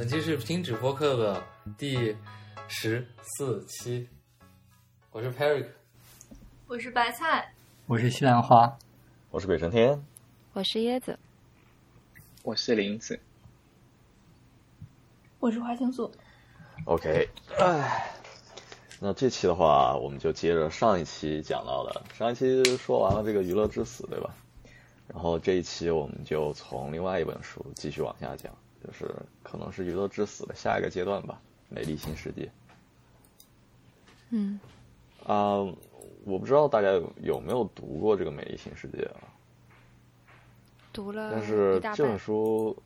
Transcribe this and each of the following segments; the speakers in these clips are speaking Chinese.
本期是听止播客的第十四期，我是 Perry，我是白菜，我是西兰花，我是北辰天，我是椰子，我是林子，我是花青素。OK，哎，那这期的话，我们就接着上一期讲到的，上一期说完了这个娱乐至死，对吧？然后这一期我们就从另外一本书继续往下讲，就是可能是娱乐至死的下一个阶段吧，《美丽新世界》。嗯，啊、我不知道大家有有没有读过这个《美丽新世界》啊？读了但是这本，书，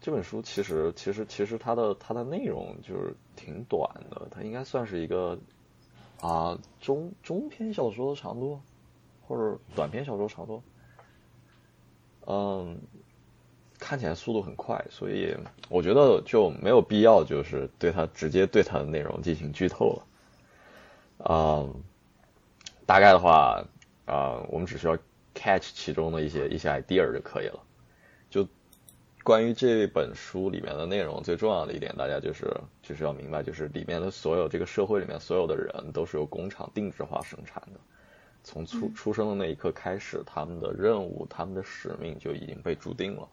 这本书其实其实其实它的它的内容就是挺短的，它应该算是一个啊中中篇小说的长度，或者短篇小说长度。嗯，看起来速度很快，所以我觉得就没有必要就是对它直接对它的内容进行剧透了。嗯，大概的话，啊、我们只需要 catch 其中的一些一些 idea 就可以了。就关于这本书里面的内容，最重要的一点，大家就是就是要明白，就是里面的所有这个社会里面所有的人都是由工厂定制化生产的。从出出生的那一刻开始，他们的任务、他们的使命就已经被注定了。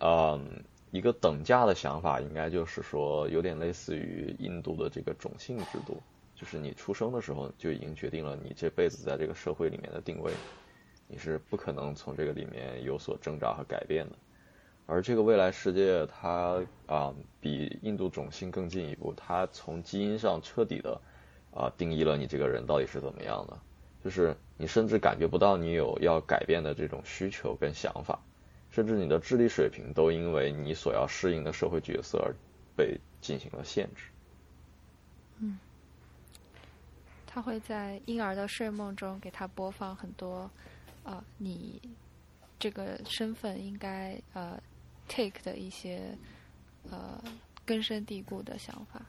嗯，一个等价的想法，应该就是说，有点类似于印度的这个种姓制度，就是你出生的时候就已经决定了你这辈子在这个社会里面的定位，你是不可能从这个里面有所挣扎和改变的。而这个未来世界它，啊、比印度种姓更进一步，它从基因上彻底的啊、定义了你这个人到底是怎么样的，就是你甚至感觉不到你有要改变的这种需求跟想法。甚至你的智力水平都因为你所要适应的社会角色而被进行了限制。嗯他会在婴儿的睡梦中给他播放很多，呃，你这个身份应该呃 take 的一些呃根深蒂固的想法。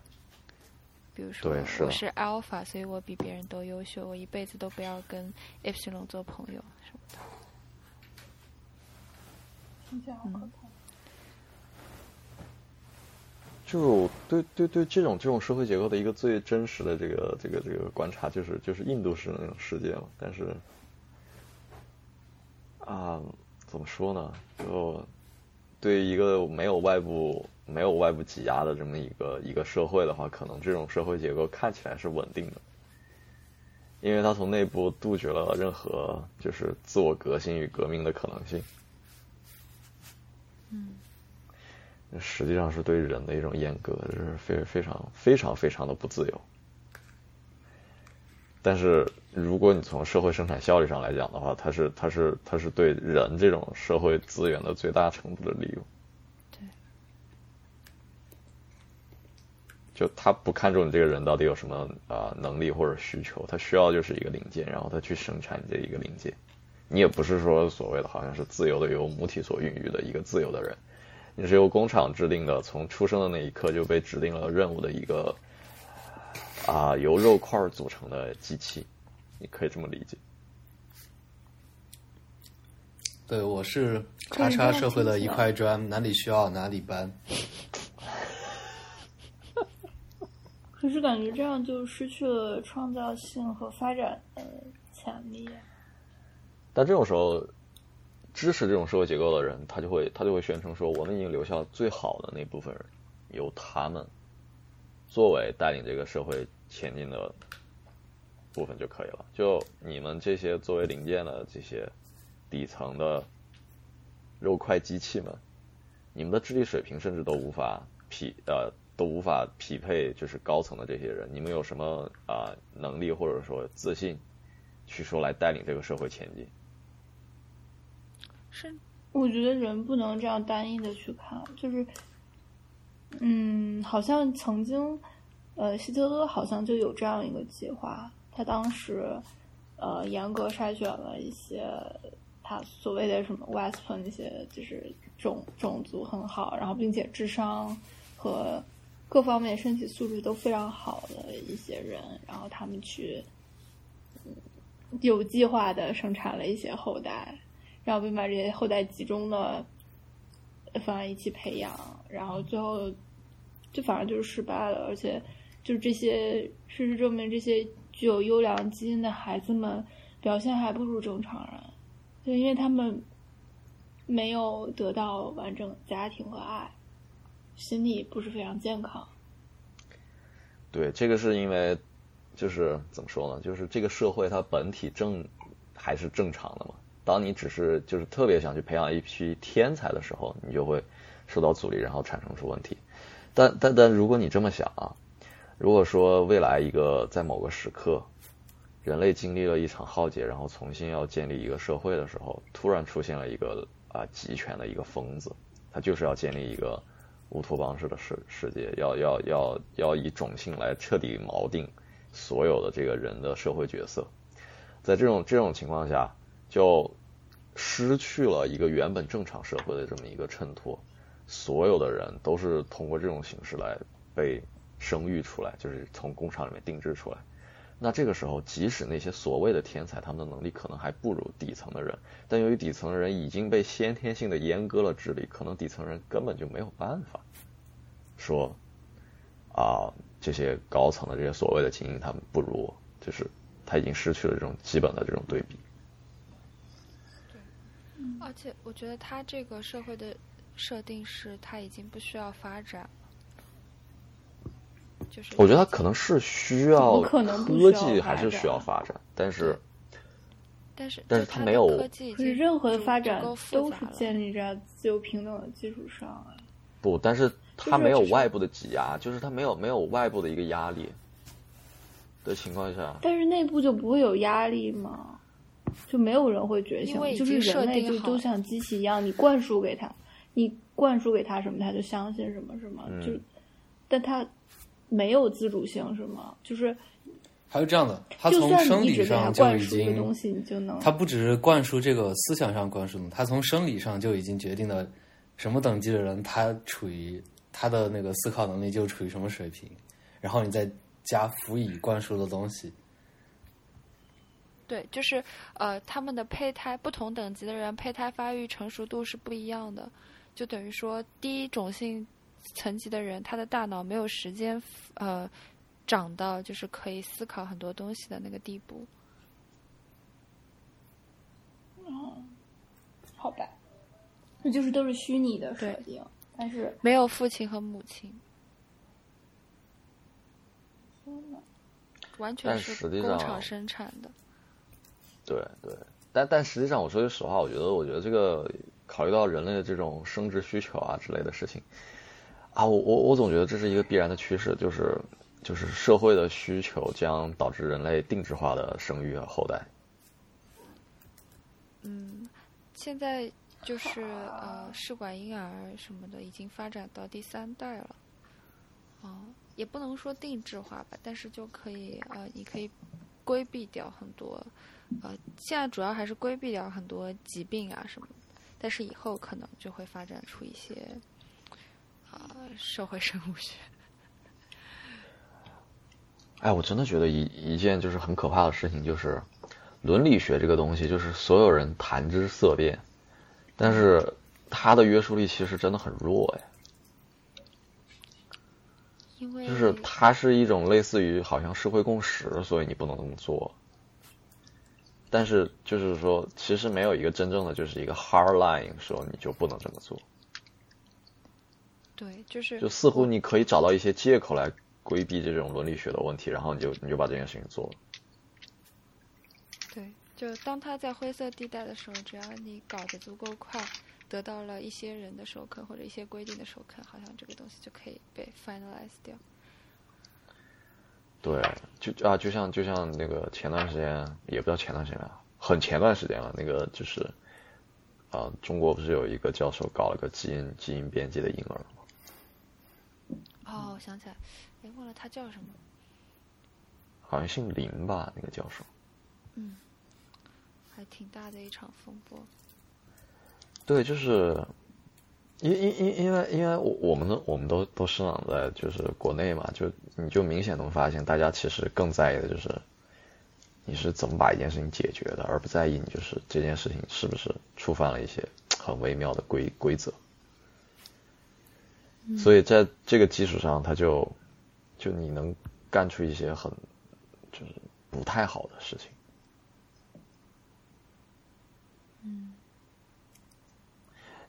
比如说我是 alpha，所以我比别人都优秀，我一辈子都不要跟 epsilon 做朋友什么的。听起来好可怕。就对对对，这种这种社会结构的一个最真实的这个这个这个观察，就是就是印度式的那种世界嘛。但是啊，怎么说呢？就对一个没有外部没有外部挤压的这么一个一个社会的话，可能这种社会结构看起来是稳定的，因为它从内部杜绝了任何就是自我革新与革命的可能性。实际上是对人的一种阉割，这是非非常非常非常的不自由。但是如果你从社会生产效率上来讲的话，它是它是它是对人这种社会资源的最大程度的利用。对，就他不看重你这个人到底有什么啊、呃能力或者需求，他需要就是一个零件，然后他去生产这一个零件。你也不是说所谓的好像是自由的由母体所孕育的一个自由的人，你是由工厂制定的，从出生的那一刻就被指定了任务的一个啊、由肉块组成的机器，你可以这么理解。对，我是叉叉社会的一块砖，哪里需要哪里搬。可是感觉这样就失去了创造性和发展的潜力。但这种时候，支持这种社会结构的人，他就会他就会宣称说，我们已经留下最好的那部分人，由他们作为带领这个社会前进的部分就可以了。就你们这些作为零件的这些底层的肉块机器们，你们的智力水平甚至都无法匹呃都无法匹配就是高层的这些人。你们有什么啊、能力或者说自信，去说来带领这个社会前进？是我觉得人不能这样单一的去看，就是，嗯，好像曾经，呃，希特勒好像就有这样一个计划，他当时，呃，严格筛选了一些他所谓的什么 WESP 那些就是种种族很好，然后并且智商和各方面身体素质都非常好的一些人，然后他们去，有计划的生产了一些后代。然后并把这些后代集中的放在一起培养，然后最后就反正就是失败了，而且就是这些事实证明，这些具有优良基因的孩子们表现还不如正常人，就因为他们没有得到完整家庭和爱，心理不是非常健康。对，这个是因为就是怎么说呢？就是这个社会它本体正还是正常的嘛。当你只是就是特别想去培养一批天才的时候，你就会受到阻力，然后产生出问题。但但但如果你这么想啊，如果说未来一个在某个时刻，人类经历了一场浩劫，然后重新要建立一个社会的时候，突然出现了一个啊集权的一个疯子，他就是要建立一个乌托邦式的世世界，要要要要以种姓来彻底锚定所有的这个人的社会角色。在这种这种情况下，就失去了一个原本正常社会的这么一个衬托，所有的人都是通过这种形式来被生育出来，就是从工厂里面定制出来。那这个时候，即使那些所谓的天才，他们的能力可能还不如底层的人，但由于底层的人已经被先天性的阉割了智力，可能底层人根本就没有办法说啊，这些高层的这些所谓的精英，他们不如我，就是他已经失去了这种基本的这种对比。而且我觉得他这个社会的设定是，他已经不需要发展，就是我觉得他可能是需要可能科技还是需要发展，但是但是但是就他没有科技已可是任何的发展都是建立在自由平等的基础上啊。不，但是他没有外部的挤压，就是他没有没有外部的一个压力的情况下，但是内部就不会有压力吗？就没有人会觉醒因为，就是设人类就都像机器一样，你灌输给他，你灌输给他什么，他就相信什么，是吗？嗯就，但他没有自主性，是吗？就是还有这样的，他从生理上就已灌输一个经东西，你就能他不只是灌输这个思想上灌输的，他从生理上就已经决定了什么等级的人他处于他的那个思考能力就处于什么水平，然后你再加辅以灌输的东西，对，就是呃，他们的胚胎不同等级的人胚胎发育成熟度是不一样的，就等于说第一种性层级的人，他的大脑没有时间呃长到就是可以思考很多东西的那个地步。哦好吧，那就是都是虚拟的设对定，但是没有父亲和母亲，完全是工厂生产的。对对，但但实际上，我说句实话，我觉得，我觉得这个考虑到人类的这种生殖需求啊之类的事情，啊，我我我总觉得这是一个必然的趋势，就是就是社会的需求将导致人类定制化的生育和后代。嗯，现在就是呃，试管婴儿什么的已经发展到第三代了。哦、也不能说定制化吧，但是就可以呃，你可以规避掉很多呃，现在主要还是规避掉很多疾病啊什么的，但是以后可能就会发展出一些啊、社会生物学。哎，我真的觉得一一件就是很可怕的事情，就是伦理学这个东西，就是所有人谈之色变，但是它的约束力其实真的很弱哎。因为就是它是一种类似于好像社会共识，所以你不能这么做。但是就是说，其实没有一个真正的就是一个 hard line 说你就不能这么做，对，就是就似乎你可以找到一些借口来规避这种伦理学的问题，然后你就你就把这件事情做了。对，就当他在灰色地带的时候，只要你搞得足够快，得到了一些人的首肯或者一些规定的首肯，好像这个东西就可以被 finalize 掉。对，就啊，就像就像那个前段时间，也不叫前段时间啊，很前段时间了，那个就是啊，中国不是有一个教授搞了个基因基因编辑的婴儿吗？哦，我想起来，哎，忘了他叫什么。好像姓林吧，那个教授。嗯，还挺大的一场风波。对，就是因因因因为因为我我们都我们都都生长在就是国内嘛，就你就明显能发现，大家其实更在意的就是你是怎么把一件事情解决的，而不在意你就是这件事情是不是触犯了一些很微妙的规规则。所以在这个基础上，他就就你能干出一些很就是不太好的事情。嗯，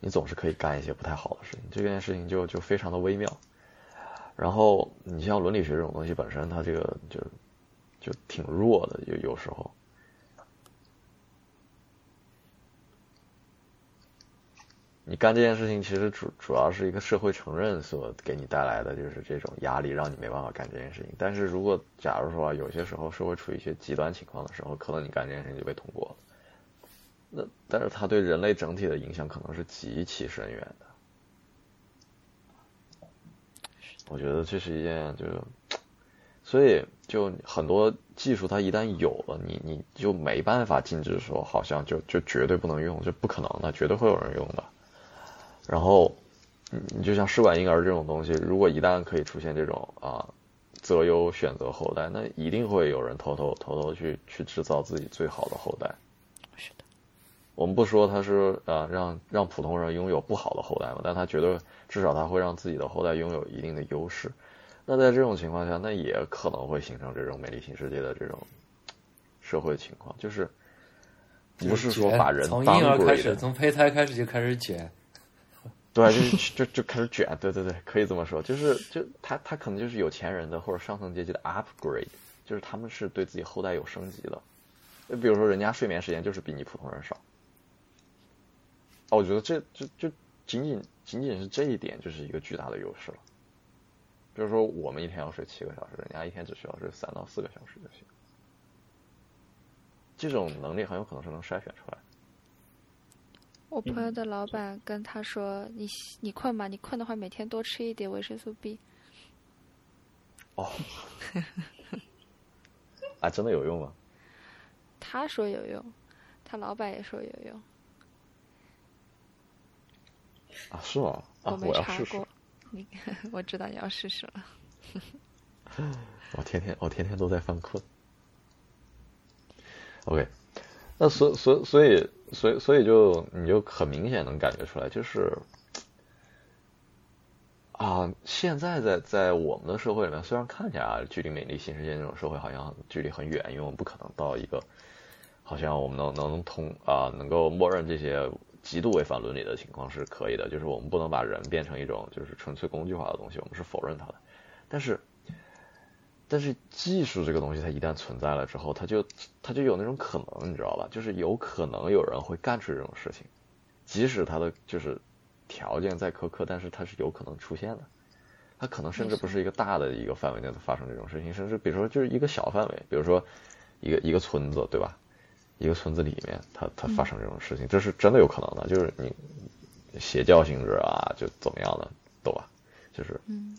你总是可以干一些不太好的事情，这件事情就就非常的微妙。然后你像伦理学这种东西本身，它这个就就挺弱的，有有时候。你干这件事情，其实主主要是一个社会承认所给你带来的，就是这种压力，让你没办法干这件事情。但是如果假如说有些时候社会处于一些极端情况的时候，可能你干这件事情就被通过了。那但是它对人类整体的影响可能是极其深远的。我觉得这是一件就是，所以就很多技术它一旦有了，你你就没办法禁止说好像就就绝对不能用，这不可能的，绝对会有人用的。然后，你就像试管婴儿这种东西，如果一旦可以出现这种啊择优选择后代，那一定会有人偷偷偷偷去去制造自己最好的后代。我们不说他是啊让让普通人拥有不好的后代嘛，但他觉得至少他会让自己的后代拥有一定的优势。那在这种情况下，那也可能会形成这种美丽新世界的这种社会情况，就是不是说把人从婴儿开始，从胚胎开始就开始卷，对，就就就开始卷，对对对，可以这么说，就是就他他可能就是有钱人的或者上层阶级的 upgrade，就是他们是对自己后代有升级的。就比如说人家睡眠时间就是比你普通人少，哦，我觉得这就就仅仅仅仅是这一点就是一个巨大的优势了。比如说我们一天要睡七个小时，人家一天只需要睡三到四个小时就行。这种能力很有可能是能筛选出来的。我朋友的老板跟他说：“你你困吗？你困的话，每天多吃一点维生素 B。哦，啊，真的有用吗？”他说有用，他老板也说有用，啊，是吗？啊，我没我要试试。查过。你 我知道你要试试了。我天天我天天都在犯困。OK，那所所所以所以所以就你就很明显能感觉出来，就是啊，现在在在我们的社会里面，虽然看起来啊，距离美丽新世界那种社会好像距离很远，因为我们不可能到一个好像我们能能通啊、能够默认这些极度违反伦理的情况是可以的，就是我们不能把人变成一种就是纯粹工具化的东西，我们是否认它的。但是，但是技术这个东西，它一旦存在了之后，它就它就有那种可能，你知道吧？就是有可能有人会干出这种事情，即使他的就是条件再苛刻，但是它是有可能出现的。它可能甚至不是一个大的一个范围内发生这种事情，甚至比如说就是一个小范围，比如说一个一个村子，对吧？一个村子里面，它它发生这种事情，这是真的有可能的。就是你邪教性质啊，就怎么样的，懂吧？就是嗯，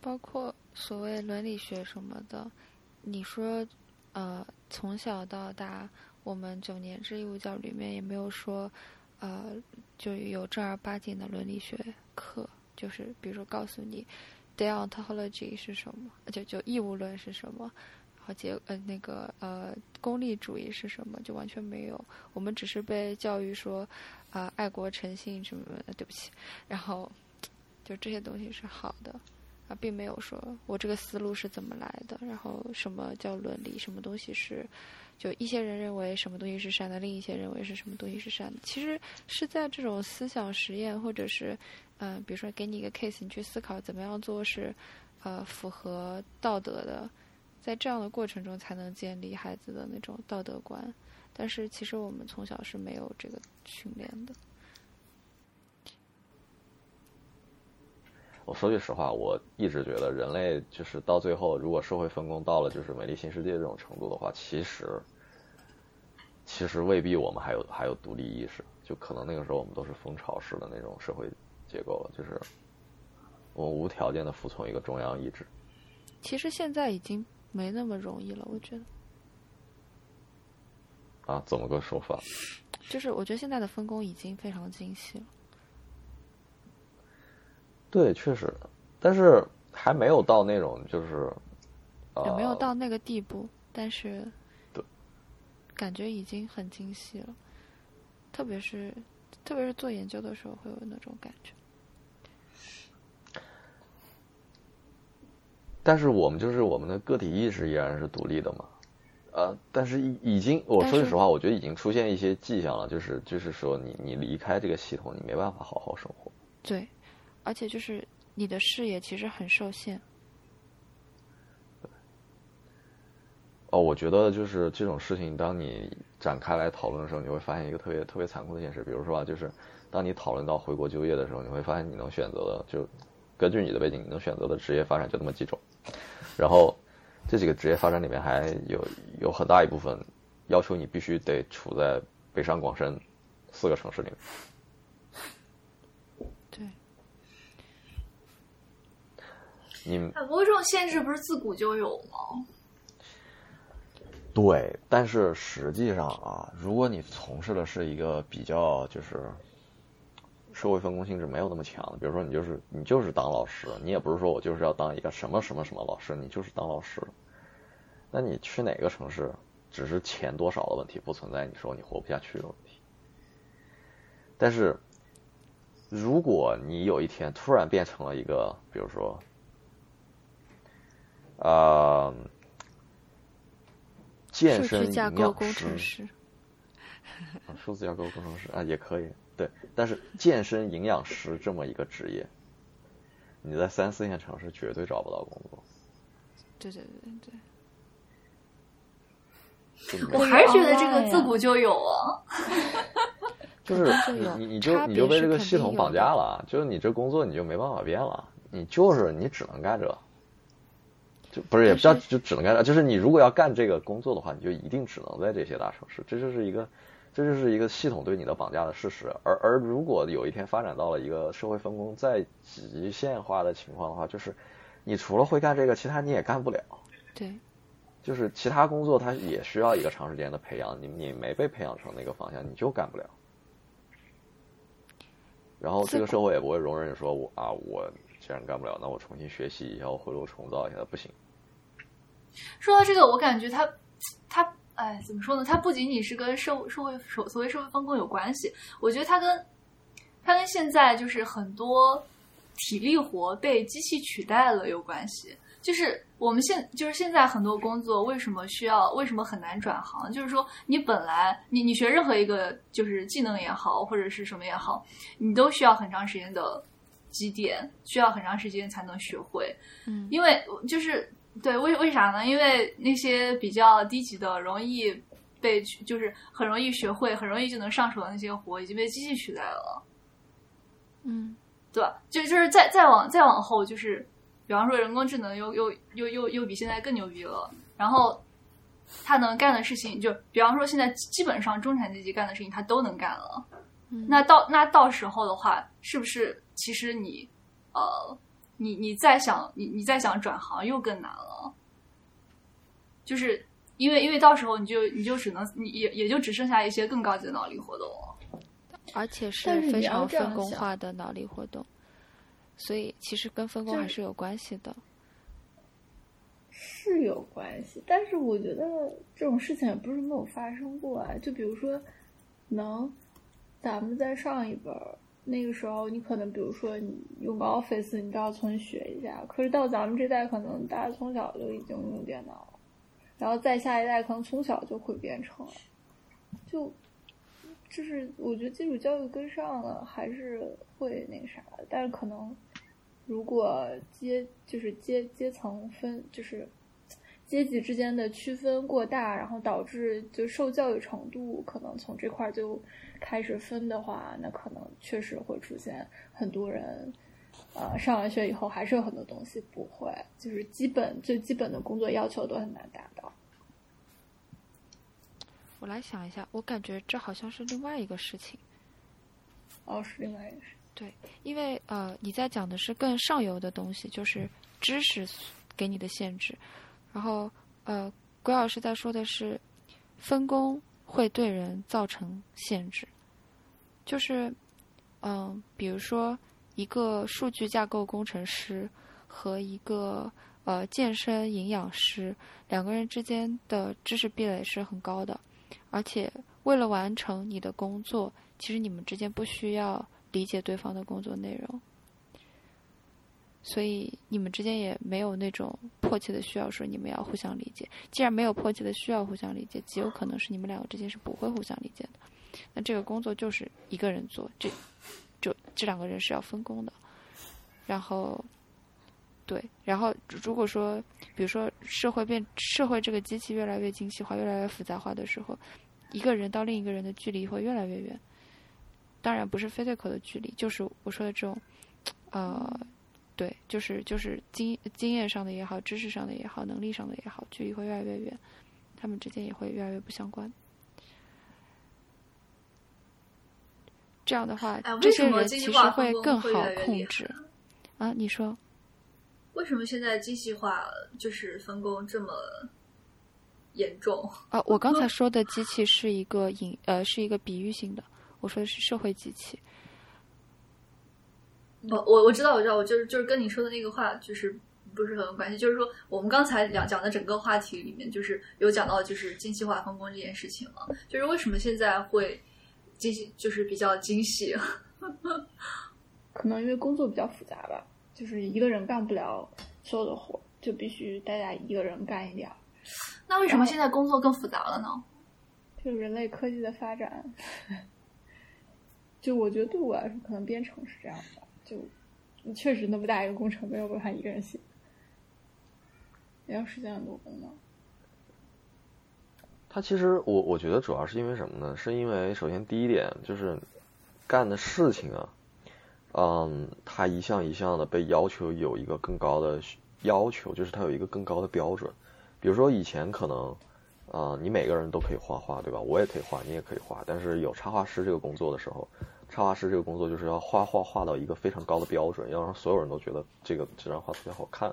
包括所谓伦理学什么的，你说，呃，从小到大，我们九年制义务教育里面也没有说，呃，就有正儿八经的伦理学课，就是比如说告诉你，deontology 是什么，就就义务论是什么。然后结呃那个呃功利主义是什么？就完全没有，我们只是被教育说啊、爱国诚信什么的，对不起，然后就这些东西是好的啊，并没有说我这个思路是怎么来的，然后什么叫伦理，什么东西是，就一些人认为什么东西是善的，另一些认为是什么东西是善的，其实是在这种思想实验或者是嗯、比如说给你一个 case，你去思考怎么样做是呃符合道德的。在这样的过程中，才能建立孩子的那种道德观。但是，其实我们从小是没有这个训练的。我说句实话，我一直觉得人类就是到最后，如果社会分工到了就是美丽新世界这种程度的话，其实其实未必我们还有还有独立意识，就可能那个时候我们都是蜂巢式的那种社会结构了，就是我们无条件的服从一个中央意志。其实现在已经没那么容易了，我觉得。啊，怎么个说法？就是我觉得现在的分工已经非常精细了。对，确实，但是还没有到那种就是，呃，也没有到那个地步，但是对，感觉已经很精细了。特别是特别是做研究的时候会有那种感觉。但是我们就是我们的个体意识依然是独立的嘛，呃，但是已已经，我说句实话，我觉得已经出现一些迹象了，就是就是说你你离开这个系统，你没办法好好生活。对，而且就是你的视野其实很受限。哦，我觉得就是这种事情，当你展开来讨论的时候，你会发现一个特别特别残酷的现实。比如说啊，就是当你讨论到回国就业的时候，你会发现你能选择的就根据你的背景，你能选择的职业发展就那么几种，然后这几个职业发展里面还有有很大一部分要求你必须得处在北上广深四个城市里面。对，你哎不过这种限制不是自古就有吗？对，但是实际上啊，如果你从事的是一个比较就是社会分工性质没有那么强的，比如说你就是你就是当老师，你也不是说我就是要当一个什么什么什么老师，你就是当老师，那你去哪个城市，只是钱多少的问题，不存在你说你活不下去的问题。但是，如果你有一天突然变成了一个，比如说，呃。健身架构营养师工程，师，啊数字架构工程师啊也可以，对。但是健身营养师这么一个职业，你在三四线城市绝对找不到工作。对对对对，我还是觉得这个自古就有啊。就是你你就你就被这个系统绑架了，就是你这工作你就没办法变了，你就是你只能干这，就不是也不叫就只能干这，就是你如果要干这个工作的话，你就一定只能在这些大城市，这就是一个这就是一个系统对你的绑架的事实。而而如果有一天发展到了一个社会分工再极限化的情况的话，就是你除了会干这个，其他你也干不了。对，就是其他工作它也需要一个长时间的培养，你你没被培养成那个方向，你就干不了。然后这个社会也不会容忍说我啊，我既然干不了，那我重新学习一下，我回炉重造一下，不行。说到这个，我感觉它它哎，怎么说呢？它不仅仅是跟社会社会所所谓社会分工有关系，我觉得它跟它跟现在就是很多体力活被机器取代了有关系。就是我们现就是现在很多工作为什么需要为什么很难转行？就是说你本来你你学任何一个就是技能也好或者是什么也好，你都需要很长时间的积淀，需要很长时间才能学会。嗯，因为就是对为为啥呢？因为那些比较低级的、容易被就是很容易学会、很容易就能上手的那些活，已经被机器取代了，嗯，对吧？就就是再再往再往后，就是比方说人工智能又又又又又比现在更牛逼了，然后他能干的事情，就比方说现在基本上中产阶级干的事情，他都能干了。嗯那到那到时候的话，是不是其实你呃，你你再想你你再想转行又更难了？就是因为因为到时候你就你就只能你也也就只剩下一些更高级的脑力活动了。而且是非常分工化的脑力活动，所以其实跟分工还是有关系的。是有关系，但是我觉得这种事情也不是没有发生过啊。就比如说，能咱们再上一本儿那个时候，你可能比如说你用 Office，你都要重新学一下。可是到咱们这代，可能大家从小就已经用电脑，然后再下一代可能从小就会编程了，就就是我觉得基础教育跟上了，还是会那啥，但是可能。如果阶就是阶阶层分就是阶级之间的区分过大，然后导致就受教育程度可能从这块就开始分的话，那可能确实会出现很多人，呃，上完学以后还是有很多东西不会，就是基本最基本的工作要求都很难达到。我来想一下，我感觉这好像是另外一个事情。哦，是另外一个事。对，因为呃，你在讲的是更上游的东西，就是知识给你的限制，然后呃，鬼老师在说的是分工会对人造成限制，就是嗯、比如说一个数据架构工程师和一个呃健身营养师，两个人之间的知识壁垒是很高的，而且为了完成你的工作，其实你们之间不需要理解对方的工作内容，所以你们之间也没有那种迫切的需要说你们要互相理解。既然没有迫切的需要互相理解，极有可能是你们两个之间是不会互相理解的。那这个工作就是一个人做，这就这两个人是要分工的。然后，对，然后如果说，比如说社会变，社会这个机器越来越精细化、越来越复杂化的时候，一个人到另一个人的距离会越来越远。当然不是 physical 的距离，就是我说的这种，呃，对，就是就是经经验上的也好，知识上的也好，能力上的也好，距离会越来越远，他们之间也会越来越不相关。这样的话，哎，这些人其实会更好控制。啊，你说，为什么现在精细化就是分工这么严重？啊，我刚才说的机器是一个引呃是一个比喻性的，我说的是社会机器。我我我知道我知道，我就是就是跟你说的那个话就是不是很有关系，就是说我们刚才讲讲的整个话题里面，就是有讲到就是精细化分工这件事情嘛，就是为什么现在会精细就是比较精细？可能因为工作比较复杂吧，就是一个人干不了所有的活，就必须大家一个人干一点儿。那为什么现在工作更复杂了呢？就人类科技的发展，就我觉得对我来说，可能编程是这样的，就确实那么大一个工程没有办法一个人写，也要实现很多功能。它其实我我觉得主要是因为什么呢？是因为首先第一点就是干的事情啊，嗯，它一项一项的被要求有一个更高的要求，就是它有一个更高的标准。比如说以前可能，啊、你每个人都可以画画，对吧？我也可以画，你也可以画。但是有插画师这个工作的时候，插画师这个工作就是要画画画到一个非常高的标准，要让所有人都觉得这个这张画特别好看。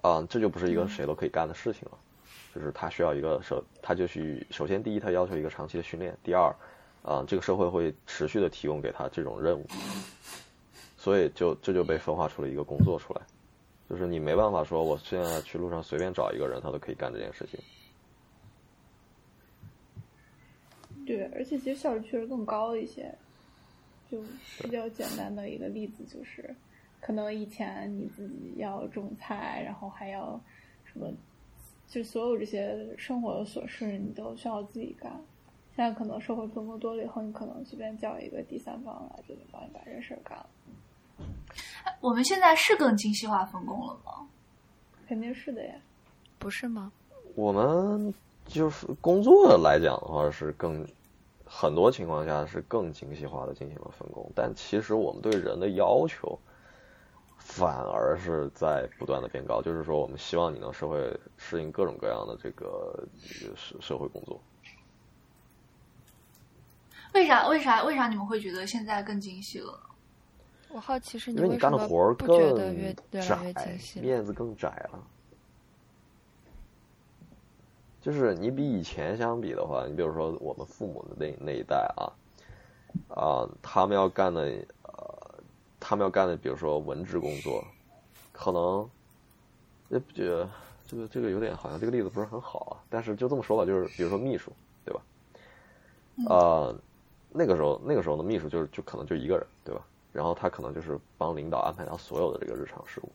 啊、这就不是一个谁都可以干的事情了。就是他需要一个首，他就去首先第一，他要求一个长期的训练；第二，啊、这个社会会持续的提供给他这种任务，所以就这就被分化出了一个工作出来，就是你没办法说我现在去路上随便找一个人，他都可以干这件事情。对，而且其实效率确实更高一些。就比较简单的一个例子就是，可能以前你自己要种菜，然后还要什么，就所有这些生活的琐事你都需要自己干。现在可能社会分工多了以后，你可能随便叫一个第三方来就能帮你把这事儿干了。我们现在是更精细化分工了吗？肯定是的呀。不是吗？我们就是工作来讲的话，是更很多情况下是更精细化的进行了分工，但其实我们对人的要求反而是在不断的变高，就是说我们希望你能社会适应各种各样的这个这个社社会工作。为啥为啥为啥你们会觉得现在更精细了？我好奇是你因为你为什么干的活儿不觉更得越越来越窄精细，了？面子更窄了。就是你比以前相比的话，你比如说我们父母的那那一代啊，啊，他们要干的呃，他们要干的，比如说文职工作，可能，呃，这个这个这个有点好像这个例子不是很好啊，但是就这么说吧，就是比如说秘书，对吧？呃，那个时候那个时候的秘书就是就可能就一个人，对吧？然后他可能就是帮领导安排他所有的这个日常事务。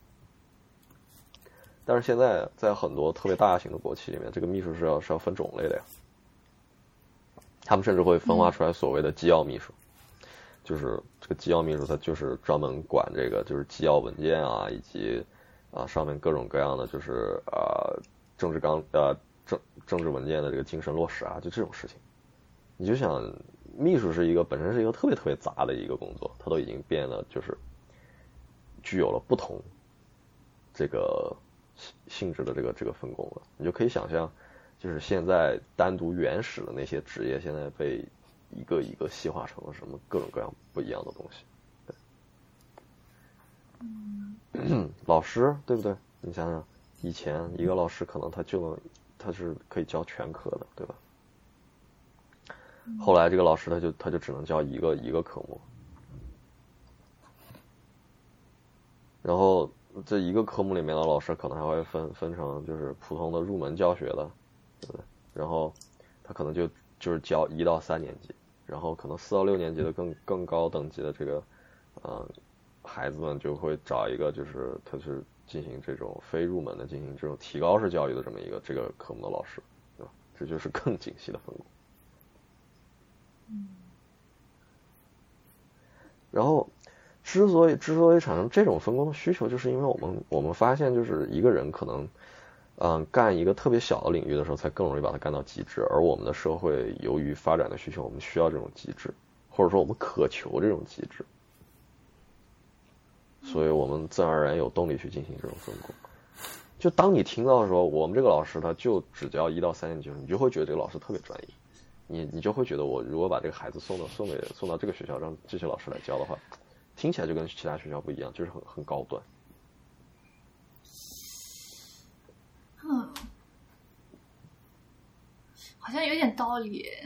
但是现在在很多特别大型的国企里面，这个秘书是要是要分种类的呀。他们甚至会分化出来所谓的机要秘书，就是这个机要秘书，他就是专门管这个就是机要文件啊，以及啊上面各种各样的就是啊政治纲呃政政治文件的这个精神落实啊，就这种事情。你就想，秘书是一个本身是一个特别特别杂的一个工作，它都已经变得就是具有了不同这个性性质的这个这个分工了。你就可以想象，就是现在单独原始的那些职业，现在被一个一个细化成了什么各种各样不一样的东西。对，老师对不对？你想想，以前一个老师可能他就能他是可以教全科的，对吧？后来这个老师他就他就只能教一个一个科目，然后这一个科目里面的老师可能还会分分成就是普通的入门教学的，对不对？然后他可能就就是教一到三年级，然后可能四到六年级的更更高等级的这个，呃，孩子们就会找一个就是他是进行这种非入门的进行这种提高式教育的这么一个这个科目的老师，对吧？这就是更精细的分工。然后，之所以之所以产生这种分工的需求，就是因为我们我们发现，就是一个人可能，嗯，干一个特别小的领域的时候，才更容易把它干到极致。而我们的社会由于发展的需求，我们需要这种极致，或者说我们渴求这种极致，所以我们自然而然有动力去进行这种分工。就当你听到说我们这个老师他就只教一到三年级，你就会觉得这个老师特别专业。你你就会觉得，我如果把这个孩子送到送给送到这个学校，让这些老师来教的话，听起来就跟其他学校不一样，就是很很高端。嗯，好像有点道理。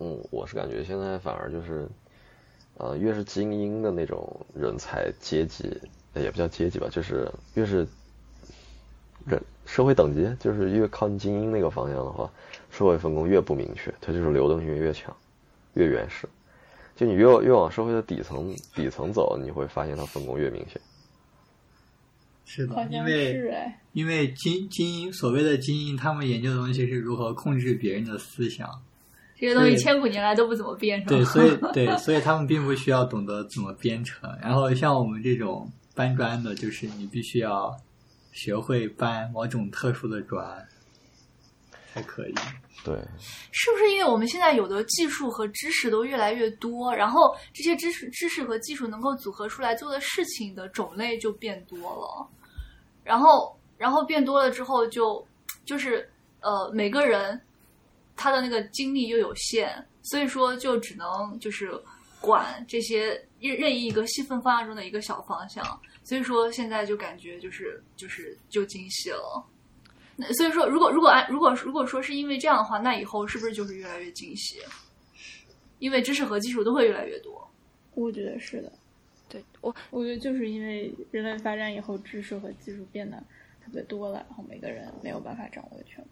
嗯，我是感觉现在反而就是，呃，越是精英的那种人才阶级，也不叫阶级吧，就是越是。人社会等级就是越靠近精英那个方向的话，社会分工越不明确，它就是流动性越强，越原始。就你越越往社会的底层底层走，你会发现它分工越明显。是的，因为因为精精英所谓的精英，他们研究的东西是如何控制别人的思想，这些东西千古年来都不怎么变，是吧？对，所以 对，所以他们并不需要懂得怎么编程。然后像我们这种搬砖的，就是你必须要。学会搬某种特殊的砖，才可以。对，是不是因为我们现在有的技术和知识都越来越多，然后这些知识、知识和技术能够组合出来做的事情的种类就变多了，然后，然后变多了之后，就就是呃，每个人他的那个精力又有限，所以说就只能就是管这些任任意一个细分方向中的一个小方向。所以说现在就感觉就是就是就精细了，那所以说如果如果按如果如果说是因为这样的话，那以后是不是就是越来越精细？因为知识和技术都会越来越多。我觉得是的，对我我觉得就是因为人类发展以后，知识和技术变得特别多了，然后每个人没有办法掌握全部，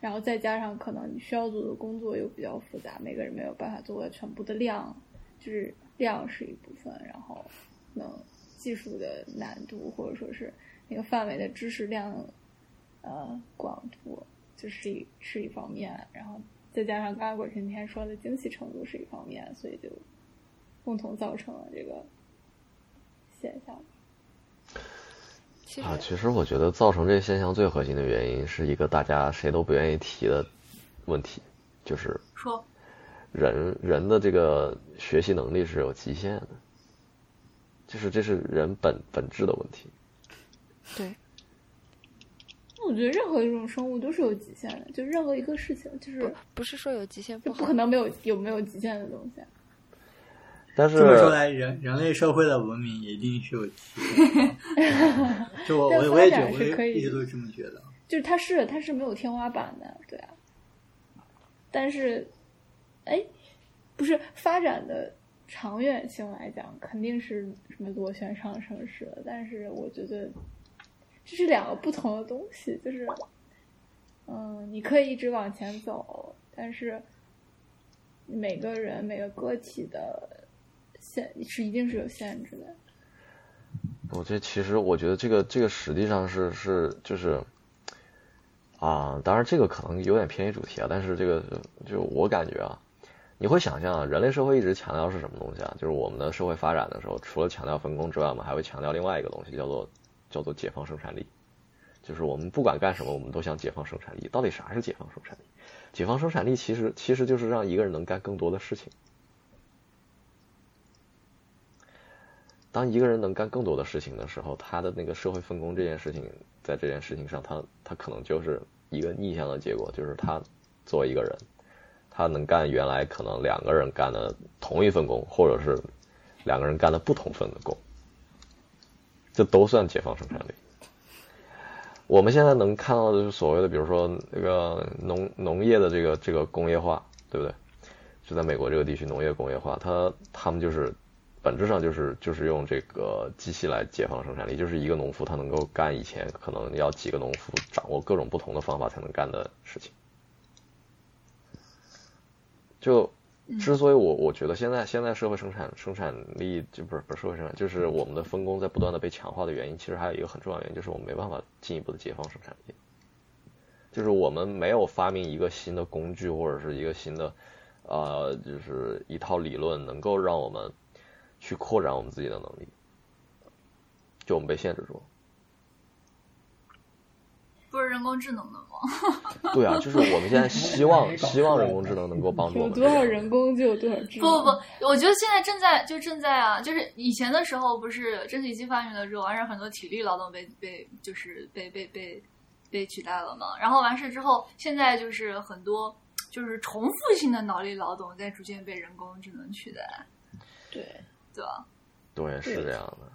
然后再加上可能你需要做的工作又比较复杂，每个人没有办法做到全部的量，就是量是一部分，然后能。技术的难度，或者说是那个范围的知识量，呃，广度，就是一是一方面，然后再加上刚刚鬼神天说的精细程度是一方面，所以就共同造成了这个现象。啊，其实我觉得造成这个现象最核心的原因是一个大家谁都不愿意提的问题，就是说人人的这个学习能力是有极限的。就是这是人本本质的问题。对。我觉得任何一种生物都是有极限的，就任何一个事情，就是不是说有极限不不可能没有有没有极限的东西。但是这么说来，人人类社会的文明一定是有极限。就我我我也觉得，我一直都这么觉得。就是它是它是没有天花板的，对啊。但是，哎，不是发展的。长远性来讲，肯定是什么螺旋上升式的，但是我觉得这是两个不同的东西。就是，嗯，你可以一直往前走，但是每个人每个个体的限是一定是有限制的。我这其实我觉得这个这个实际上是是就是啊，当然这个可能有点偏离主题啊，但是这个就我感觉啊。你会想象啊，人类社会一直强调是什么东西啊？就是我们的社会发展的时候，除了强调分工之外，我们还会强调另外一个东西，叫做叫做解放生产力。就是我们不管干什么，我们都想解放生产力。到底啥是解放生产力？解放生产力其实其实就是让一个人能干更多的事情。当一个人能干更多的事情的时候，他的那个社会分工这件事情，在这件事情上，他他可能就是一个逆向的结果，就是他作为一个人。他能干原来可能两个人干的同一份工，或者是两个人干的不同份的工，这都算解放生产力。我们现在能看到的是所谓的，比如说那个农农业的这个这个工业化，对不对？就在美国这个地区农业工业化，他他们就是本质上就是就是用这个机器来解放生产力，就是一个农夫他能够干以前可能要几个农夫掌握各种不同的方法才能干的事情。就之所以我我觉得现在现在社会生产生产力就不是不是社会生产，就是我们的分工在不断的被强化的原因，其实还有一个很重要原因，就是我们没办法进一步的解放生产力，就是我们没有发明一个新的工具或者是一个新的呃，就是一套理论能够让我们去扩展我们自己的能力，就我们被限制住了。不是人工智能的吗？对啊，就是我们现在希望 希望人工智能能够帮助我们。有多少人工就有多少智能。不不不，我觉得现在正在就正在啊，就是以前的时候不是蒸汽机发明了之后，完事很多体力劳动被被就是被被被被取代了嘛。然后完事之后，现在就是很多 就是重复性的脑力劳动在逐渐被人工智能取代，对，对吧？对，是这样的。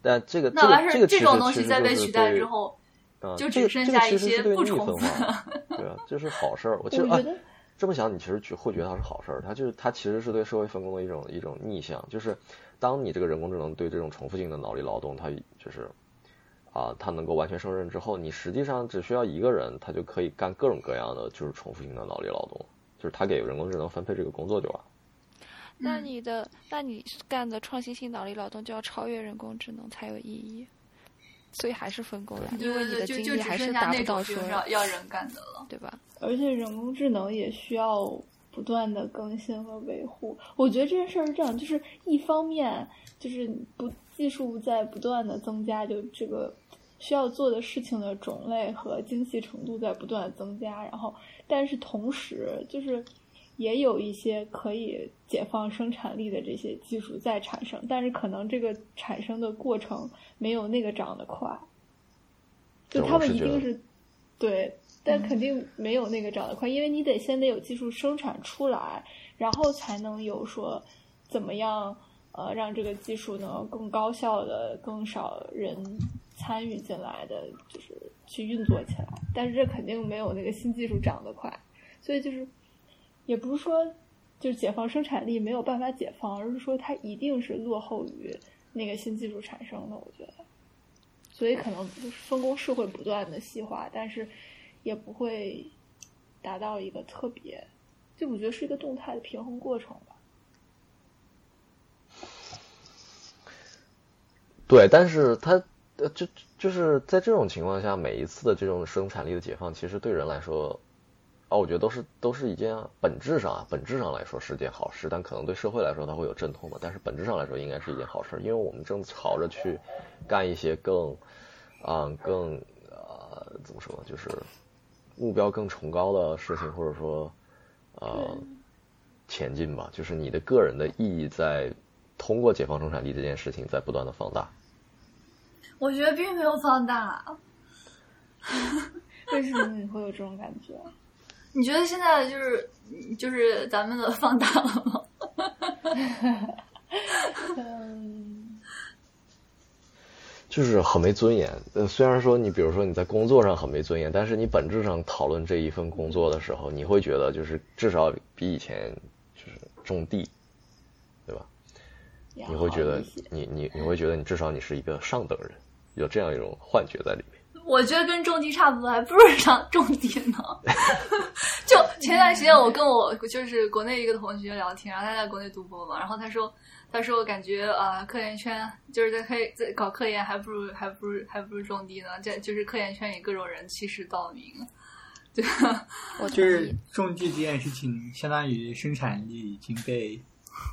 但这个那完事这个这种东西在被取代之后。就这个只剩下一些不重复的，对啊，这是好事儿。我 其实啊，这么想，你其实觉会觉得它是好事儿。它就是它其实是对社会分工的一种一种逆向。就是当你这个人工智能对这种重复性的脑力劳动，它就是啊，它能够完全胜任之后，你实际上只需要一个人，他就可以干各种各样的就是重复性的脑力劳动，就是他给人工智能分配这个工作就完。那你的，那你干的创新性脑力劳动就要超越人工智能才有意义。所以还是分工了，因为你的精力还是达不到说要要人干的了，对吧？而且人工智能也需要不断的更新和维护。我觉得这件事儿是这样，就是一方面就是不技术在不断的增加，就这个需要做的事情的种类和精细程度在不断的增加，然后但是同时就是。也有一些可以解放生产力的这些技术在产生，但是可能这个产生的过程没有那个长得快。就他们一定是对，但肯定没有那个长得快，因为你得先得有技术生产出来，然后才能有说怎么样呃让这个技术能更高效的、更少人参与进来的，就是去运作起来。但是这肯定没有那个新技术长得快，所以就是。也不是说就是解放生产力没有办法解放，而是说它一定是落后于那个新技术产生的。我觉得，所以可能就是分工是会不断的细化，但是也不会达到一个特别，就我觉得是一个动态的平衡过程吧。对，但是它呃，就就是在这种情况下，每一次的这种生产力的解放，其实对人来说。啊，我觉得都是都是一件本质上啊，本质上来说是件好事，但可能对社会来说它会有阵痛吧。但是本质上来说应该是一件好事，因为我们正朝着去干一些更啊更呃怎么说，就是目标更崇高的事情，或者说呃前进吧。就是你的个人的意义在通过解放生产力这件事情在不断的放大。我觉得并没有放大，为什么你会有这种感觉？你觉得现在就是就是咱们的放大了吗？嗯，就是很没尊严。呃，虽然说你比如说你在工作上很没尊严，但是你本质上讨论这一份工作的时候，你会觉得就是至少比以前就是种地，对吧？你会觉得你你你会觉得你至少你是一个上等人，有这样一种幻觉在里面。我觉得跟种地差不多，还不如上种地呢。就前段时间，我跟我就是国内一个同学聊天，然后他在国内读博嘛，然后他说，他说我感觉啊，科研圈就是在科在搞科研，还不如还不如还不如种地呢。这就是科研圈里各种人欺世盗名。对，我就是种地这件事情，相当于生产力已经被。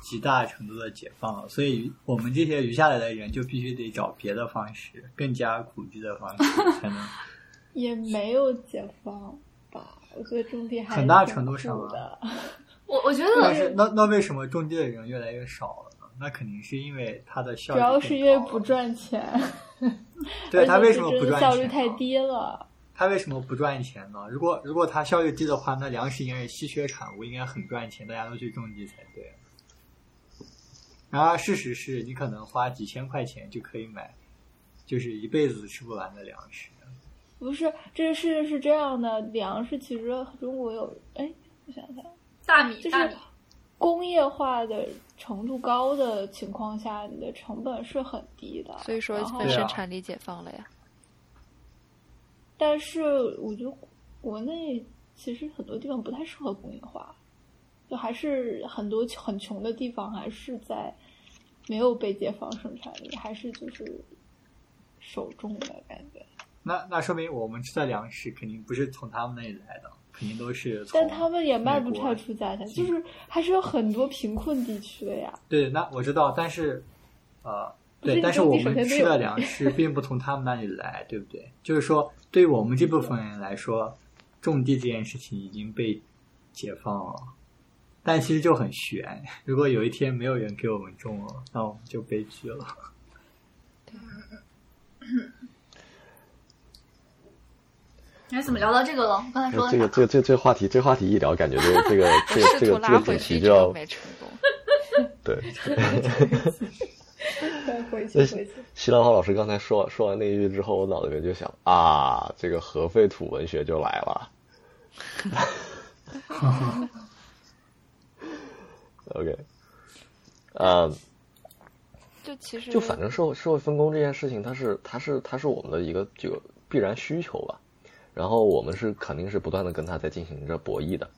极大程度的解放了，所以我们这些余下来的人就必须得找别的方式，更加苦逼的方式 才能。也没有解放吧？我觉得种地还很大程度上的。我我觉得，但是那那为什么种地的人越来越少了呢？那肯定是因为它的效率主要是因为不赚钱。对他为什么不赚钱？效率太低了。他为什么不赚钱呢？如果如果他效率低的话，那粮食应该是稀缺产物，应该很赚钱，大家都去种地才对。然而，事实是你可能花几千块钱就可以买，就是一辈子吃不完的粮食。不是，这个事情是这样的，粮食其实中国有，哎，我想想，大米，就是，工业化的程度高的情况下，你的成本是很低的。所以说然后分对啊生产力解放了呀。但是我觉得国内其实很多地方不太适合工业化，就还是很多很穷的地方还是在没有被解放生产力，还是就是手重的感觉。那那说明我们吃的粮食肯定不是从他们那里来的，肯定都是从。但他们也卖不出价钱，就是还是有很多贫困地区的呀。对，那我知道，但是，呃，对，但是我们吃的粮食并不从他们那里来，对不对？就是说，对于我们这部分人来说，种地这件事情已经被解放了，但其实就很悬。如果有一天没有人给我们中了，那我们就悲剧了。哎，怎么聊到这个了？我刚才说的这个这个这这个话题，这个话题一聊，感觉这个 这个这个这个这个主题就要没成功。对。再回去那回去，西兰花老师刚才说说完那一句之后，我脑子里面就想啊，这个核废土文学就来了。OK，呃，就其实就反正社会社会分工这件事情，它是它是它是我们的一个这个必然需求吧。然后我们是肯定是不断的跟它在进行着博弈的。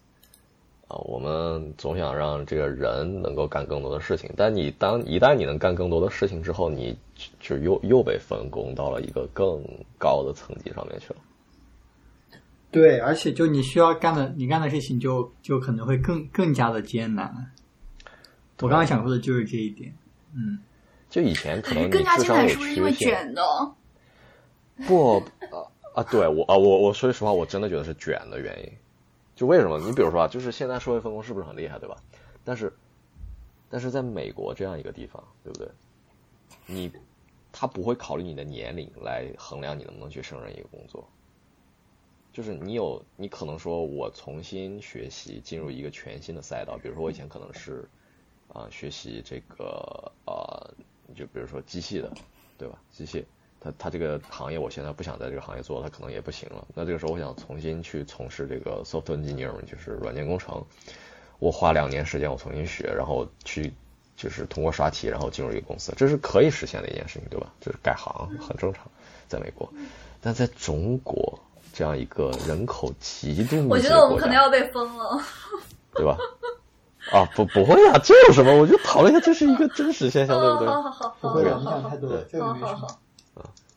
啊，我们总想让这个人能够干更多的事情，但你当一旦你能干更多的事情之后，你就就又又被分工到了一个更高的层级上面去了。对，而且就你需要干的，你干的事情就就可能会更更加的艰难。我刚刚想说的就是这一点。嗯，就以前可能你更加艰难，智商有是不是因为缺陷，卷的？不啊啊，对我啊我我说句实话，我真的觉得是卷的原因。就为什么？你比如说啊，就是现在社会分工是不是很厉害，对吧？但是，但是在美国这样一个地方，对不对？你他不会考虑你的年龄来衡量你能不能去胜任一个工作。就是你有，你可能说我重新学习进入一个全新的赛道，比如说我以前可能是啊、学习这个呃，就比如说机器的，对吧？机械，它它这个行业我现在不想在这个行业做，它可能也不行了。那这个时候我想重新去从事这个 software engineering，就是软件工程。我花两年时间我重新学，然后去就是通过刷题，然后进入一个公司，这是可以实现的一件事情，对吧？就是改行很正常，在美国，但在中国这样一个人口极度我觉得我们可能要被封了。对吧？啊，不不会啊，这有什么？我就讨论一下，这是一个真实现象，对不对？好好好好不会的，好你想太多了，这个没什么。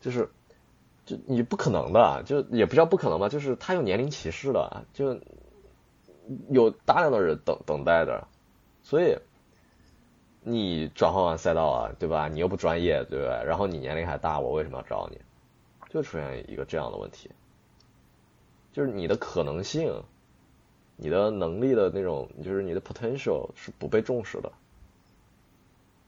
就是，就你不可能的，就也不叫不可能吧，就是他有年龄歧视的，就有大量的人等等待着，所以你转换完赛道啊，对吧？你又不专业，对不对？然后你年龄还大，我为什么要找你？就出现一个这样的问题，就是你的可能性，你的能力的那种，就是你的 potential 是不被重视的。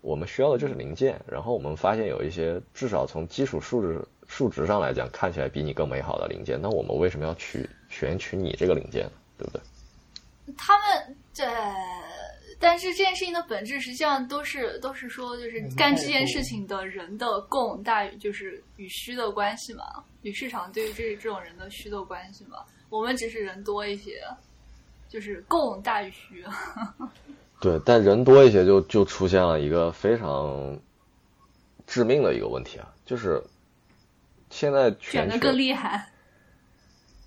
我们需要的就是零件，然后我们发现有一些至少从基础数值数值上来讲，看起来比你更美好的零件，那我们为什么要取选取你这个零件？对不对？他们这，但是这件事情的本质实际上都是都是说，就是干这件事情的人的供大于就是与需的关系嘛，与市场对于这这种人的需的关系嘛。我们只是人多一些，就是供大于需。对，但人多一些就就出现了一个非常致命的一个问题啊，就是现在卷的更厉害，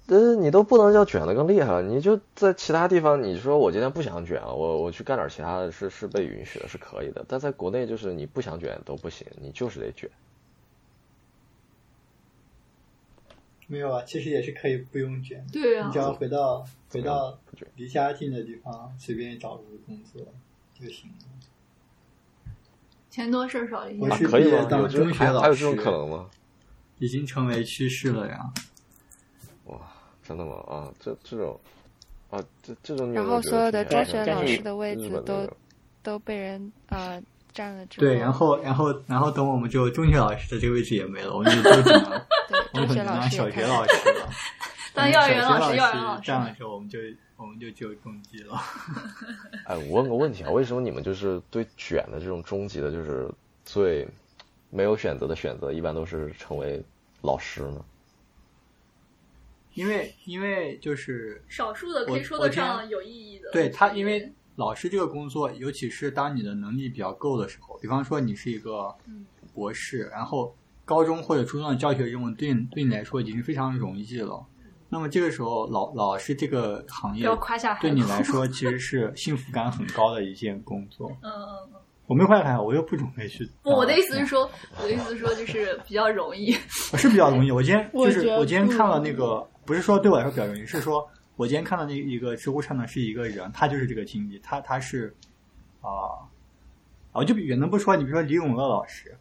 但是你都不能叫卷的更厉害了，你就在其他地方，你说我今天不想卷了，我我去干点其他的，是是被允许的，是可以的。但在国内，就是你不想卷都不行，你就是得卷。没有啊，其实也是可以不用卷，对啊你只，要回到回到离家近的地方，随便找个工作就行了。钱多事儿少一些。我是可以吗？毕业当有中学老师还有这种可能吗？已经成为趋势了呀。哇，真的吗？啊，这这种啊，这这种然后所有的中学老师的位置都都被人呃占了之后，对，然后然后然后等我们就中学老师的这个位置也没了，我们就都只能对中学我们可能当小学老师了。当幼儿园老老师，幼儿园老师这样的时候，我们就我们就只有中级了。哎，我问个问题啊，为什么你们就是对卷的这种终极的，就是最没有选择的选择，一般都是成为老师呢？因为因为就是少数的可以说我这样得上有意义的。对他，因为老师这个工作，尤其是当你的能力比较够的时候，比方说你是一个博士，然后高中或者初中的教学任务对你对你来说已经是非常容易了。那么这个时候，老老师这个行业要夸下对你来 说其实是幸福感很高的一件工作。嗯嗯嗯。我没夸下海口，我又不准备去。不，我的意思是说，我的意思是说，就是比较容易。是比较容易。我今天就是我今天看了那个，不是说对我来说比较容易，是说我今天看到那一个知乎上的是一个人，他就是这个经历，他他是啊啊，我就远的不说，你比如说李永乐老师，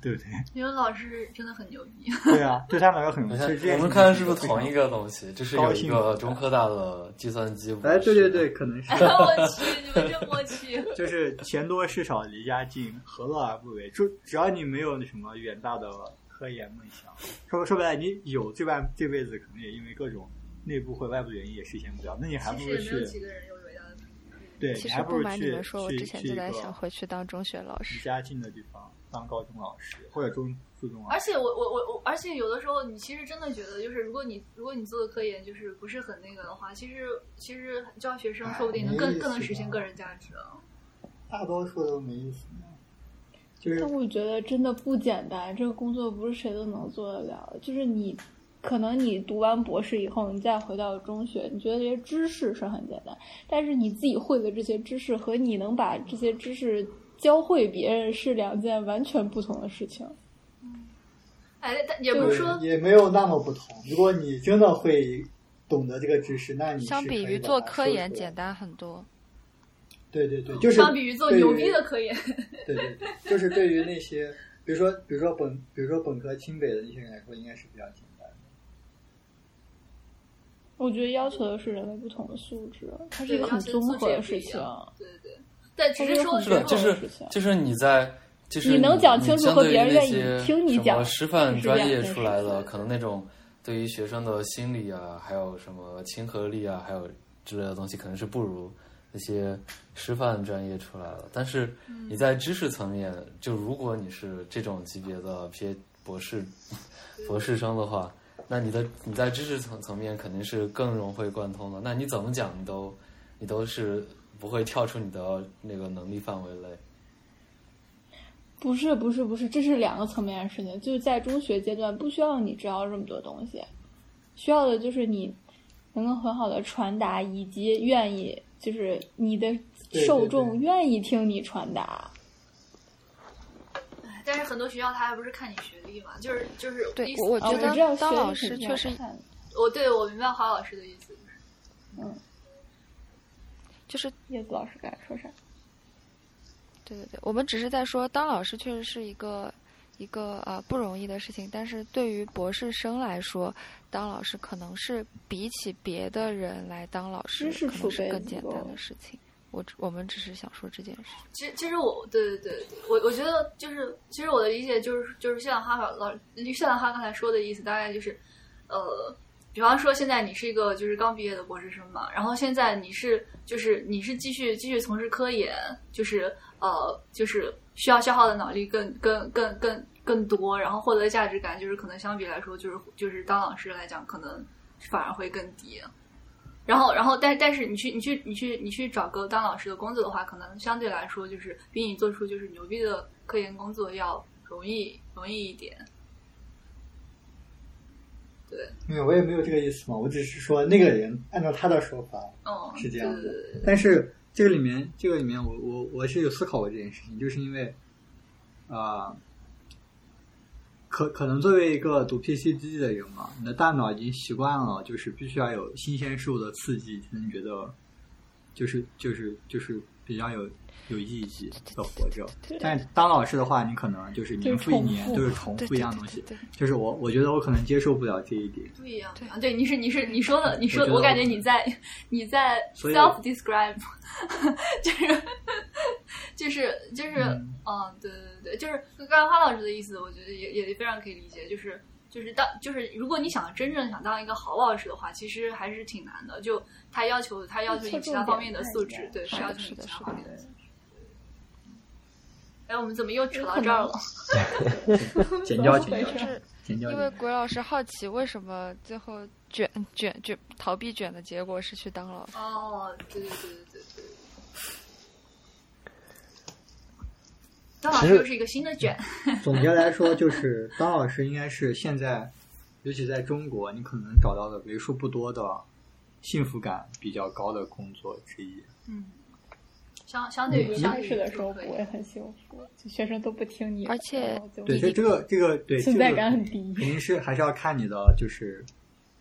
对不对？李永乐老师真的很牛逼。对啊，对他们来说很你看其实这件我们看是不是同一个东西？就是有一个中科大的计算机。哎，对对对，可能是。我去，你们真默契。就是钱多事少离家近，何乐而不为？就只要你没有那什么远大的科研梦想，说说白了，你有这半这辈子可能也因为各种内部或外部原因也实现不了，那你还不如其实也没有几去个人有伟大的对，其实不瞒你们说，我之前就在想回去当中学老离师。家近的地方当高中老师或者中初中老师。而且我我我我，而且有的时候你其实真的觉得，就是如果你如果你做的科研就是不是很那个的话，其实其实教学生说不定能更更能实现个人价值啊。大多数都没意思，就是但我觉得真的不简单，这个工作不是谁都能做得了。就是你，可能你读完博士以后，你再回到中学，你觉得这些知识是很简单，但是你自己会的这些知识和你能把这些知识教会别人是两件完全不同的事情。哎，但也不是说也没有那么不同。如果你真的会懂得这个知识，那你相比于做科研简单很多。对对对，就是相比于做牛逼的科研，对对对，就是对于那些，比如说比如说本比如说本科清北的那些人来说，应该是比较简。我觉得要求的是人类不同的素质，它是一个很综合的事情。的素质也不一样对对，但只是说它是就是就是你在就是你能讲清楚和相对于别人愿意那些听你讲什么师范专业出来的，可能那种对于学生的心理啊，还有什么亲和力啊，还有之类的东西，可能是不如那些师范专业出来的。但是你在知识层面，就如果你是这种级别的 P 博士博士生的话，那你的你在知识层层面肯定是更融会贯通的。那你怎么讲，你都你都是不会跳出你的那个能力范围内。不是不是不是，这是两个层面的事情。就是在中学阶段，不需要你知道这么多东西，需要的就是你能够很好的传达，以及愿意，就是你的受众愿意听你传达。哎但是很多学校他还不是看你学历嘛，就是就是对我觉得当老师确实我对我明白华老师的意思，就是叶子老师刚才说啥？对对对，我们只是在说，当老师确实是一个一个呃不容易的事情，但是对于博士生来说，当老师可能是比起别的人来当老师，可能是更简单的事情。我我们只是想说这件事。其实其实我对对对，我我觉得就是其实我的理解就是就是像哈老老像哈刚才说的意思，大概就是呃。比方说，现在你是一个就是刚毕业的博士生嘛，然后现在你是就是你是继续继续从事科研，就是呃就是需要消耗的脑力更更更更更多，然后获得的价值感就是可能相比来说就是就是当老师来讲可能反而会更低。然后，然后，但但是你去，你去，你去，你去找个当老师的工作的话，可能相对来说就是比你做出就是牛逼的科研工作要容易容易一点。对，没有，我也没有这个意思嘛，我只是说那个人按照他的说法嗯，是这样但是这个里面，这个里面我，我我是有思考过这件事情，就是因为啊、可可能作为一个读 PC 机的人嘛，你的大脑已经习惯了，就是必须要有新鲜事物的刺激，才能觉得就是就是就是比较有有意义的活着。但当老师的话，你可能就是年复一年就是重复都是重复一样东西对对对对，就是我我觉得我可能接受不了这一点。不一样啊！对，你是你是你说的，你说我感觉你在你在 self describe，就是就是就是嗯嗯，对对对，就是刚刚花老师的意思，我觉得也也非常可以理解，就是。就是当就是如果你想真正想当一个好老师的话，其实还是挺难的。就他要求他要求你其他方面的素质，对，是要求你其他方面的素质。哎，我们怎么又扯到这儿了？剪掉，剪掉，因为鬼老师好奇，为什么最后卷卷卷逃避卷的结果是去当老师？哦，对对对对对。当老师又是一个新的卷。总结来说，就是当老师应该是现在，尤其在中国，你可能找到的为数不多的幸福感比较高的工作之一。嗯。相相对于一相对于开始的时候不会很幸福，就学生都不听你的，而且对，所以这个这个对存在感很低肯定是还是要看你的就是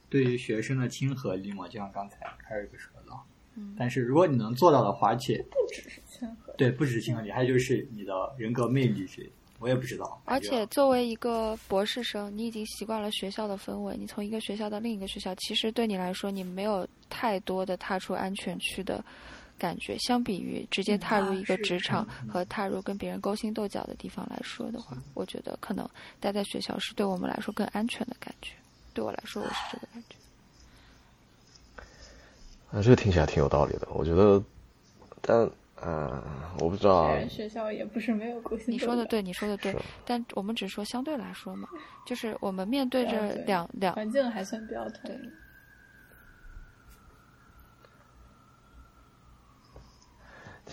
对于学生的亲和力嘛，就像刚才凯瑞哥说的。嗯但是如果你能做到的话，而且不只是亲和。对不只是亲和力，还有就是你的人格魅力之类，我也不知道。而且作为一个博士生，你已经习惯了学校的氛围，你从一个学校到另一个学校，其实对你来说，你没有太多的踏出安全区的感觉。相比于直接踏入一个职场和踏入跟别人勾心斗角的地方来说的话，我觉得可能待在学校是对我们来说更安全的感觉。对我来说，我是这个感觉。啊，这个听起来挺有道理的，我觉得，但嗯、呃我不知道虽，然学校也不是没有勾心斗角，你说的对，你说的对，但我们只说相对来说嘛，就是我们面对着对对两两环境还算比较统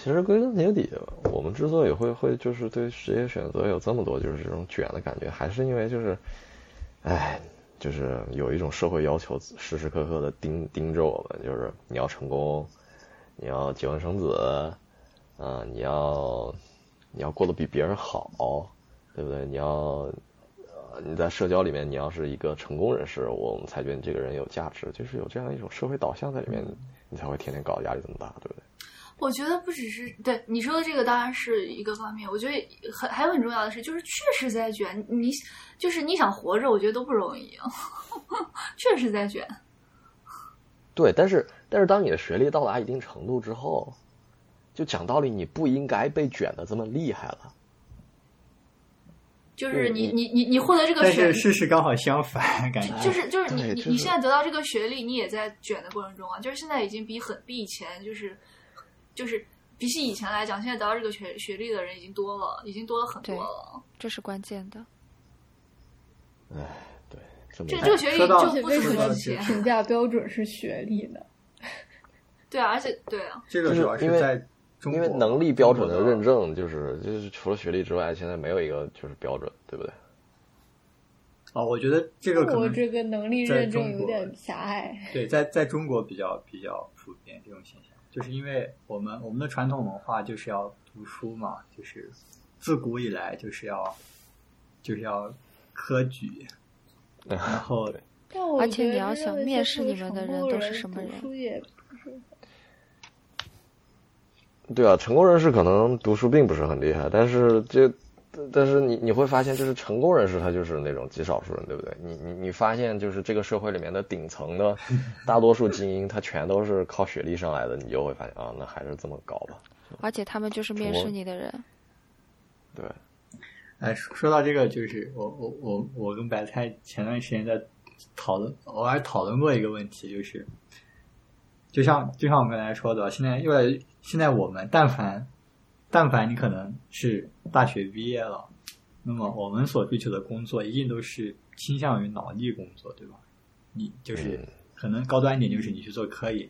其实归根结底，我们之所以会会就是对职业选择有这么多就是这种卷的感觉，还是因为就是，哎，就是有一种社会要求时时刻刻的盯盯着我们，就是你要成功，你要结婚生子，啊、你要你要过得比别人好，对不对？你要你在社交里面，你要是一个成功人士，我们才觉得你这个人有价值，就是有这样一种社会导向在里面，你才会天天搞压力这么大，对不对？我觉得不只是对你说的这个，当然是一个方面。我觉得很还有很重要的是，就是确实在卷。你就是你想活着，我觉得都不容易，确实在卷。对，但是但是当你的学历到达一定程度之后，就讲道理，你不应该被卷的这么厉害了。就是你嗯你你你获得这个但学是事实刚好相反，感觉就是就是你就是你你现在得到这个学历，你也在卷的过程中啊。就是现在已经比很比以前就是就是比起以前来讲，现在得到这个学学历的人已经多了，已经多了很多了。这是关键的。哎，对，这么这个学历就不是为什么评价标准是学历呢？对啊，而且对啊，这个主要是因为在中因为能力标准的认证，就是就是除了学历之外，现在没有一个就是标准，对不对？哦，我觉得这个可能我这个能力认证有点狭隘。对，在在中国比较比较普遍这种现象，就是因为我们我们的传统文化就是要读书嘛，就是自古以来就是要就是要科举，然后。而且你要想面试特别你们的人都是什么人对啊，成功人士可能读书并不是很厉害，但是这，但是你你会发现，就是成功人士他就是那种极少数人，对不对？你你你发现，就是这个社会里面的顶层的 大多数精英，他全都是靠学历上来的，你就会发现啊，那还是这么搞吧。而且他们就是面试你的人，对，哎，说说到这个，就是我我我我跟白菜前段时间在讨论，偶尔讨论过一个问题，就是，就像就像我们刚才说的，现在越来越现在我们但凡但凡你可能是大学毕业了，那么我们所追求的工作一定都是倾向于脑力工作，对吧？你就是嗯可能高端一点，就是你去做科研，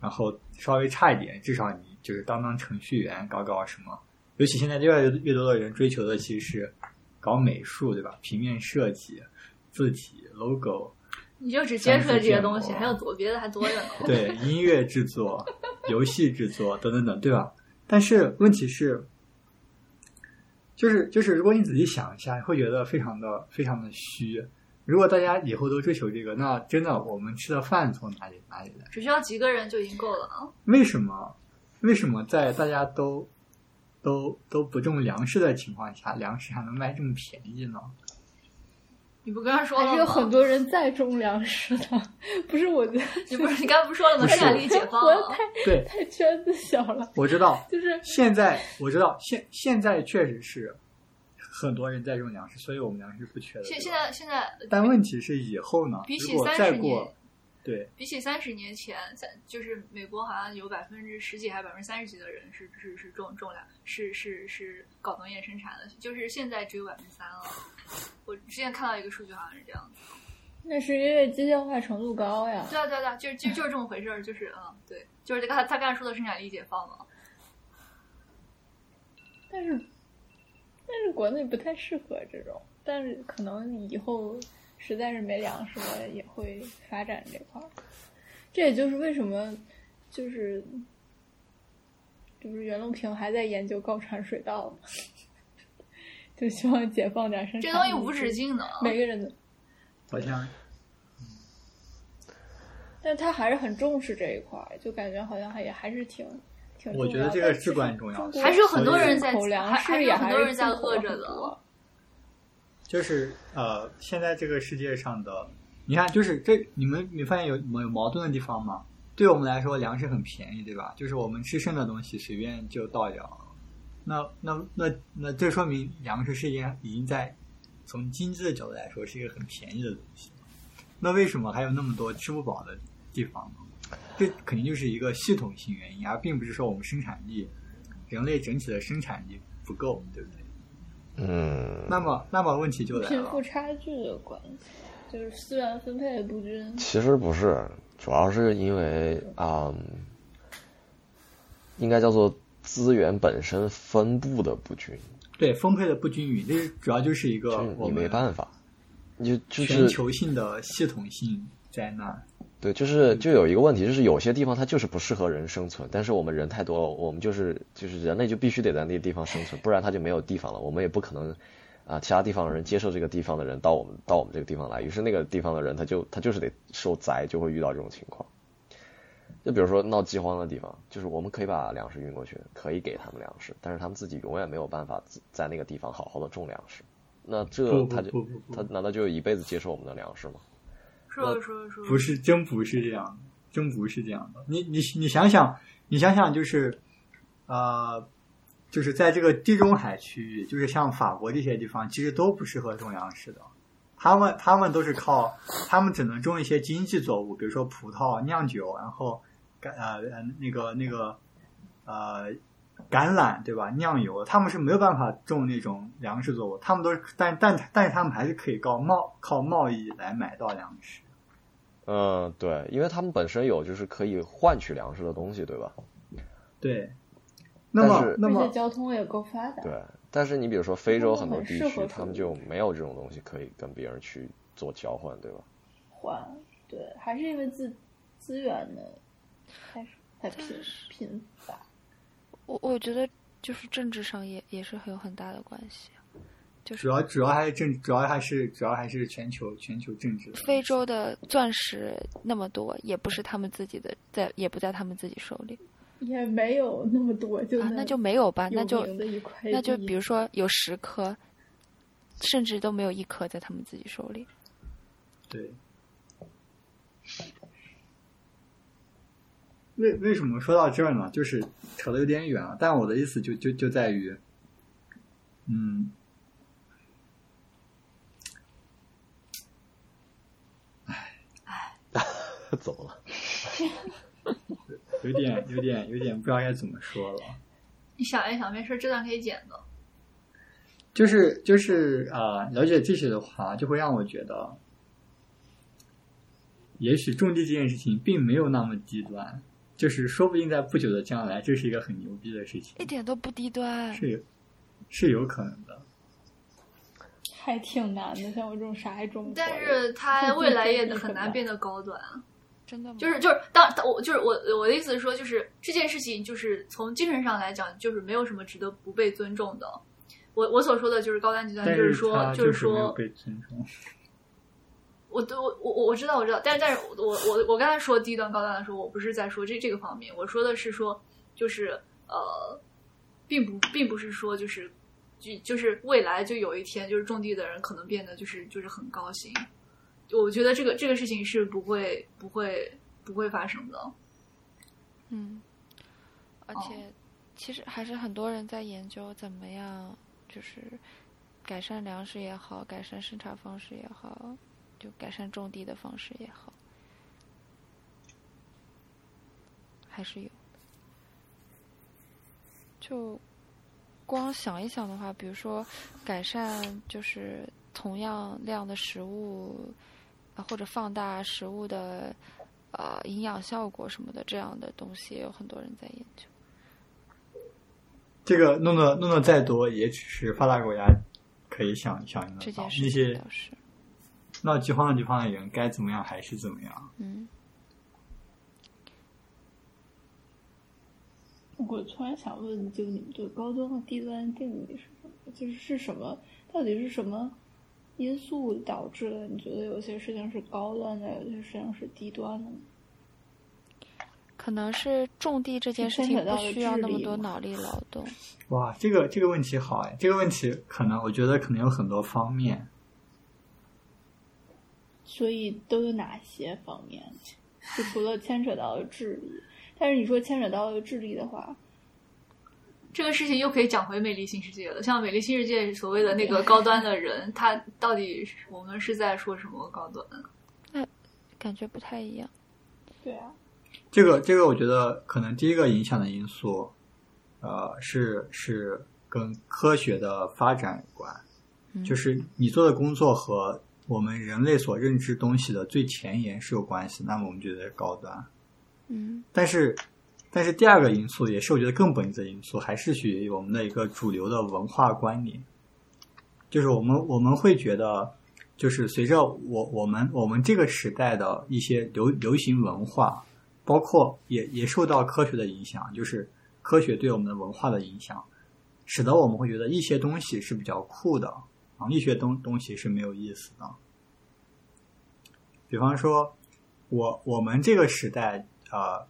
然后稍微差一点，至少你就是当当程序员，搞搞什么。尤其现在越来越越多的人追求的其实是搞美术，对吧？平面设计、字体、logo，你就只接触了这些东西，还有多别的还多着呢。对音乐制作、游戏制作等等等，对吧？但是问题是，就是就是，如果你仔细想一下，会觉得非常的非常的虚。如果大家以后都追求这个，那真的我们吃的饭从哪里哪里来？只需要几个人就已经够了啊。为什么？为什么在大家都都都不种粮食的情况下，粮食还能卖这么便宜呢？你不刚刚说了吗？还是有很多人在种粮食的，不是我觉得 你不是你刚才不是说了吗？生产力解放了 我太。对，太圈子小了，我知道，就是现在我知道，现现在确实是很多人在种粮食，所以我们粮食不缺的。现现在现在，但问题是以后呢？比起如果再过年，对比起三十年前，在就是美国好像有百分之十几还是百分之三十几的人是是是种种粮，是是是搞农业生产的，就是现在只有百分之三了。我之前看到一个数据，好像是这样子。那是因为机械化程度高呀。对啊对啊对啊，就是就就是这么回事儿，就是嗯对，就是他他刚才说的生产力解放嘛。但是但是国内不太适合这种，但是可能以后实在是没粮食了，也会发展这块儿。这也就是为什么，就是就是袁隆平还在研究高产水稻，就希望解放点生产。这东西无止境的。每个人的，好像但他还是很重视这一块儿，就感觉好像还也还是挺挺重要的。我觉得这个至关重要还是有很多人在口粮还还是有食也还是很多人在进口饿着的就是呃，现在这个世界上的，你看，就是这你们你发现有有矛盾的地方吗？对我们来说，粮食很便宜，对吧？就是我们吃剩的东西随便就倒掉。那那那那，这说明粮食是一件已经在从经济的角度来说是一个很便宜的东西。那为什么还有那么多吃不饱的地方呢？这肯定就是一个系统性原因，而并不是说我们生产力，人类整体的生产力不够，对不对？嗯，那么，那么问题就来了贫富。差距的关系，就是资源分配不均。其实不是，主要是因为啊、应该叫做资源本身分布的不均，对分配的不均匀，这主要就是一个我们没办法，你就就全球性的系统性在那儿。对，就是就有一个问题，就是有些地方它就是不适合人生存，但是我们人太多了，我们就是就是人类就必须得在那个地方生存，不然它就没有地方了，我们也不可能啊、其他地方的人接受这个地方的人到我们到我们这个地方来，于是那个地方的人他就他就是得受灾，就会遇到这种情况。就比如说闹饥荒的地方，就是我们可以把粮食运过去，可以给他们粮食，但是他们自己永远没有办法在那个地方好好的种粮食。那这他就他难道就一辈子接受我们的粮食吗？说说说，不是，真不是这样的，真不是这样的。你你你想想，你想想，就是，呃，就是在这个地中海区域，就是像法国这些地方，其实都不适合种粮食的。他们他们都是靠，他们只能种一些经济作物，比如说葡萄、酿酒，然后呃那个那个呃橄榄，对吧？酿油，他们是没有办法种那种粮食作物，他们都是，但但但是他们还是可以靠贸靠贸易来买到粮食。嗯，对，因为他们本身有就是可以换取粮食的东西，对吧？对，那么但是那么而且交通也够发达。对，但是你比如说非洲很多地区他们就没有这种东西可以跟别人去做交换，对吧？换，对，还是因为资资源的太太贫贫乏。我我觉得就是政治上也也是很有很大的关系，就是主要主要还是政，主要还是主要还是全球全球政治。非洲的钻石那么多，也不是他们自己的，在也不在他们自己手里也没有那么多，就啊，那就没有吧，那就那就比如说有十颗，甚至都没有一颗在他们自己手里。对。为为什么说到这儿呢？就是扯的有点远了，但我的意思就就就在于，嗯，走 了，有点有点有点不知道该怎么说了。你想一想，没事，这段可以剪的。就是就是啊、呃了解这些的话，就会让我觉得，也许种地这件事情并没有那么极端，就是说不定在不久的将来，这是一个很牛逼的事情一，点都不低端，是有是有可能的。还挺难的。像我这种啥也中不，但是 它未来也很难变得高端。真的吗？就是就是当当我就是我我的意思是说，就是这件事情就是从精神上来讲，就是没有什么值得不被尊重的。我我所说的就是高端极端，但就是说就是说，被尊重。我都我我我知道我知道，但是但是我我我刚才说低端高端的时候，我不是在说这这个方面，我说的是说就是呃，并不并不是说就是就就是未来就有一天就是种地的人可能变得就是就是很高兴，我觉得这个这个事情是不会不会不会发生的。嗯，而且其实还是很多人在研究怎么样，就是改善粮食也好，改善生产方式也好，就改善种地的方式也好，还是有的。就光想一想的话，比如说改善就是同样量的食物，啊或者放大食物的呃营养效果什么的这样的东西，也有很多人在研究。这个弄的弄的再多，也只是发达国家可以想响应这得到。件事那些情闹饥荒的地方的人该怎么样还是怎么样。嗯，我突然想问，就你们对高端和低端的定义是什么？就是是什么？到底是什么因素导致了你觉得有些事情是高端的，有些事情是低端的呢？可能是种地这件事情不需要那么多脑力劳动。哇，这个这个问题好哎，这个问题可能我觉得可能有很多方面。所以都有哪些方面？就除了牵扯到了智力，但是你说牵扯到了智力的话，这个事情又可以讲回美丽新世界了。像美丽新世界所谓的那个高端的人，他到底我们是在说什么高端？感觉不太一样。对啊，这个这个，我觉得可能第一个影响的因素，呃，是是跟科学的发展有关，嗯就是你做的工作和我们人类所认知东西的最前沿是有关系，那么我们觉得高端。嗯。但是，但是第二个因素也是我觉得更本质的因素，还是取决于我们的一个主流的文化观念，就是我们我们会觉得，就是随着我我们我们这个时代的一些流流行文化，包括也也受到科学的影响，就是科学对我们的文化的影响，使得我们会觉得一些东西是比较酷的，啊，一些东东西是没有意思的。比方说，我我们这个时代，呃，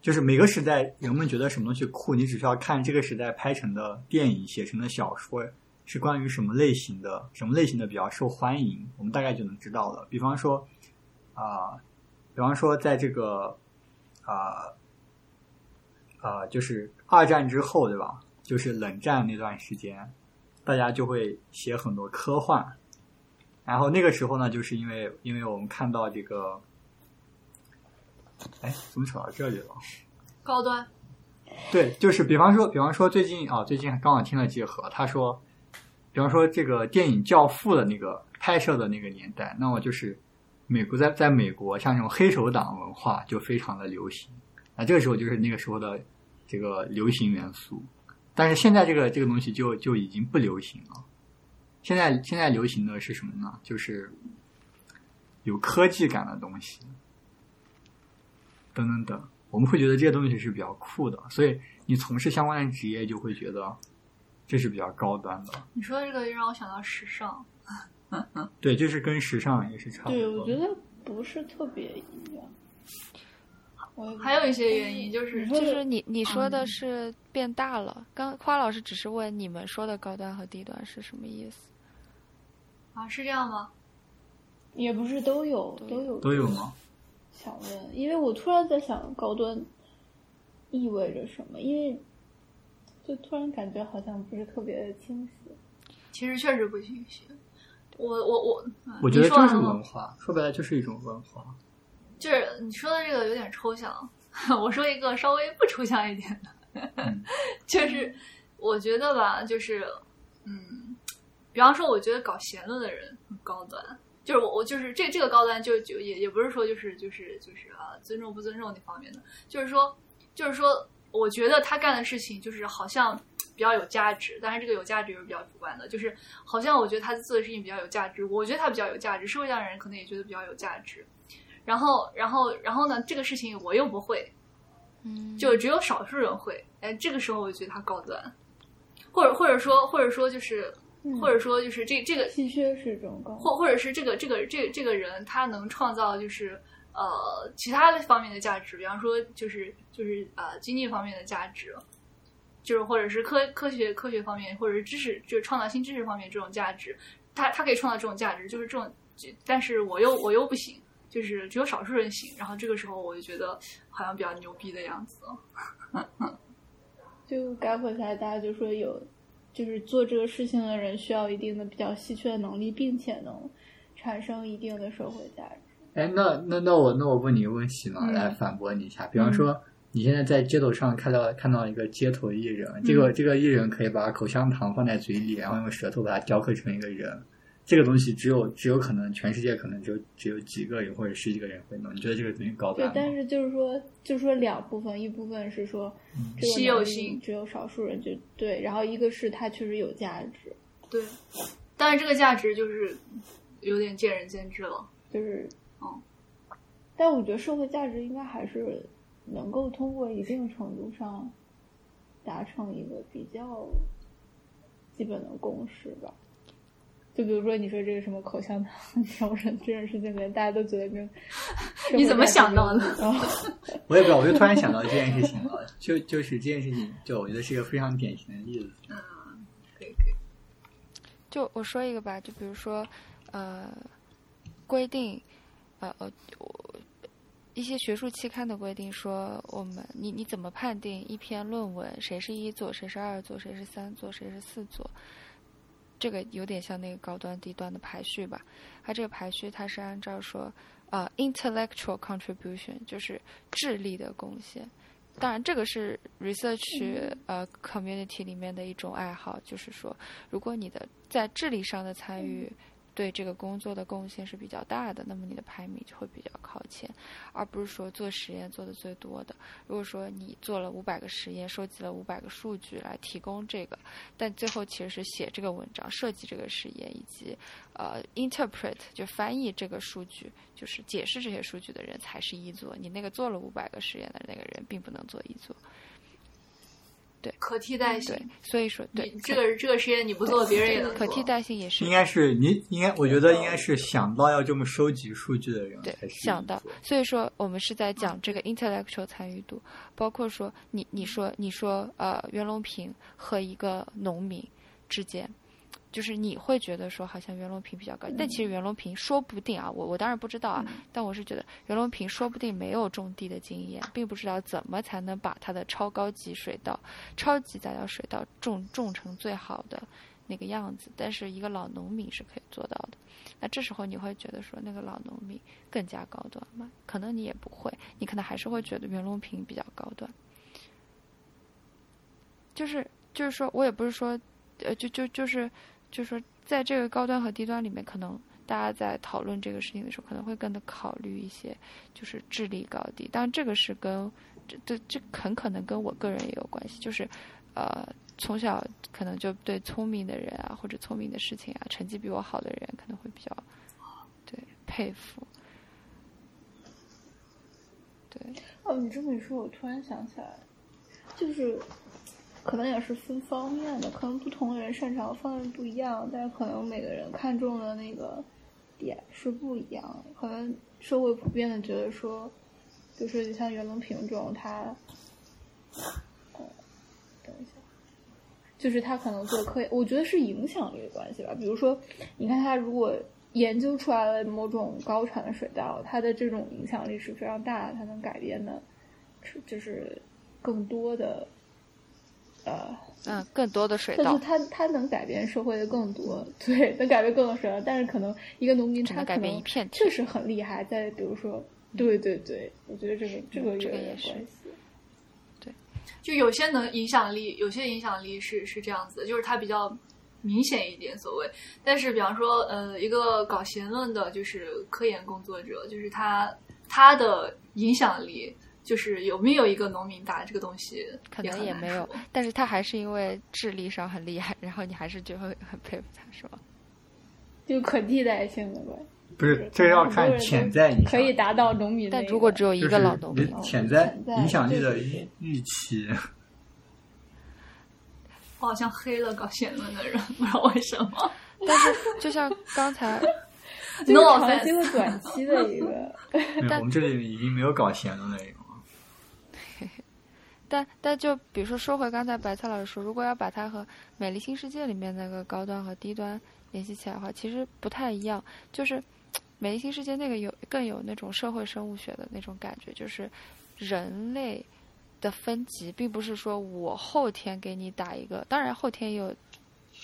就是每个时代人们觉得什么东西酷，你只需要看这个时代拍成的电影、写成的小说是关于什么类型的，什么类型的比较受欢迎，我们大概就能知道了。比方说，啊、比方说在这个啊啊、就是二战之后，对吧？就是冷战那段时间，大家就会写很多科幻。然后那个时候呢，就是因为因为我们看到这个，哎，怎么扯到这里了？高端，对，就是比方说，比方说最近啊，最近刚好听了结合，他说，比方说这个电影《教父》的那个拍摄的那个年代，那么就是美国在在美国，像这种黑手党文化就非常的流行，啊，这个时候就是那个时候的这个流行元素，但是现在这个这个东西就就已经不流行了，现在现在流行的是什么呢？就是有科技感的东西，等等等。我们会觉得这些东西是比较酷的，所以你从事相关的职业就会觉得这是比较高端的。你说的这个让我想到时尚。对，就是跟时尚也是差不多。对，我觉得不是特别一样。还有一些原因就是说就是你你说的嗯是变大了。刚花老师只是问你们说的高端和低端是什么意思？啊，是这样吗？也不是都有都都有都有吗？想问，因为我突然在想高端意味着什么，因为就突然感觉好像不是特别的清晰。其实确实不清晰。我我我，嗯我觉得就是文化，说白了就是一种文化。就是你说的这个有点抽象，我说一个稍微不抽象一点的，嗯 就是我觉得吧，就是嗯，比方说，我觉得搞闲论的人很高端，就是我我就是这这个高端就就也也不是说就是就是就是啊尊重不尊重那方面的，就是说就是说，我觉得他干的事情就是好像比较有价值，但是这个有价值也是比较主观的，就是好像我觉得他做的事情比较有价值，我觉得他比较有价值，社会上的人可能也觉得比较有价值。然后，然后，然后呢？这个事情我又不会，嗯，就只有少数人会。哎，这个时候我就觉得他高端，或者或者说或者说就是，嗯或者说就是这这个稀缺是一种高或或者是这个这个这这个人他能创造就是呃其他的方面的价值，比方说就是就是呃经济方面的价值，就是或者是科科学科学方面，或者是知识就是创造新知识方面这种价值，他他可以创造这种价值，就是这种，但是我又我又不行。就是只有少数人行，然后这个时候我就觉得好像比较牛逼的样子。就概括下来，大家就说有，就是做这个事情的人需要一定的比较稀缺的能力，并且能产生一定的社会价值。哎，那那那我那我问你一个问题呢，嗯来反驳你一下。比方说，你现在在街头上看到看到一个街头艺人，这个这个艺人可以把口香糖放在嘴里，然后用舌头把它雕刻成一个人，这个东西只有只有可能全世界可能只有只有几个人或者十几个人会弄，你觉得这个东西高对端，吗？但是就是说，就是说两部分，一部分是说稀有性只有少数人就对，然后一个是它确实有价值，对，但是这个价值就是有点见仁见智了。就是，嗯，但我觉得社会价值应该还是能够通过一定程度上达成一个比较基本的共识吧。就比如说你说这个什么口香糖挑人这件事情，可能大家都觉得跟你怎么想到的？我也不知道，我就突然想到这件事情了，就就是这件事情，就我觉得是一个非常典型的例子。可以可以，就我说一个吧，就比如说，呃，规定，呃呃，我一些学术期刊的规定说，我们你你怎么判定一篇论文谁是一作，谁是二作，谁是三作，谁是四作？这个有点像那个高端低端的排序吧。它这个排序它是按照说，呃，intellectual contribution 就是智力的贡献。当然，这个是 research 呃 community 里面的一种爱好，就是说，如果你的在智力上的参与对这个工作的贡献是比较大的，那么你的排名就会比较靠前，而不是说做实验做的最多的。如果说你做了五百个实验，收集了五百个数据来提供这个，但最后其实是写这个文章、设计这个实验以及呃 interpret 就翻译这个数据，就是解释这些数据的人才是一作。你那个做了五百个实验的那个人，并不能做一作。可替代性对。，所以说对这个这个实验你不做，别人也能做。可替代性也是应该是你应该，我觉得应该是想到要这么收集数据的人对才想到，所以说我们是在讲这个 intellectual 参与度，包括说你你说你说呃袁隆平和一个农民之间。就是你会觉得说好像袁隆平比较高，但其实袁隆平说不定啊，我我当然不知道啊，但我是觉得袁隆平说不定没有种地的经验，并不知道怎么才能把他的超高级水稻、超级杂交水稻种种成最好的那个样子，但是一个老农民是可以做到的。那这时候你会觉得说那个老农民更加高端吗？可能你也不会，你可能还是会觉得袁隆平比较高端。就是就是说我也不是说，呃，就就就是就是说，在这个高端和低端里面，可能大家在讨论这个事情的时候，可能会更的考虑一些，就是智力高低。当然，这个是跟这这这很可能跟我个人也有关系，就是呃，从小可能就对聪明的人啊，或者聪明的事情啊，成绩比我好的人，可能会比较对佩服。对，哦，你这么一说，我突然想起来，就是可能也是分方面的，可能不同的人擅长的方面不一样，但是可能每个人看中的那个点是不一样。可能社会普遍的觉得说，就是像袁隆平这种，他，呃，等一下。就是他可能做科研，我觉得是影响力的关系吧。比如说，你看他如果研究出来了某种高产的水稻，它的这种影响力是非常大的，它能改变的，是就是更多的，呃，嗯，更多的水稻但是它它能改变社会的更多，对，能改变更多水稻，但是可能一个农民只能改变一片确实很厉害，在比如说，对对对，我觉得这个这个这个有点也是关系。就有些能影响力，有些影响力是是这样子，就是它比较明显一点，所谓。但是，比方说，呃，一个搞弦论的，就是科研工作者，就是他他的影响力，就是有没有一个农民打，这个东西可能也没有，但是他还是因为智力上很厉害，然后你还是就会很佩服他，是吧？就可替代性的关系，不是，这要看潜在影响。可以达到农民。但如果只有一个老农民，潜在潜在影响力的预预期，我好像黑了搞弦论的人，不知道为什么。但是就像刚才，就是 No 长 offense 期和短期的一个，我们这里已经没有搞闲的内容了。但但就比如说说回刚才白菜老师说，如果要把它和《美丽新世界》里面那个高端和低端联系起来的话，其实不太一样。就是 《美丽新世界》那个有更有那种社会生物学的那种感觉，就是人类的分级，并不是说我后天给你打一个，当然后天也有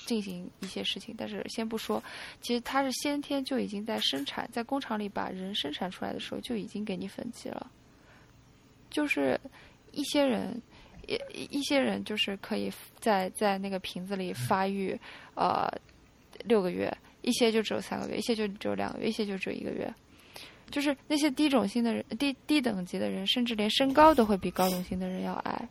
进行一些事情，但是先不说，其实它是先天就已经在生产，在工厂里把人生产出来的时候就已经给你分级了，就是一些人。一一些人就是可以在在那个瓶子里发育，呃，六个月，一些就只有三个月，一些就只有两个月，一些就只有一个月。就是那些低种性的人、低低等级的人，甚至连身高都会比高种性的人要矮。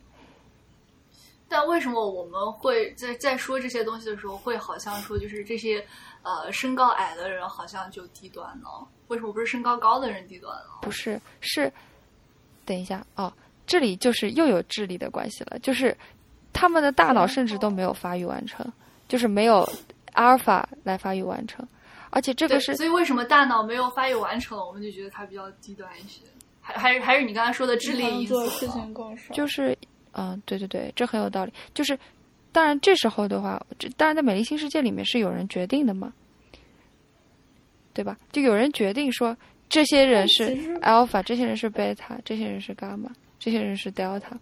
但为什么我们会在在说这些东西的时候，会好像说就是这些呃身高矮的人好像就低端呢？为什么不是身高高的人低端呢？不是，是，等一下哦，这里就是又有智力的关系了，就是他们的大脑甚至都没有发育完成，就是没有阿尔法来发育完成，而且这个是所以为什么大脑没有发育完成，我们就觉得它比较低端一些？还还是还是你刚才说的智力因素做事情更少。就是，嗯，对对对，这很有道理。就是，当然这时候的话，这当然在美丽新世界里面是有人决定的嘛，对吧？就有人决定说，这些人是 alpha，这些人是 beta，这些人是 gamma，这些人是 delta。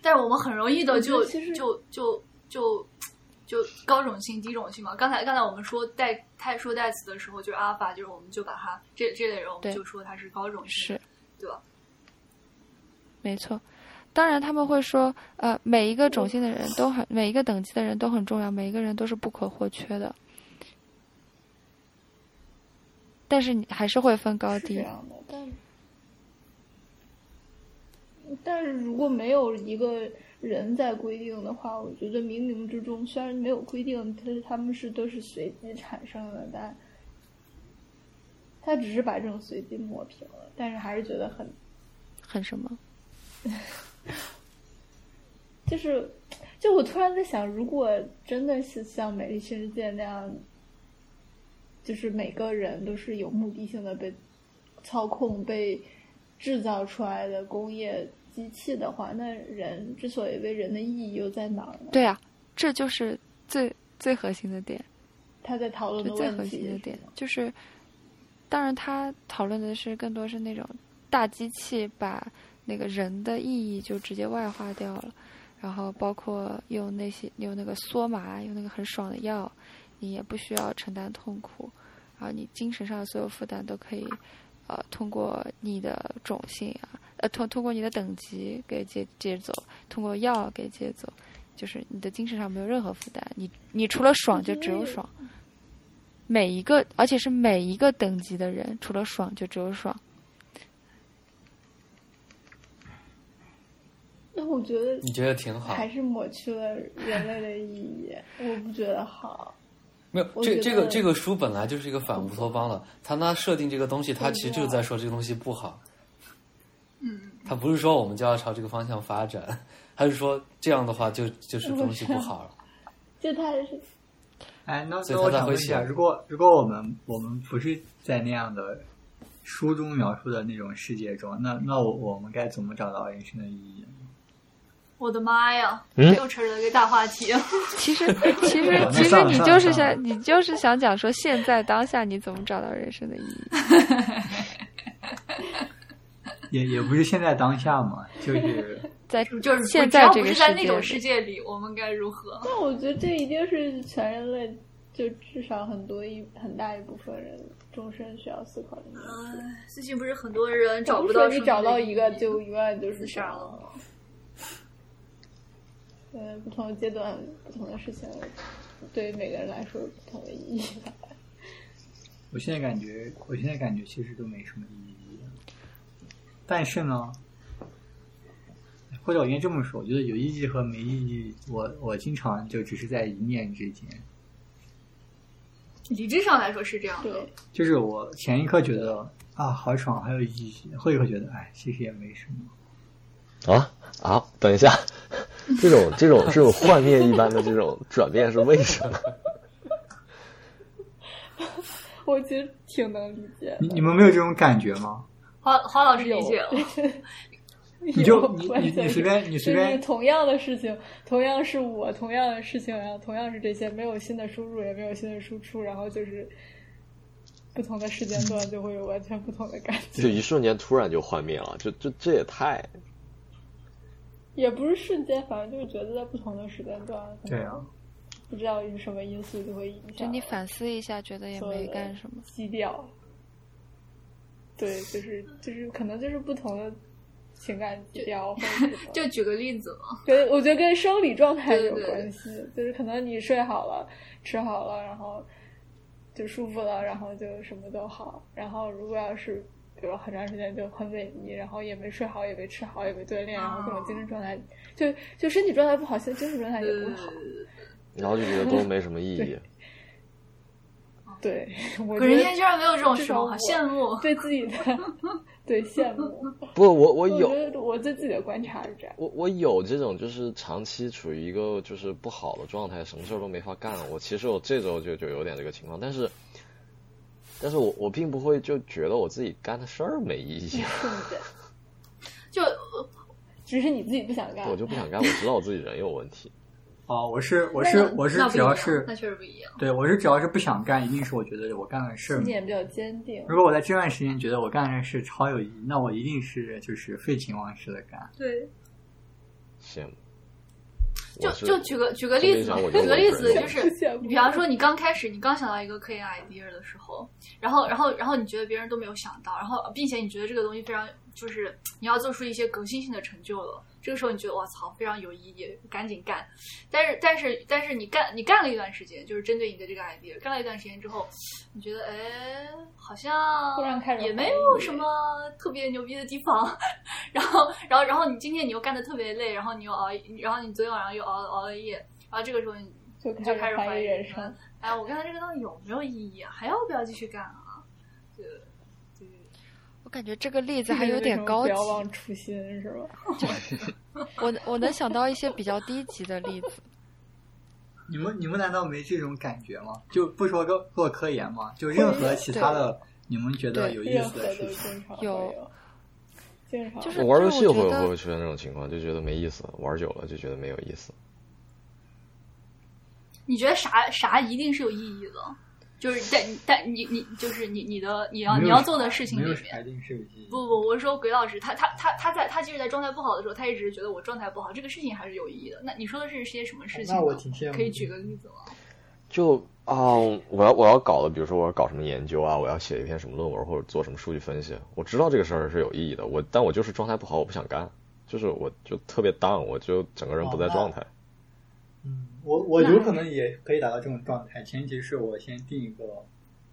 但是我们很容易的就其实就就就就高种性、低种性嘛。刚才刚才我们说代太说代词的时候，就是阿尔法，就是我们就把它这这类人，我们就说他是高种性，是，对吧？没错。当然，他们会说，呃，每一个种姓的人都很，每一个等级的人都很重要，每一个人都是不可或缺的。但是你还是会分高低是这。样的，但但是如果没有一个人在规定的话，我觉得冥冥之中虽然没有规定，它他们是都是随机产生的，但他只是把这种随机抹平了，但是还是觉得很很什么？就是，就我突然在想，如果真的是像《美丽新世界》那样，就是每个人都是有目的性的被操控、被制造出来的工业机器的话，那人之所以为人的意义又在哪儿呢？对啊，这就是最最核心的点。他在讨论的最核问题是心的点，就是，当然他讨论的是更多是那种大机器把那个人的意义就直接外化掉了，然后包括用那些用那个缩麻，用那个很爽的药，你也不需要承担痛苦，然后你精神上的所有负担都可以，呃，通过你的种性啊，呃，通通过你的等级给接接走，通过药给接走。就是你的精神上没有任何负担，你你除了爽就只有爽，每一个，而且是每一个等级的人，除了爽就只有爽。那我觉得你觉得挺好？还是抹去了人类的意义，我不觉得好。没有，这这个这个书本来就是一个反乌托邦了。他那设定这个东西，他其实就是在说这个东西不好。嗯，他不是说我们就要朝这个方向发展，他是说这样的话就就是东西不好了。就他是哎，那所以那我想问一下，如果如果我们我们不是在那样的书中描述的那种世界中，那那我我们该怎么找到人生的意义？我的妈呀，嗯又扯了个大话题。其实 其实其实你就是想你就是想讲说现在当下你怎么找到人生的意义？也也不是现在当下嘛，就是 在就是现只要在这个不是在那种世界里，我们该如何？但我觉得这一定是全人类，就至少很多一很大一部分人终身需要思考的问题。唉最近不是很多人找不不到你找到一个就永远就是自这样杀了。呃，不同的阶段，不同的事情，对于每个人来说有不同的意义吧。我现在感觉，我现在感觉其实都没什么意义。但是呢，或者我应该这么说，我觉得有意义和没意义，我我经常就只是在一念之间。理智上来说是这样的，，就是我前一刻觉得啊好爽，还有意义，后一刻觉得哎其实也没什么。啊啊！等一下，这种这种这种幻灭一般的这种转变是为什么？我其实挺能理解。你你们没有这种感觉吗？花花老师理解了。你就有你完全你你随便你随便就是同样的事情，同样是我，同样的事情，然后同样是这些，没有新的输入，也没有新的输出，然后就是不同的时间段就会有完全不同的感觉，就一瞬间突然就幻灭了，这这这也太也不是瞬间，反正就是觉得在不同的时间段，对啊，不知道是什么因素就会影响。就你反思一下，觉得也没干什么。基调。对，就是就是可能就是不同的情感基调，就举个例子嘛，跟我觉得跟生理状态有对对对关系，就是可能你睡好了，吃好了，然后就舒服了，然后就什么都好。然后如果要是比如很长时间就很萎靡，然后也没睡好，也没吃好，也没锻炼，然后各种精神状态就就身体状态不好，现在精神状态也不好。然后就觉得都没什么意义。对，我可人家居然没有这种时候，好至少我羡慕。对自己的 对羡慕。不，我我我有我对自己的观察是这样。我我有这种就是长期处于一个就是不好的状态，什么事儿都没法干。我其实我这周就就有点这个情况，但是，但是我我并不会就觉得我自己干的事儿没意义，对不对，就只是你自己不想干。我就不想干。我知道我自己人有问题，哦，我是我是我是只要是那确实不一样。对我是只要是不想干，一定是我觉得我干的事儿信。念比较坚定。如果我在这段时间觉得我干的事超有意义，那我一定是就是废寝忘食的干。对，羡慕。就就举个举个例子举个例子就是 你比方说，你刚开始，你刚想到一个科研 idea 的时候，然后，然后，然后你觉得别人都没有想到，然后，并且你觉得这个东西非常，就是你要做出一些革新性的成就了。这个时候你觉得我操非常有意义，赶紧干。但是，但是，但是你干你干了一段时间，就是针对你的这个 idea，干了一段时间之后，你觉得哎，好像也没有什么特别牛逼的地方。然后，然后，然后你今天你又干的特别累，然后你又熬，然后你昨天晚上又熬熬了夜，然后这个时候你就开始怀怀疑人生。哎，我干的这个到底有没有意义啊？还要不要继续干啊？对对，我感觉这个例子还有点高级不。要忘初心，是吧？我我能想到一些比较低级的例子。你们你们难道没这种感觉吗？就不说做做科研吗？就任何其他的你们觉得有意思的事情，有有，经常就是我玩游戏会就我觉得会出现这种情况，就觉得没意思，玩久了就觉得没有意思。你觉得啥啥一定是有意义的？就是在但你你就是你你的你要你要做的事情里面。不不，我是说鬼老师，他他他他在他即使在状态不好的时候，他一直觉得我状态不好，这个事情还是有意义的。那你说的是些什么事情？那我挺羡慕可以举个例子吗？就啊、我要我要搞的，比如说我要搞什么研究啊，我要写一篇什么论文或者做什么数据分析，我知道这个事儿是有意义的，我但我就是状态不好，我不想干，就是我就特别 down，我就整个人不在状态。嗯，我我有可能也可以达到这种状态，前提是我先定一个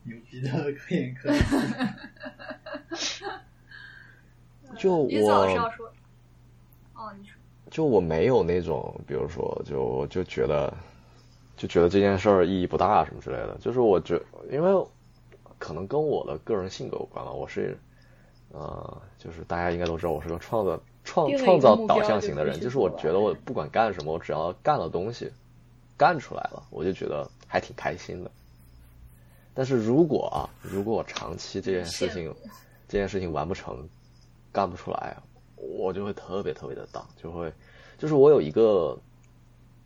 牛逼的科研课题。就于子老师要我说，哦，你说，就我没有那种，比如说就我就觉得就觉得这件事儿意义不大什么之类的，就是我觉因为可能跟我的个人性格有关吧，我是呃，就是大家应该都知道我是个创造创创造导向型的人，就是我觉得我不管干什么，我只要干了东西，干出来了，我就觉得还挺开心的。但是如果啊，如果我长期这件事情这件事情完不成，干不出来，我就会特别特别的荡，就会就是我有一个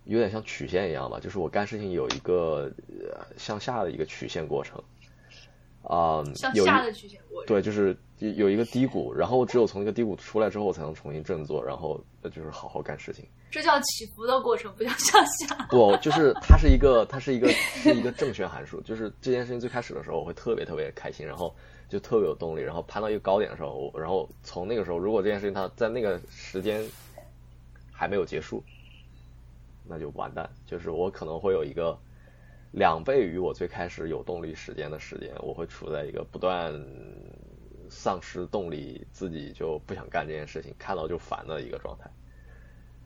有点像曲线一样吧，就是我干事情有一个呃向下的一个曲线过程，啊、向有一下的曲线，过程对，就是有有一个低谷，然后只有从一个低谷出来之后，我才能重新振作，然后呃就是好好干事情。这叫起伏的过程，不叫向下。不，就是它是一个，它是一个是一个正弦函数。就是这件事情最开始的时候，我会特别特别开心，然后就特别有动力，然后攀到一个高点的时候，我然后从那个时候，如果这件事情它在那个时间还没有结束，那就完蛋。就是我可能会有一个两倍于我最开始有动力时间的时间，我会处在一个不断丧失动力，自己就不想干这件事情，看到就烦的一个状态。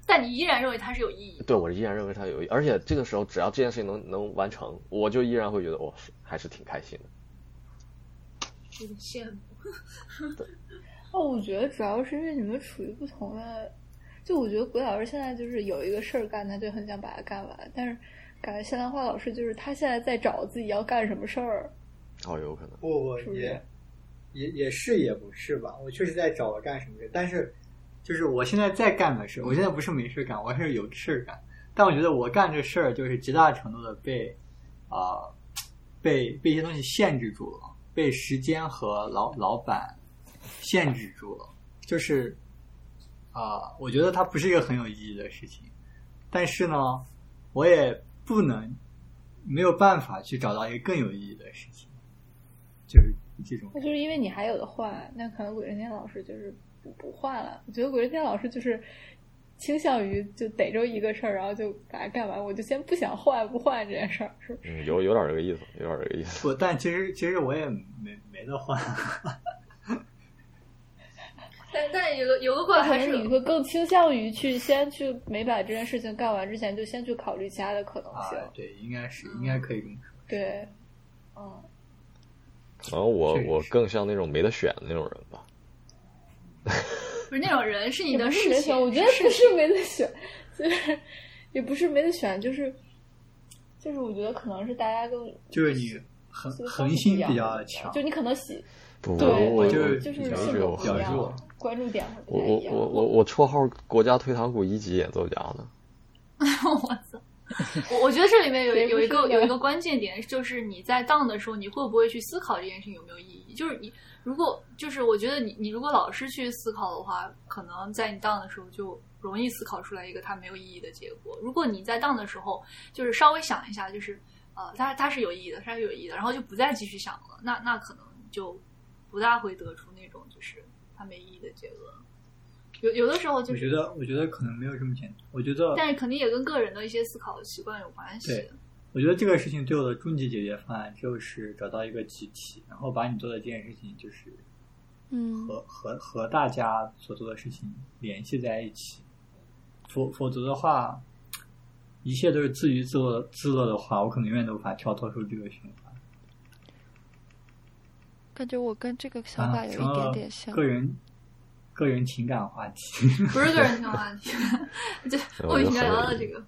但你依然认为它是有意义的。对我依然认为它有意义，而且这个时候只要这件事情能能完成，我就依然会觉得我、是还是挺开心的。有点羡慕。哦，我觉得主要是因为你们处于不同的，就我觉得鬼老师现在就是有一个事儿干，他就很想把它干完，但是感觉谢兰花老师就是他现在在找自己要干什么事儿，哦，有可能。不不是不是也也也是也不是吧？我确实在找我干什么事，但是就是我现在在干的事，我现在不是没事干，我是有事儿干。但我觉得我干这事儿就是极大程度的被啊、被被一些东西限制住了，被时间和老老板限制住了。就是啊、我觉得它不是一个很有意义的事情，但是呢，我也不能没有办法去找到一个更有意义的事情，就是这种那就是因为你还有的换，那可能鬼神天老师就是不不换了。我觉得鬼神天老师就是倾向于就逮着一个事儿，然后就把它干完，我就先不想换不换这件事儿，是不是？嗯，有有点这个意思，有点这个意思。不，但其实其实我也没没得换。但但有个有个怪可还是你会更倾向于去先去没把这件事情干完之前，就先去考虑其他的可能性。啊，对，应该是应该可以这么说。对，嗯，可能我我更像那种没得选的那种人吧。不是那种人，是你的事情。我觉得不是没得选，就是也不是没得选，就是就是我觉得可能是大家都就是你恒恒心比较强，就你可能喜，对我我就是就是性格不一样比较弱，关注点会不我我太一样。我我我绰号国家退堂鼓一级演奏家呢。我操！我我觉得这里面有有一个有一个关键点，就是你在当的时候，你会不会去思考这件事情有没有意义？就是你如果就是我觉得你你如果老是去思考的话，可能在你当的时候就容易思考出来一个它没有意义的结果。如果你在当的时候就是稍微想一下，就是呃，它它是有意义的，它是有意义的，然后就不再继续想了，那那可能就不大会得出那种就是它没意义的结论。有有的时候就是我觉得我觉得可能没有这么简单。我觉得但是肯定也跟个人的一些思考习惯有关系。对我觉得这个事情对我的终极解决方案就是找到一个集体，然后把你做的这件事情就是嗯和和和大家所做的事情联系在一起，否否则的话，一切都是自娱自乐自乐的话，我可能永远都无法跳脱出这个循环。感觉我跟这个想啊法，有一点点像。个人个人情感话题。不是个人情感话题，就莫名其妙聊到了这个。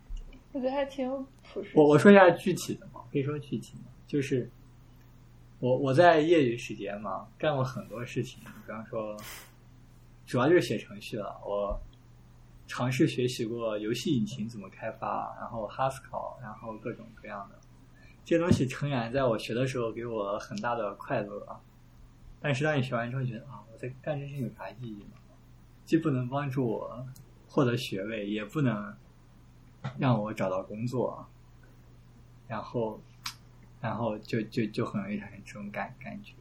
我觉得还挺有朴实。我我说一下具体的嘛，可以说具体的，就是我我在业余时间嘛，干过很多事情，比方说，主要就是写程序了。我尝试学习过游戏引擎怎么开发，然后 Haskell，然后各种各样的这些东西，诚然在我学的时候给我很大的快乐，但是当你学完之后，觉得啊，我在干这事情有啥意义呢？既不能帮助我获得学位，也不能让我找到工作，然后，然后就就就很容易产生这种感感觉。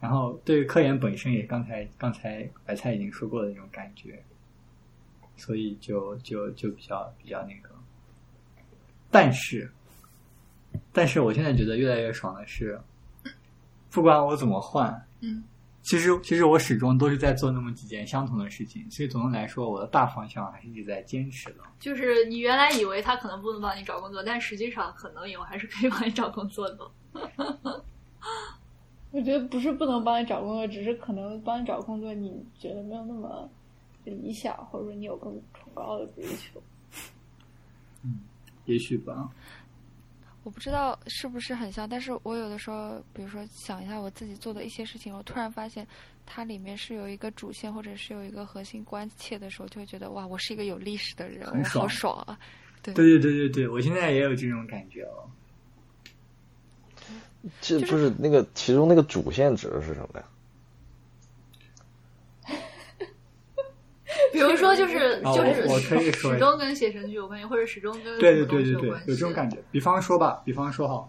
然后对于科研本身，也刚才刚才白菜已经说过的那种感觉，所以就就就比较比较那个。但是，但是我现在觉得越来越爽的是，不管我怎么换，嗯，其实其实我始终都是在做那么几件相同的事情，所以总的来说，我的大方向还是一直在坚持的。就是你原来以为他可能不能帮你找工作，但实际上可能以后还是可以帮你找工作的。我觉得不是不能帮你找工作，只是可能帮你找工作，你觉得没有那么理想，或者说你有更崇高的追求。嗯也许吧，我不知道是不是很像，但是我有的时候，比如说想一下我自己做的一些事情，我突然发现它里面是有一个主线，或者是有一个核心关切的时候，就会觉得哇，我是一个有历史的人，我好爽爽啊！对对对对对对，我现在也有这种感觉哦。这不是那个其中那个主线指的是什么呀？比如说，就是啊就是我我可以说始终跟写程序有关系，或者始终跟对对对对对有这种感觉。比方说吧，比方说哈，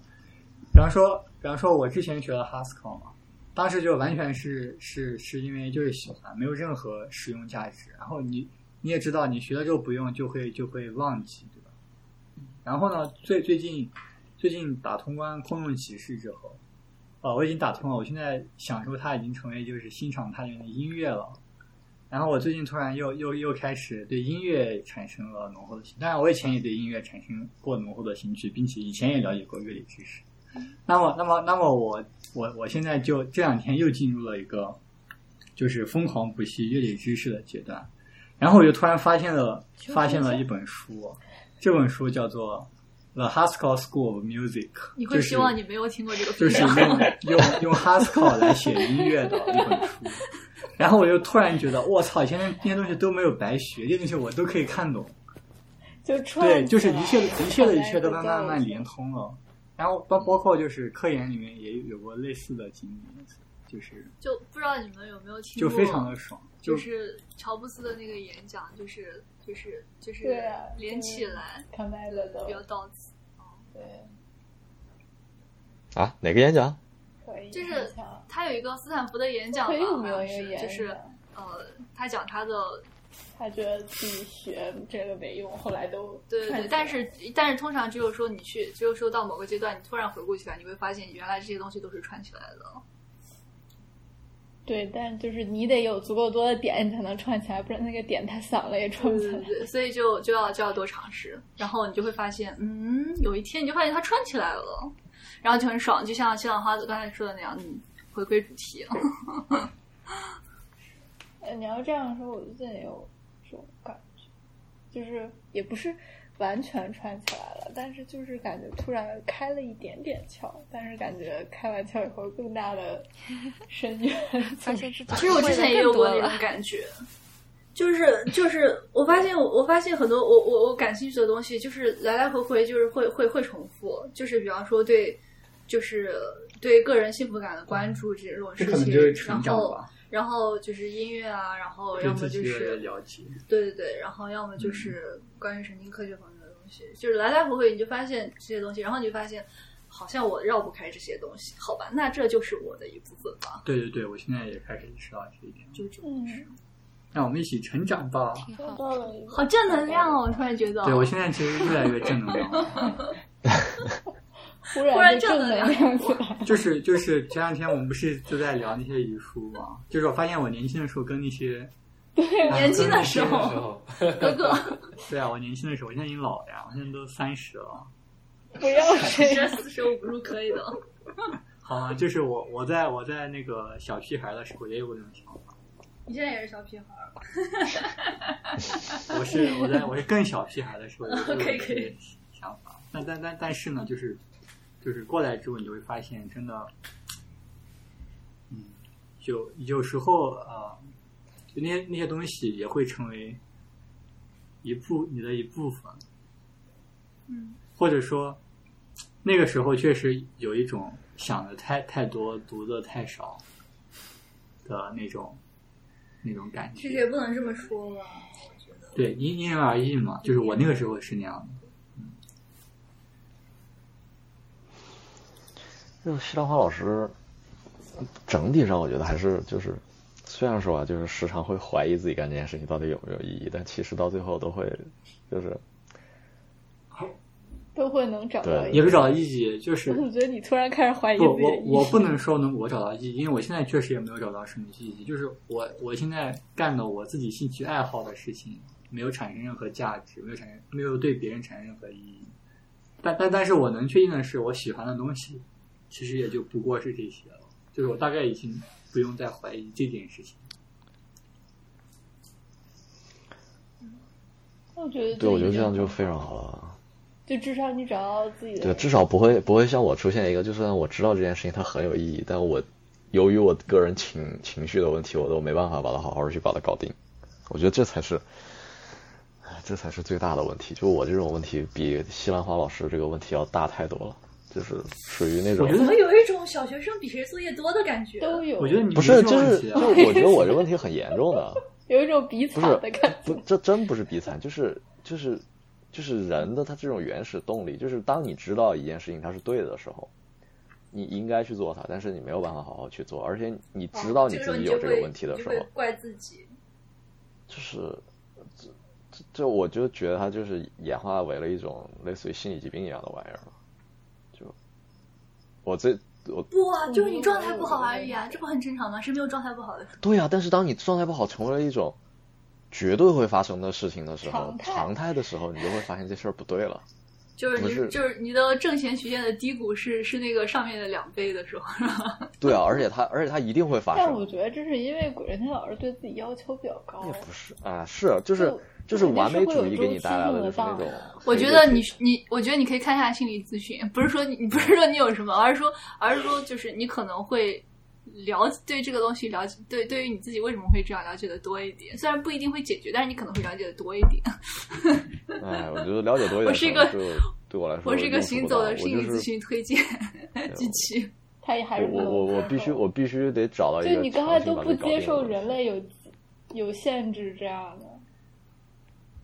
比方说，比方说我之前学了 Haskell 嘛，当时就完全是是是因为就是喜欢，没有任何实用价值。然后你你也知道，你学了之后不用，就会就会忘记，对吧？然后呢，最最近最近打通关空洞骑士之后，哦，我已经打通了，我现在享受它已经成为就是欣赏它里面的音乐了。然后我最近突然又又又开始对音乐产生了浓厚的兴趣，当然我以前也对音乐产生过浓厚的兴趣，并且以前也了解过乐理知识。那么，那么，那么我我我现在就这两天又进入了一个就是疯狂补习乐理知识的阶段，然后我就突然发现了发现了一本书，这本书叫做《The Haskell School of Music》，你会希望你没有听过这个就是。用用用 Haskell 来写音乐的一本书。然后我就突然觉得，我操，以前那那些东西都没有白学，这些东西我都可以看懂。就串对，就是一切一切的一切都慢慢慢慢连连通了。然后包包括就是科研里面也有过类似的经历，就是就不知道你们有没有听过，就非常的爽，就就是乔布斯的那个演讲，就是就是就是连起来，看麦的都比较到此。对，啊，哪个演讲？可以，就是他有一个斯坦福的演讲吧，很有没有一个演是就是呃，他讲他的他觉得自己学这个没用，后来都对但是但是通常只有说你去，只有说到某个阶段，你突然回顾起来，你会发现原来这些东西都是串起来的。对，但就是你得有足够多的点，你才能串起来，不然那个点太散了也串不起来。对对对，所以就就要就要多尝试，然后你就会发现，嗯，有一天你就发现它串起来了，然后就很爽，就像西朗花子刚才说的那样，嗯，回归主题。呃，你要这样说，我最近也有这种感觉，就是也不是完全串起来了，但是就是感觉突然开了一点点窍，但是感觉开完窍以后更大的深渊，发现自己其实我之前也有过那种感觉，就是就是我发现我我发现很多我我我感兴趣的东西，就是来来回回就是会会会重复，就是比方说对就是对个人幸福感的关注这种事情然后，然后就是音乐啊，然后要么就是了解。对对对，然后要么就是关于神经科学方面的东西，就是来来回回你就发现这些东西，然后你就发现好像我绕不开这些东西，好吧，那这就是我的一部分吧，对对对，我现在也开始意识到这一点。就这种事。嗯，让我们一起成长吧。收挺好。到了好正能量哦！我突然觉得，对我现在其实越来越正能量了。忽忽然就正能量起来。就是就是前两天我们不是就在聊那些遗书嘛？就是我发现我年轻的时候跟那些 对年轻的时候，哥哥，对啊，我年轻的时候，我现在已经老了呀，我现在都三十了。不要这这样，四舍五入可以的。好吗？就是我我在我在那个小屁孩的时候也有过这种想法。你现在也是小屁孩儿，我是我在我是更小屁孩的时候，有可以可以这种想法。但但但但是呢，就是就是过来之后，你就会发现，真的，嗯，有有时候啊、呃就那些那些东西也会成为一部你的一部分，嗯，或者说那个时候确实有一种想的太太多、读的太少的那种那种感觉。其实也不能这么说吧。对，因因人而异嘛，就是我那个时候是那样的。这个西兰花老师，整体上我觉得还是就是，虽然说啊，就是时常会怀疑自己干这件事情到底有没有意义，但其实到最后都会就是都会能找到对。也会找到意义，就是我怎么觉得你突然开始怀疑不，我自己的意义？我不能说能我找到意义，因为我现在确实也没有找到什么意义。就是我我现在干的我自己兴趣爱好的事情，没有产生任何价值，没有产生没有对别人产生任何意义。但但但是我能确定的是，我喜欢的东西，其实也就不过是这些了。就是我大概已经不用再怀疑这件事情。我觉得对我觉得这样就就非常好了。就至少你找到自己的对，至少不会不会像我出现一个，就算我知道这件事情它很有意义，但我由于我个人情情绪的问题，我都没办法把它好好的去把它搞定。我觉得这才是，哎这才是最大的问题。就我这种问题，比西兰花老师这个问题要大太多了，就是属于那种我觉得怎么有一种小学生比谁作业多的感觉？都有，我觉得你不是，就是就我觉得我这 问题很严重的，有一种比不是惨的感觉。不，这真不是比惨，就是就是就是人的他这种原始动力，就是当你知道一件事情它是对的时候，你应该去做它，但是你没有办法好好去做，而且你知道你自己有这个问题的时候怪自己。就是这这这，我就觉得它就是演化为了一种类似于心理疾病一样的玩意儿了。就我这我不啊，就是你状态不好而已啊，这不很正常吗？谁没有状态不好的？对呀、但是当你状态不好成为了一种绝对会发生的事情的时候常态的时候，你就会发现这事儿不对了。就是你是就是你的正弦曲线的低谷是是那个上面的两倍的时候，是吧？对啊，而且它而且它一定会发但我。觉得这是因为古人天老师对自己要求比较高也，不是啊，是就是就就是完美主义给你带来的的就是那种。我觉得你你，我觉得你可以看一下心理咨询，不是说你你不是说你有什么，而是说而是说就是你可能会了解对这个东西了解，对对于你自己为什么会这样了解的多一点，虽然不一定会解决，但是你可能会了解的多一点。哎，我觉得了解多一点，我是一个对我来说，我是一个行走的心理咨询推荐机器。他也还是我我我我必须我必须得找到一个就你刚才都不接受人类有有限制这样的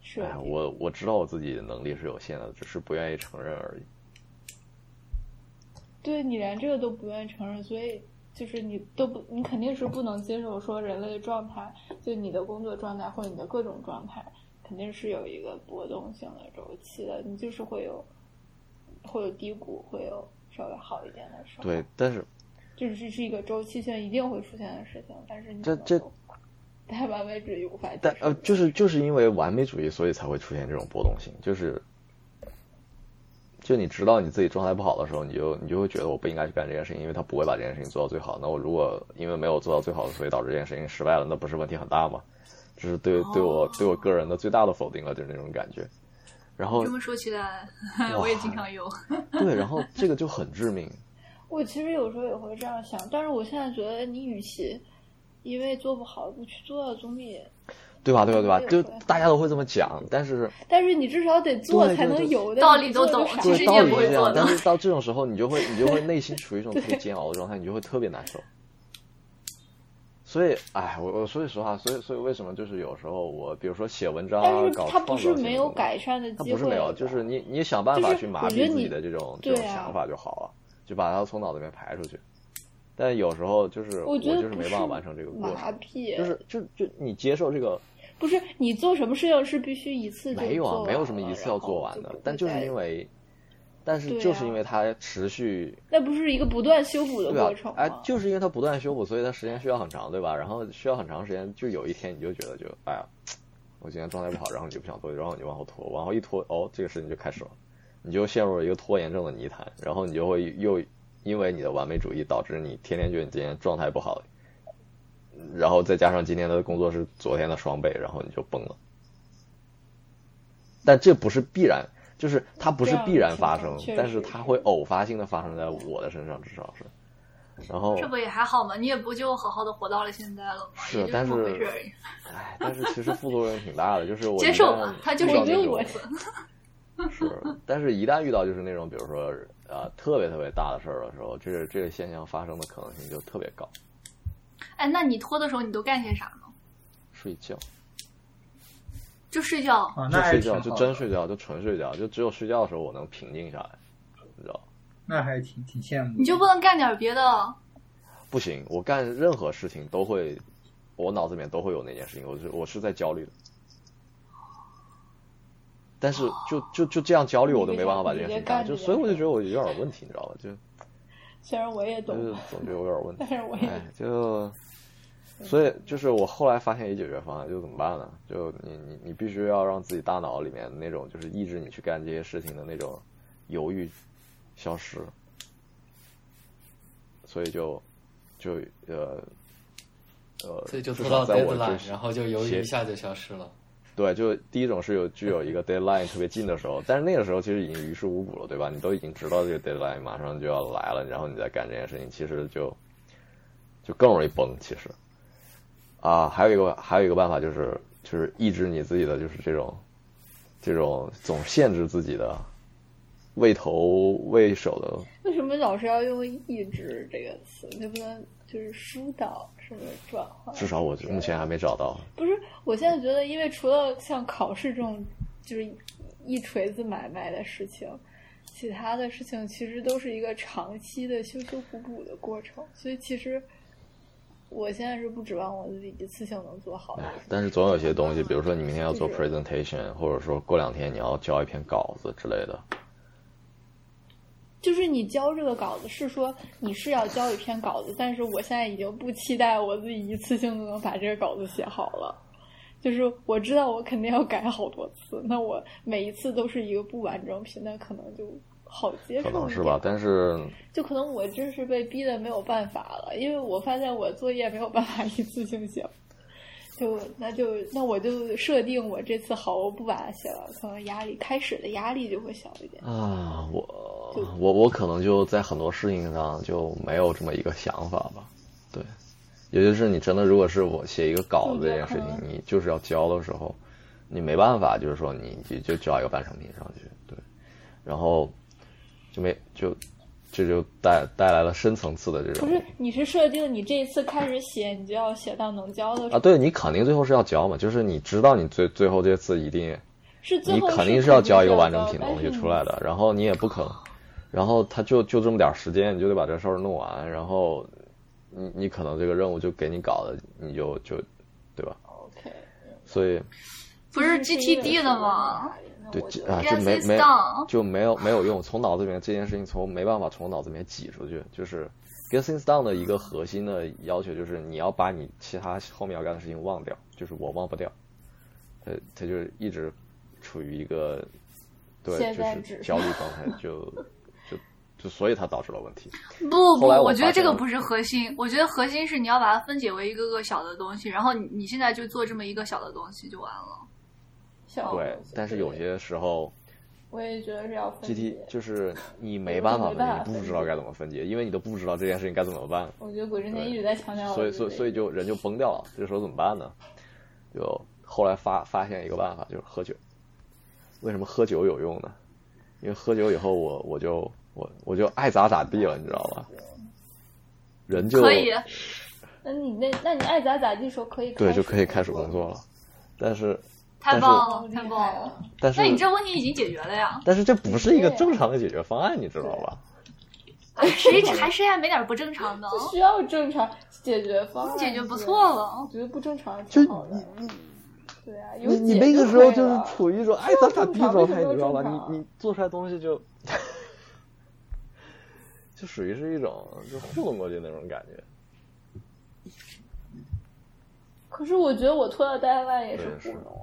是哎，我我知道我自己的能力是有限的，只是不愿意承认而已。对你连这个都不愿意承认，所以就是你都不，你肯定是不能接受说人类的状态，就你的工作状态或者你的各种状态，肯定是有一个波动性的周期的，你就是会有会有低谷，会有稍微好一点的时候。对，，但是就是这只是一个周期性一定会出现的事情，但是你这这太完美主义无法。但呃，就是就是因为完美主义，所以才会出现这种波动性。就是，就你知道你自己状态不好的时候，你就你就会觉得我不应该去干这件事情，因为他不会把这件事情做到最好。那我如果因为没有做到最好，所以导致这件事情失败了，那不是问题很大吗？这是对对我对我个人的最大的否定了，就是那种感觉。然后这么说起来，我也经常有。对，然后这个就很致命。我其实有时候也会这样想，但是我现在觉得，你与其因为做不好不去做，总比……对吧？对吧？对吧？就大家都会这么讲，但是但是你至少得做才能有的道理都懂其实你对道理是这样也不会做，的但是到这种时候，你就会你就会 内心处于一种特别煎熬的状态，你就会特别难受。所以，哎，我我说句实话，所以所以为什么就是有时候我比如说写文章啊，但是搞它不是没有改善的机会，它不是没有，就是你你想办法去麻痹自己的这种这种想法就好了，就把它从脑子里面排出去。但有时候就是我觉得就是没办法完成这个过麻程，痹，就是就就你接受这个不是你做什么事情是必须一次就没有啊，没有什么一次要做完的但就是因为，但是就是啊因为它持续那不是一个不断修补的过程，吗？哎，就是因为它不断修补，所以它时间需要很长，对吧？然后需要很长时间，就有一天你就觉得就哎呀，我今天状态不好，然后你就不想做，然后你就往后拖，往后一拖，哦，这个事情就开始了，你就陷入了一个拖延症的泥潭，然后你就会又因为你的完美主义导致你天天觉得你今天状态不好，然后再加上今天的工作是昨天的双倍，然后你就崩了。但这不是必然，就是它不是必然发生，但是它会偶发性的发生在我的身上，至少是。然后，这不也还好吗？你也不就好好的活到了现在了吗？是但是。哎，但是其实副作用挺大的，就是我接受吧，它就是遇到那我是，但是一旦遇到就是那种比如说呃特别特别大的事儿的时候，这个这个现象发生的可能性就特别高。哎，那你拖的时候你都干些啥呢？睡觉，就睡觉。啊，就那还睡觉，就真睡觉，就纯睡觉，就只有睡觉的时候我能平静下来，你知道。那还挺挺羡慕。你就不能干点别的？不行，我干任何事情都会，我脑子里面都会有那件事情，我是我是在焦虑的。但是就就就这样焦虑，我都没办法把这件事情干，就所以我就觉得我有点问题，你知道吧？就虽然我也懂就，是总觉得我有点问题但。是我也哎，就所以就是我后来发现一解决方案，就怎么办呢？就你你你必须要让自己大脑里面那种就是抑制你去干这些事情的那种犹豫消失，所以就就呃呃，所以就至拖到少在我 deadline，然后就犹豫一下就消失了。对，就第一种是有具有一个 deadline 特别近的时候，但是那个时候其实已经于事无补了，对吧？你都已经知道这个 deadline 马上就要来了，然后你再干这件事情，其实就就更容易崩。其实啊，还有一个还有一个办法就是就是抑制你自己的就是这种这种总限制自己的畏头畏手的为什么老是要用“抑制”这个词？能不能就是疏导什么转化？至少我目前还没找到。不是，我现在觉得，因为除了像考试这种就是一锤子买卖的事情，其他的事情其实都是一个长期的修修补补的过程。所以其实我现在是不指望我自己一次性能做好的。但是总有些东西，比如说你明天要做 presentation，或者说过两天你要交一篇稿子之类的，就是你交这个稿子是说你是要交一篇稿子，但是我现在已经不期待我自己一次性就能把这个稿子写好了。就是我知道我肯定要改好多次，那我每一次都是一个不完整品，那可能就好接受。可能是吧。但是就可能我真是被逼的没有办法了，因为我发现我作业没有办法一次性写，就那就那我就设定我这次好，我不把它写了，可能压力开始的压力就会小一点。啊，我我我可能就在很多事情上就没有这么一个想法吧，对，也就是你真的如果是我写一个稿子这件事情，你就是要交的时候，你没办法，就是说你就就交一个半成品上去，对，然后就没就这就带带来了深层次的这种不是，你是设定你这一次开始写，你就要写到能交的时候啊，对你肯定最后是要交嘛，就是你知道你最最后这次一定你是最后肯定是要交一个完整品的东西出来的，然后你也不可能，然后他就就这么点儿时间，你就得把这事儿弄完，然后你你可能这个任务就给你搞的，你就就对吧？OK，所以不是 GTD 的吗？对啊，就没没就没有没有用，从脑子里面这件事情从没办法从脑子里面挤出去。就是 get things done 的一个核心的要求就是你要把你其他后面要干的事情忘掉，就是我忘不掉。他他就是一直处于一个对就是焦虑状态，就就就所以它导致了问题。不不，我觉得这个不是核心，我觉得核心是你要把它分解为一个个小的东西，然后你你现在就做这么一个小的东西就完了。对但是有些时候我也觉得是要分解。就是你没办法时候没办法分解，你不知道该怎么分解，因为你都不知道这件事情该怎么办。我觉得鬼之前一直在强调所以所以所以就人就崩掉了。这时候怎么办呢？就后来发发现一个办法，就是喝酒。为什么喝酒有用呢？因为喝酒以后我我就我我就爱咋咋地了，你知道吧？人就可以，那你那那你爱咋咋地说可以对就可以开始工作了。但是太棒了，太棒了。但是那你这问题已经解决了呀？但是这不是一个正常的解决方案，你知道吧？哎谁还谁还没点不正常的？不需要正常解决方案，解决不错了我觉得不正常挺好的。对啊，有你你解那个时候就是处于一种 爱咋咋地状态，你知道吧？你你做出来东西就就属于是一种就糊弄过去那种感觉。可是我觉得我拖到 deadline 也是糊弄啊，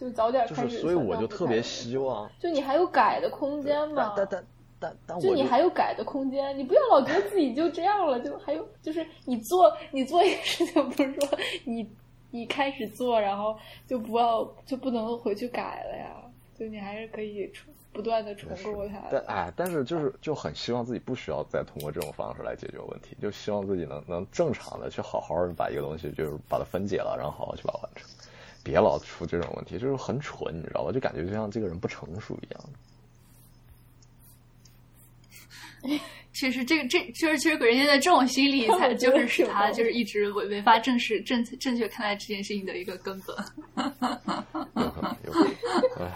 就早点就是，开始。所以我就特别，希望，就你还有改的空间嘛但。但但但就你还有改的空间，你不要老觉得自己就这样了，就还有就是你做你做一个事情，不是说你你开始做，然后就不要就不能回去改了呀，就你还是可以重不断的重构它。但哎，但是就是就很希望自己不需要再通过这种方式来解决问题，就希望自己能能正常的去好好的把一个东西就是把它分解了，然后好好去把它完成，别老出这种问题，就是很蠢，你知道吧？就感觉就像这个人不成熟一样。其实这个这就是其实鬼人家的这种心理 才就是使是他就是一直违违法正视正正确看待这件事情的一个根本。有可能，有可能。哎，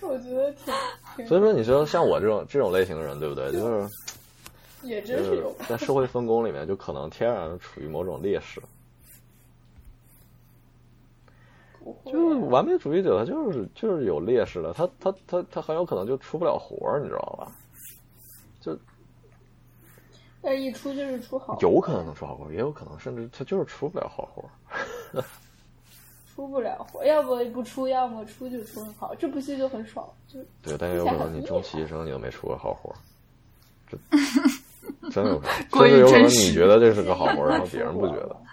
我觉得挺挺所以说，你说像我这种这种类型的人，对不对？就是也真是在社会分工里面，就可能天然处于某种劣势。不会就是完美主义者，他就是就是有劣势的，他他他他很有可能就出不了活儿，你知道吧？就但是一出就是出好，有可能能出好活儿，也有可能甚至他就是出不了好活儿。出不了活，要不不出，要么出就出很好，这部戏就很爽，就对，但也有可能你终其一生你都没出过好活 真有可能，甚过于至有可能你觉得这是个好活儿，然后别人不觉得。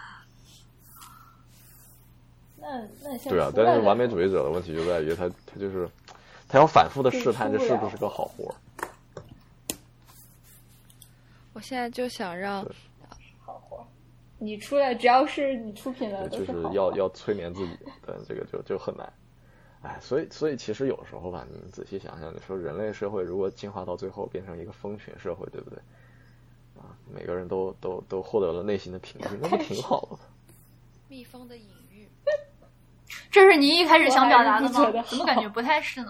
那那现在对啊，但是完美主义者的问题就在于他他就是他要反复的试探这是不是个好活儿。我现在就想让好活，你出来只要是你出品的都就是要要催眠自己，对这个就就很难。哎，所以所以其实有时候吧，你仔细想想，你说人类社会如果进化到最后变成一个蜂群社会，对不对？啊，每个人都都都获得了内心的平静，那不挺好的吗？蜜蜂的隐喻。这是你一开始想表达的吗？怎么感觉不太是呢？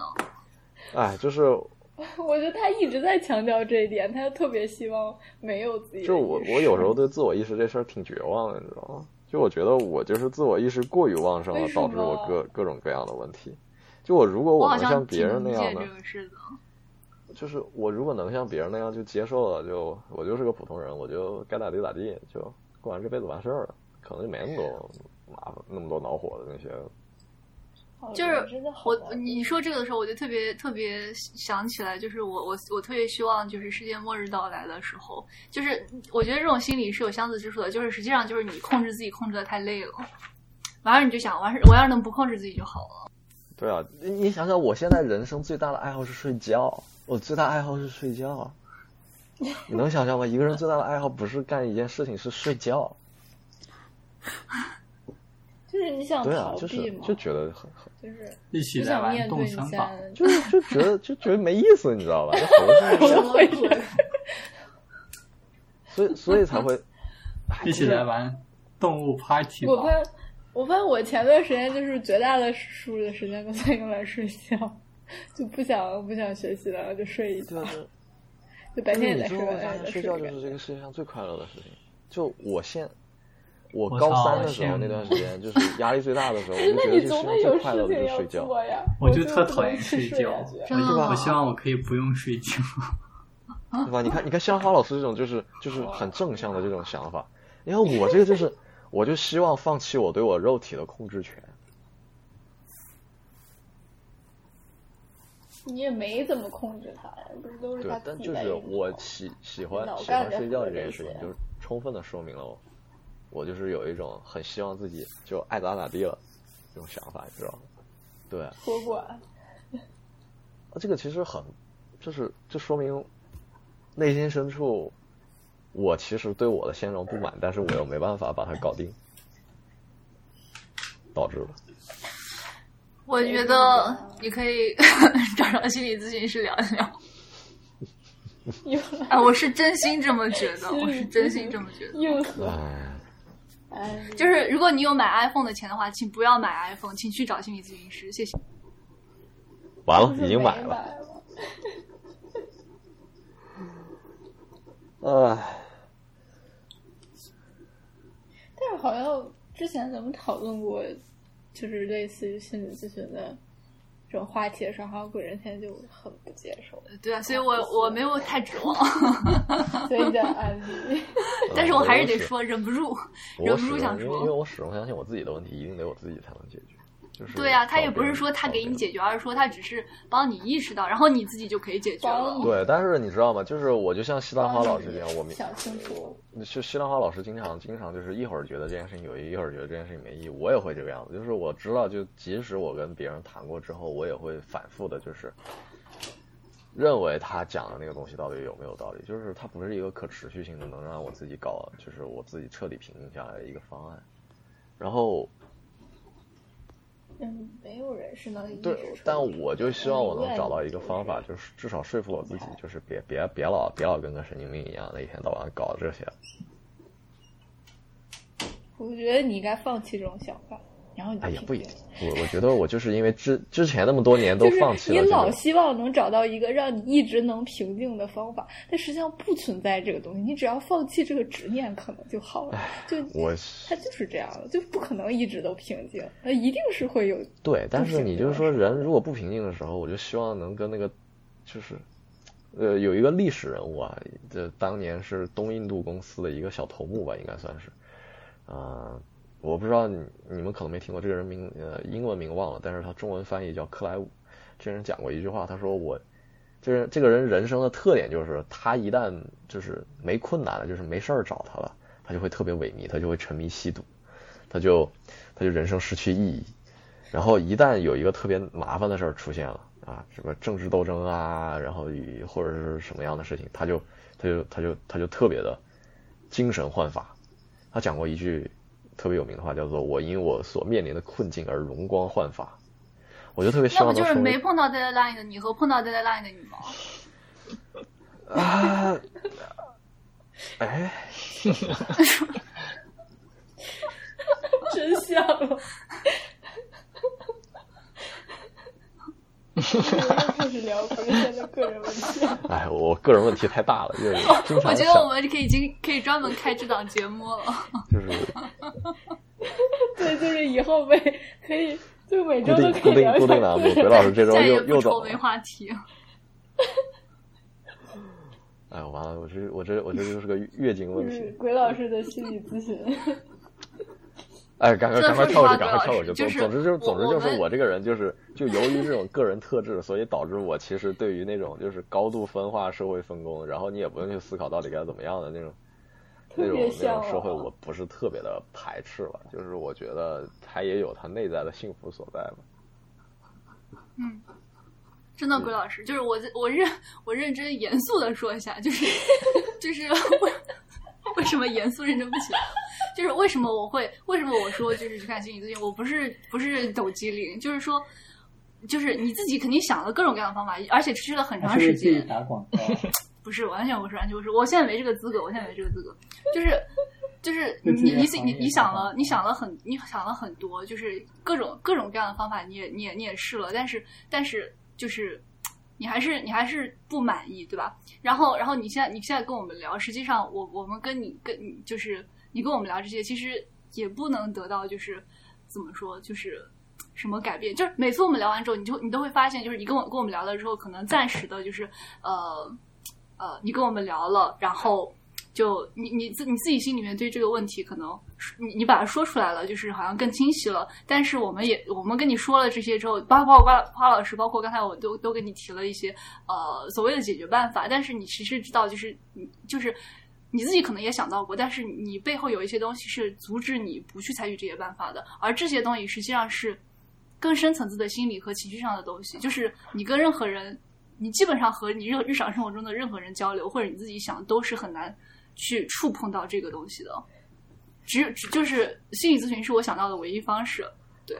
哎，就是 我觉得他一直在强调这一点，他特别希望没有自己。就是我我有时候对自我意识这事儿挺绝望的，你知道吗？就我觉得我就是自我意识过于旺盛了导致我各各种各样的问题。就我如果我能像别人那样的。就是我如果能像别人那样就接受了，就我就是个普通人，我就该咋地咋地，就过完这辈子完事儿了，可能就没那么多麻烦，那么多恼火的那些。好就是我你说这个的时候，我就特别特别想起来，就是我我我特别希望就是世界末日到来的时候，就是我觉得这种心理是有相似之处的，就是实际上就是你控制自己控制的太累了，完了你就想完事，我要是能不控制自己就好了。对啊，你你想想，我现在人生最大的爱好是睡觉，我最大爱好是睡觉。你能想象吗？一个人最大的爱好不是干一件事情，是睡觉。就是你想对啊，就逃避嘛，是就觉得很很，就是一起不来玩动想面对你森堡，现在的就是就觉得就觉得没意思，你知道吧？所以所以才会 一起来玩动物 party 吧我发。我发现我前段时间就是绝大多数的时间都在用来睡觉，就不想不想学习了，就睡一觉就白天也在睡，最后会发晚上也在睡现睡觉就是这个世界上最快乐的事情。就我现我高三的时候那段时间，就是压力最大的时候，我就觉得你总得这世界上最快乐的就是睡觉。我就就特讨厌睡觉，啊觉真的吗我我希望我可以不用睡觉。对吧？你看，你看，香花老师这种就是就是很正向的这种想法。你看我这个就是，我就希望放弃我对我肉体的控制权。你也没怎么控制他呀，不是都是他，对但就是我喜喜欢喜欢睡觉这这件事情，就充分的说明了我，我就是有一种很希望自己就爱咋咋地了这种想法，你知道吗？对，啊托管。这个其实很，就是这说明内心深处，我其实对我的现状不满，但是我又没办法把它搞定，导致了。我觉得你可以 找找心理咨询师聊一聊。又哎，我是真心这么觉得，我是真心这么觉得。又死，唉，哎，就是如果你有买 iPhone 的钱的话，请不要买 iPhone，请去找心理咨询师，谢谢。完了已经买了。了。唉，但是好像之前咱们讨论过，就是类似于心理咨询的这种话题的时候，好像鬼人现在就很不接受，对啊，所以我我没有太指望，所以叫安利。但是我还是得说，忍不住，忍不住想说。因为我始终相信我自己的问题一定得我自己才能解决。就是对啊，他也不是说他给你解决，而是说他只是帮你意识到，然后你自己就可以解决了对，但是你知道吗？就是我就像西兰花老师这样，我明想清楚，就西兰花老师经常经常就是一会儿觉得这件事情有意义，一会儿觉得这件事情没意义。我也会这个样子，就是我知道，就即使我跟别人谈过之后，我也会反复的，就是认为他讲的那个东西到底有没有道理，就是它不是一个可持续性的，能让我自己搞，就是我自己彻底平静下来的一个方案。然后嗯，没有人是能对，但我就希望我能找到一个方法，就是至少说服我自己，就是别别别老别老跟个神经病一样的，一天到晚搞这些。我觉得你应该放弃这种想法，然后你就哎，也不一定。我我觉得我就是因为之之前那么多年都放弃你老了这种，希望能找到一个让你一直能平静的方法，但实际上不存在这个东西。你只要放弃这个执念，可能就好了。就我他就是这样的，就不可能一直都平静，那一定是会有。对，但是你就是说人如果不平静的时候，我就希望能跟那个就是。呃，有一个历史人物啊，这当年是东印度公司的一个小头目吧，应该算是。啊、我不知道你你们可能没听过这个人名，呃，英文名忘了，但是他中文翻译叫克莱伍。这人讲过一句话，他说我，这人这个人人生的特点就是，他一旦就是没困难了，就是没事儿找他了，他就会特别萎靡，他就会沉迷吸毒，他就他就人生失去意义。然后一旦有一个特别麻烦的事儿出现了啊，什么政治斗争啊，然后与或者是什么样的事情，他就他就他就他就特别的精神焕发。他讲过一句特别有名的话，叫做“我因我所面临的困境而容光焕发”。我就特别希要不就是没碰到 deadline 的你和碰到 deadline 的你吗？啊，哎，真像了。开始聊鬼仙的个人问题，哎，我个人问题太大了，就是 经常我觉得我，们可以经可以专门开这档节目了。就是 对，就是以后每可以就每周都可以聊一固定固定栏目。下个鬼老师这周又 又走没，话题。哎，完了，我这我这我这就是个月经问题。鬼老师的心理咨询。哎，赶快赶快跳过去，赶快跳过去。总就是总之就是总之就是我这个人就是就由于这种个人特质，所以导致我其实对于那种就是高度分化社会分工，然后你也不用去思考到底该怎么样的那种那种那种社会，我不是特别的排斥吧。就是我觉得它也有它内在的幸福所在吧。嗯，真的，鬼老师，就是我我认我认真严肃的说一下，就是 就是为 为什么严肃认真不起来？就是为什么我会为什么我说就是去看心理咨询？我不是不是抖机灵，就是说。就是你自己肯定想了各种各样的方法，而且持续了很长时间。打广告？不是，完全不是，完全不是。我现在没这个资格，我现在没这个资格。就是就是你你你你想了，你想了很，你想了很多，就是各种各种各样的方法，你也你也你也试了，但是但是就是你还是你还是不满意，对吧？然后然后你现在你现在跟我们聊，实际上我我们跟你跟你就是你跟我们聊这些，其实也不能得到就是怎么说就是。什么改变？就是每次我们聊完之后，你就你都会发现，就是你跟我跟我们聊了之后，可能暂时的，就是呃呃，你跟我们聊了，然后就你你自你自己心里面对这个问题，可能你你把它说出来了，就是好像更清晰了。但是我们也我们跟你说了这些之后，包括花花老师，包括刚才我都都跟你提了一些呃所谓的解决办法，但是你其实知道，就是你就是。你自己可能也想到过，但是你背后有一些东西是阻止你不去采取这些办法的，而这些东西实际上是更深层次的心理和情绪上的东西。就是你跟任何人，你基本上和你日日常生活中的任何人交流，或者你自己想，都是很难去触碰到这个东西的。只有只就是心理咨询是我想到的唯一方式。对，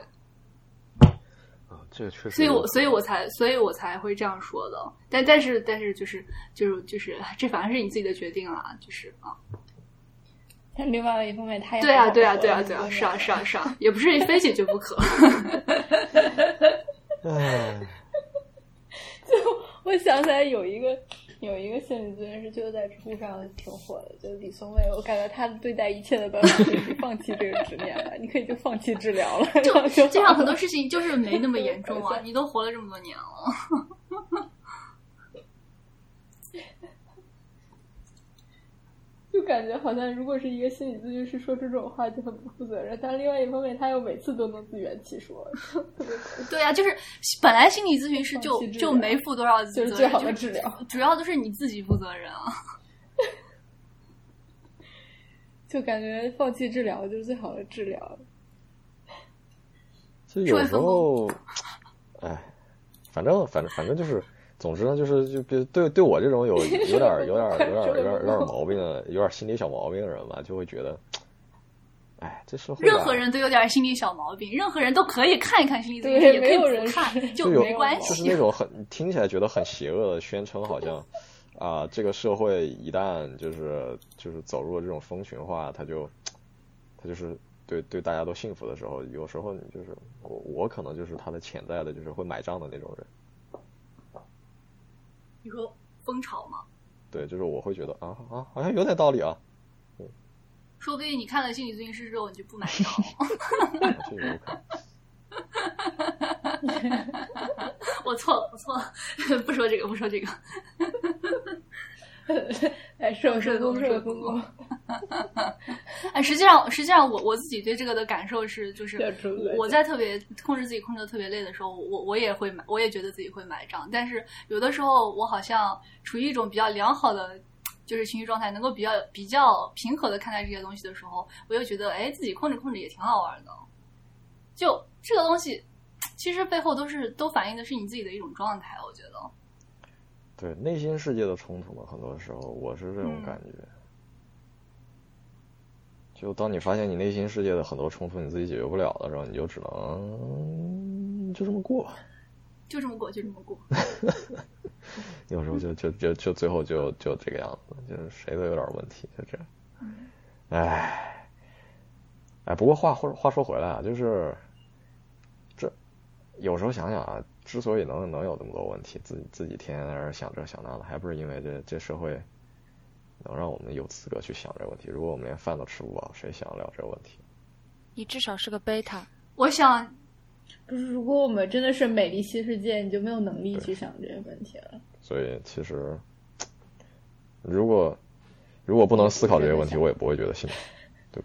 啊，这个确实。所以我所以我才所以我才会这样说的。但但是但是就是就是就是这反正是你自己的决定啦，就是啊。但另外一方面，他也对啊，对啊，对啊，对啊，是啊，是啊，是啊，也不是非解决不可。就，我想起来有一个有一个心理咨询师，就在知乎上挺火的，就是李松蔚。我感觉他对待一切的办法就是放弃这个执念了，你可以就放弃治疗了，就这样很多事情就是没那么严重啊，你都活了这么多年了。就感觉好像如果是一个心理咨询师说出这种话就很不负责任，但另外一方面他又每次都能自圆其说，对啊，就是本来心理咨询师就就没负多少责任，就是最好的治疗。主要都是你自己负责任啊。就感觉放弃治疗就是最好的治疗。所以有时候，哎，反正反正反正就是，总之呢，就是就对对对我这种有有点儿有点儿有点儿有点儿有点儿毛病的，有点儿心理小毛病的人吧，就会觉得，哎，这社会任何人都有点心理小毛病，任何人都可以看一看心理咨询师，对也可以没有人不看，就没关系。就是那 种很听起来觉得很邪恶的宣称，好像啊、这个社会一旦就是就是走入了这种风群化，他就他就是对对大家都幸福的时候，有时候你就是我我可能就是他的潜在的就是会买账的那种人，你说风潮吗，对，就是我会觉得啊啊好像有点道理啊，说不定你看了心理咨询师之后，你就不买账。这个有可能。我错了，我错了，不说这个，不说这个。哎，社会社工分工，社会社工分工，哎，实际上，实际上我我自己对这个的感受是，就是我在特别控制自己控制的特别累的时候，我我也会买，我也觉得自己会买账。但是有的时候，我好像处于一种比较良好的就是情绪状态，能够比较比较平和的看待这些东西的时候，我又觉得，哎，自己控制控制也挺好玩的。就这个东西，其实背后都是都反映的是你自己的一种状态，我觉得。对内心世界的冲突嘛，很多时候我是这种嗯感觉。就当你发现你内心世界的很多冲突你自己解决不了的时候，你就只能就这么过。就这么过，就这么过。有时候就就就就最后就就这个样子，就是谁都有点问题，就这样。唉，哎，不过话话话说回来啊，就是这有时候想想啊，之所以能能有这么多问题，自己自己天天在那想这想那的，还不是因为这这社会能让我们有资格去想这个问题。如果我们连饭都吃不饱，谁想得了这个问题？你至少是个贝塔，我想，如果我们真的是美丽新世界，你就没有能力去想这些问题了。所以其实，如果如果不能思考这些问题，我也不会觉得幸福。对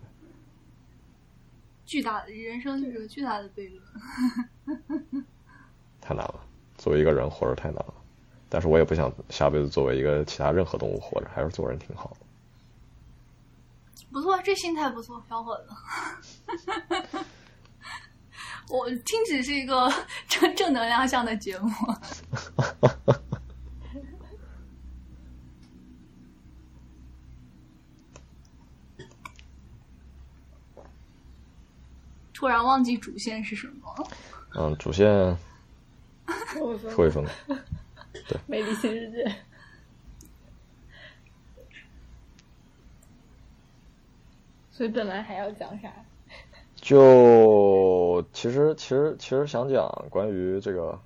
巨大的人生就是个巨大的悖论。太难了，作为一个人活着太难了。但是我也不想下辈子作为一个其他任何动物活着，还是做人挺好的。不错，这心态不错，小伙子。我听只是一个正正能量向的节目。突然忘记主线是什么，嗯，主线我说说一说呢？美丽新世界，所以本来还要讲啥？就其实其实其实想讲关于这个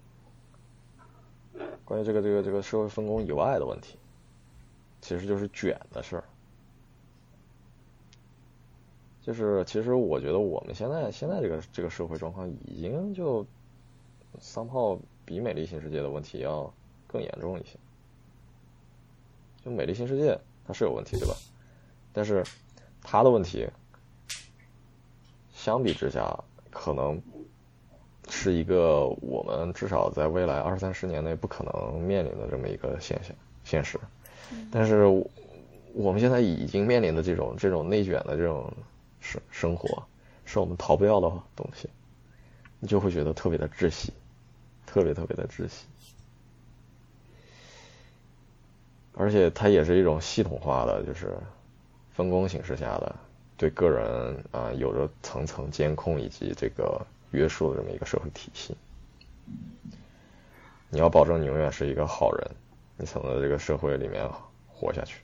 关于这个这个这个社会分工以外的问题，其实就是卷的事儿。就是其实我觉得我们现在现在这个这个社会状况已经就桑炮比美丽新世界的问题要更严重一些。就美丽新世界它是有问题对吧？但是它的问题相比之下可能是一个我们至少在未来二三十年内不可能面临的这么一个现象现实。但是我们现在已经面临的这种这种内卷的这种生生活，是我们逃不掉的东西，你就会觉得特别的窒息，特别特别的窒息。而且它也是一种系统化的，就是分工形式下的对个人啊、有着层层监控以及这个约束的这么一个社会体系。你要保证你永远是一个好人，你才能在这个社会里面活下去。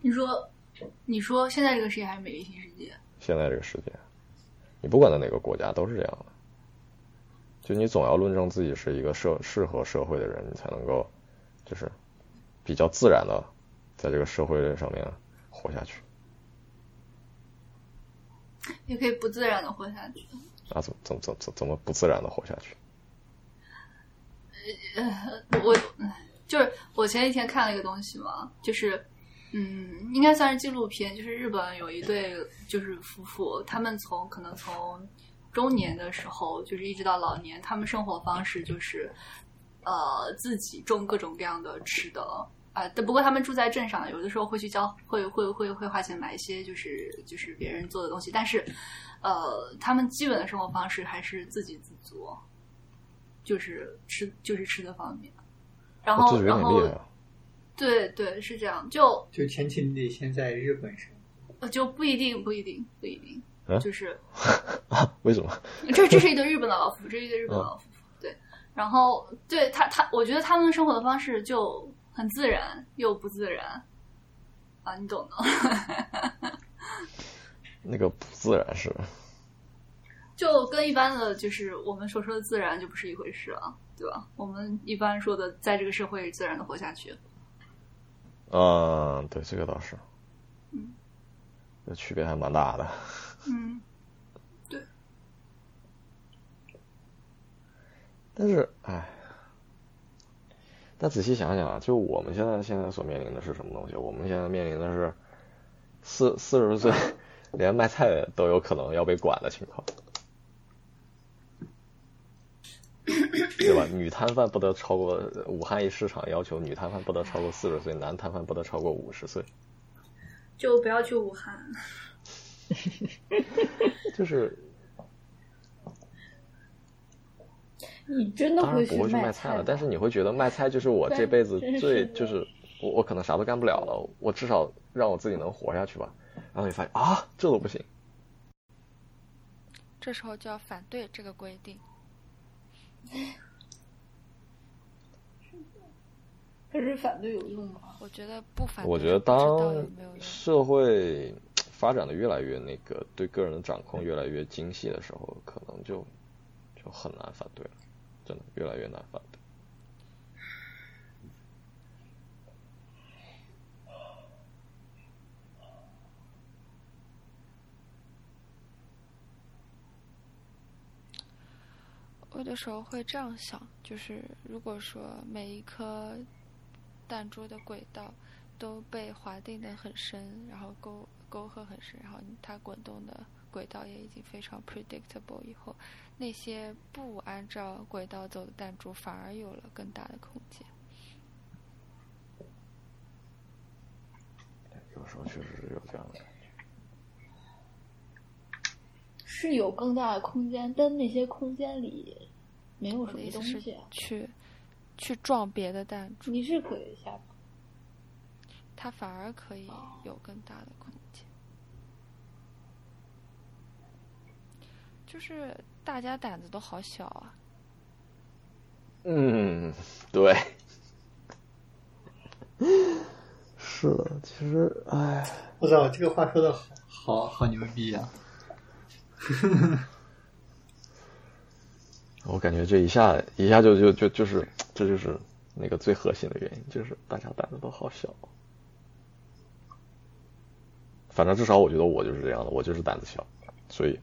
你说，你说现在这个世界还是美丽新世界？现在这个世界，你不管在哪个国家都是这样的。就你总要论证自己是一个社适合社会的人，你才能够就是比较自然的在这个社会上面活下去。也可以不自然的活下去。啊，怎么怎么怎么怎么怎么不自然的活下去？呃我就是我前几天看了一个东西嘛，就是嗯，应该算是纪录片，就是日本有一对就是夫妇，他们从可能从中年的时候，就是一直到老年，他们生活方式就是呃自己种各种各样的吃的。啊，但不过他们住在镇上，有的时候会去交，会会会会花钱买一些就是就是别人做的东西，但是，呃，他们基本的生活方式还是自给自足，就是吃就是吃的方面，然后然后。对对是这样，就就前期你得先在日本生。呃就不一定不一定不一定，嗯就是 啊？为什么？这这是一对日本的老夫妇，这是一对日本的老夫然后对他他，我觉得他们生活的方式就很自然又不自然，啊，你懂的。那个不自然是就跟一般的就是我们所说的自然就不是一回事了，对吧？我们一般说的在这个社会自然的活下去，嗯，对，这个倒是，嗯，这区别还蛮大的。嗯，但是，哎，但仔细想想啊，就我们现在现在所面临的是什么东西？我们现在面临的是四四十岁连卖菜都有可能要被管的情况，对吧？女摊贩不得超过武汉一市场要求女摊贩不得超过四十岁，男摊贩不得超过五十岁，就不要去武汉。就是你真的当然不会去卖卖菜了，但是你会觉得卖菜就是我这辈子最就是我我可能啥都干不了了，我至少让我自己能活下去吧。然后你发现啊，这都不行，这时候就要反对这个规定。可是反对有用吗？我觉得不反对，我觉得当。社会发展的越来越那个，对个人的掌控越来越精细的时候，可能就就很难反对了，真的越来越难反对。我有的时候会这样想，就是如果说每一颗弹珠的轨道都被划定的很深，然后沟沟壑很深，然后它滚动的轨道也已经非常 predictable 以后，那些不按照轨道走的弹珠反而有了更大的空间。有时候确实是有这样的感觉。是有更大的空间，但那些空间里没有我什么东西啊。去去撞别的弹珠，你是可以下跑，它反而可以有更大的空间。就是大家胆子都好小啊，嗯，对，是的，其实，唉，我操，这个话说的好好好牛逼啊！我感觉这一下一下就就就就是这就是那个最核心的原因，就是大家胆子都好小。反正至少我觉得我就是这样的，我就是胆子小，所以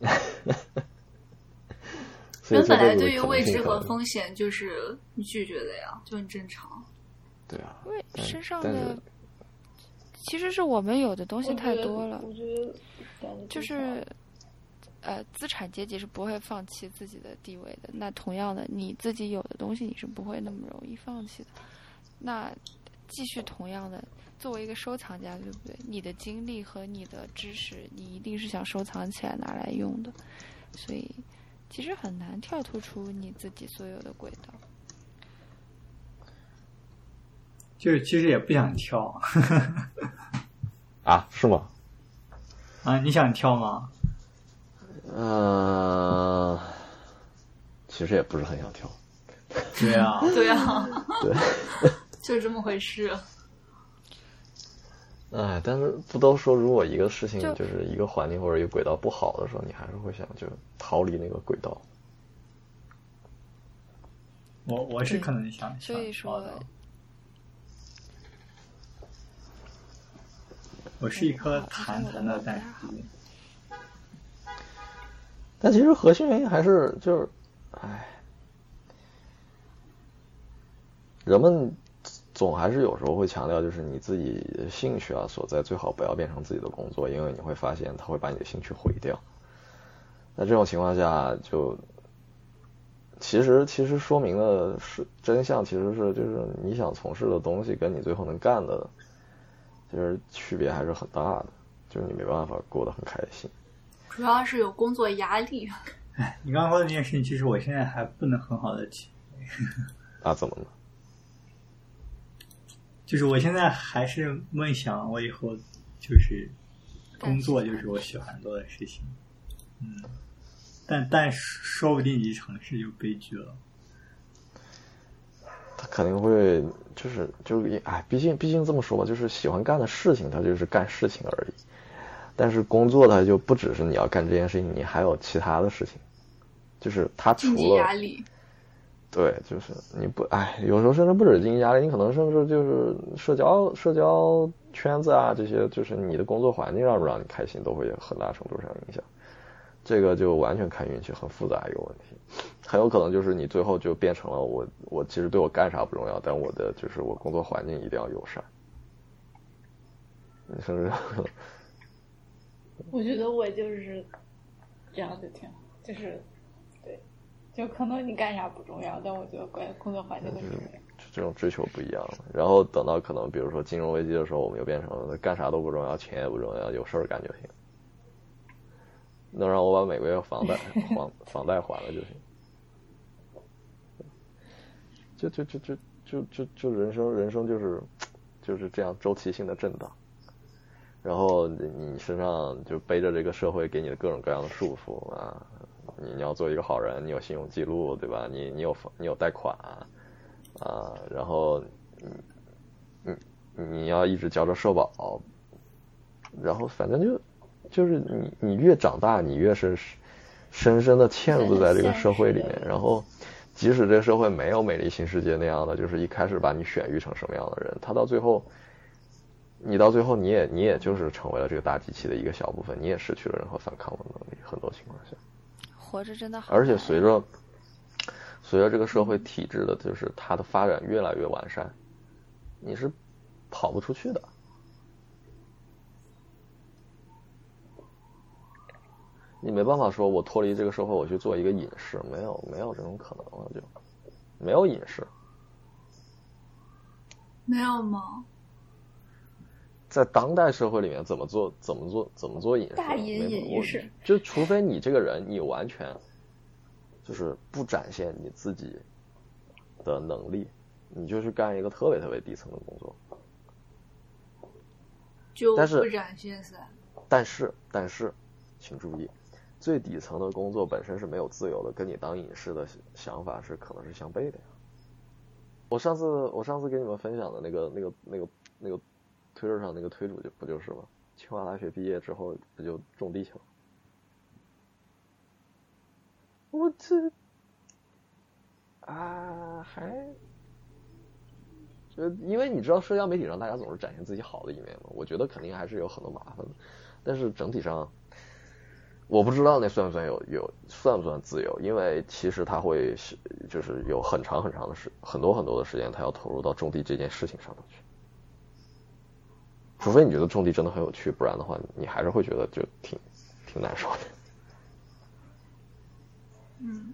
人本来对于未知和风险就是拒绝的呀，就很正常。对啊，因为身上的其实是我们有的东西太多了，我觉得就是呃，资产阶级是不会放弃自己的地位的。那同样的，你自己有的东西，你是不会那么容易放弃的。那继续同样的，作为一个收藏家，对不对？你的经历和你的知识，你一定是想收藏起来拿来用的。所以，其实很难跳脱出你自己所有的轨道。就是其实也不想跳 啊，是吗？啊，你想跳吗？呃，其实也不是很想跳。对啊，对啊，对，就是这么回事。哎，但是不都说，如果一个事情就就是一个环境或者一个轨道不好的时候，你还是会想就逃离那个轨道。我我是可能想所以说的我是一颗弹弹的蛋。但其实核心原因还是就是，哎，人们总还是有时候会强调，就是你自己的兴趣啊所在，最好不要变成自己的工作，因为你会发现它会把你的兴趣毁掉。那这种情况下，就其实其实说明的是真相，其实是就是你想从事的东西跟你最后能干的，其实区别还是很大的，就是你没办法过得很开心。主要是有工作压力。哎你刚刚说的那件事情，其实我现在还不能很好的体，啊，怎么了？就是我现在还是梦想，我以后就是工作就是我喜欢做的事情，嗯，但但说不定一尝试就悲剧了。他肯定会就是就是哎，毕竟毕竟这么说吧，就是喜欢干的事情，他就是干事情而已。但是工作它就不只是你要干这件事情，你还有其他的事情，就是他除了压力，对，就是你不哎，有时候甚至不止经济压力，你可能甚至就是社交社交圈子啊这些，就是你的工作环境让不让你开心，都会有很大程度上影响。这个就完全看运气，很复杂一个问题。很有可能就是你最后就变成了我，我其实对我干啥不重要，但我的就是我工作环境一定要友善。你甚至 我觉得我就是这样就挺好，就是，就可能你干啥不重要，但我觉得关工作环境很重要。就这种追求不一样了。然后等到可能比如说金融危机的时候，我们又变成了干啥都不重要，钱也不重要，有事儿干就行。能让我把每个月房贷 还房贷还了就行。就就就就就就就人生人生就是就是这样周期性的震荡。然后你身上就背着这个社会给你的各种各样的束缚啊，你你要做一个好人，你有信用记录对吧？你你有房你有贷款啊，然后你你你要一直交着社保，然后反正就就是你你越长大，你越是深深的嵌入在这个社会里面，然后即使这个社会没有美丽新世界那样的，就是一开始把你选育成什么样的人，他到最后。你到最后，你也你也就是成为了这个大机器的一个小部分，你也失去了任何反抗的能力。很多情况下，活着真的好而且随着随着这个社会体制的，就是它的发展越来越完善，你是跑不出去的。你没办法说，我脱离这个社会，我去做一个隐士，没有没有这种可能了，就没有隐士。没有吗？在当代社会里面，怎么做怎么做怎么做隐士？大隐隐于市就除非你这个人，你完全就是不展现你自己的能力，你就去干一个特别特别底层的工作。就不展现噻。但是，但是，请注意，最底层的工作本身是没有自由的，跟你当隐士的想法是可能是相悖的呀。我上次我上次给你们分享的那个那个那个那个推特上那个推主就不就是吗？清华大学毕业之后不就种地去了？我这啊，还就因为你知道，社交媒体上大家总是展现自己好的一面嘛，我觉得肯定还是有很多麻烦的，但是整体上。我不知道那算不算有有算不算自由，因为其实他会是就是有很长很长的时很多很多的时间，他要投入到种地这件事情上面去。除非你觉得种地真的很有趣，不然的话，你还是会觉得就挺挺难受的。嗯，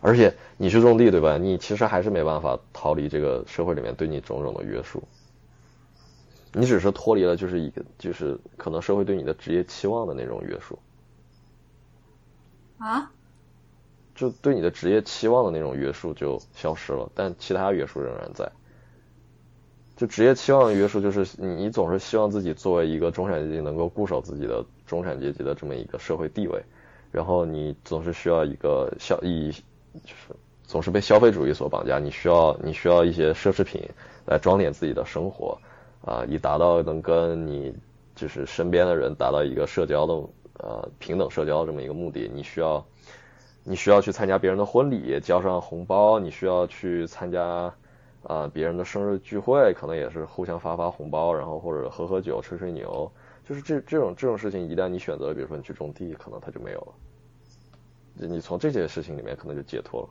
而且你去种地，对吧？你其实还是没办法逃离这个社会里面对你种种的约束。你只是脱离了就是一个就是可能社会对你的职业期望的那种约束。啊，就对你的职业期望的那种约束就消失了，但其他约束仍然在。就职业期望的约束，就是你总是希望自己作为一个中产阶级能够固守自己的中产阶级的这么一个社会地位，然后你总是需要一个消以，就是总是被消费主义所绑架，你需要你需要一些奢侈品来装点自己的生活，啊，以达到能跟你就是身边的人达到一个社交的。呃，平等社交这么一个目的，你需要，你需要去参加别人的婚礼，交上红包；你需要去参加啊别人的生日聚会，可能也是互相发发红包，然后或者喝喝酒、吹吹牛。就是这这种这种事情，一旦你选择，比如说你去种地，可能它就没有了。你从这些事情里面可能就解脱了。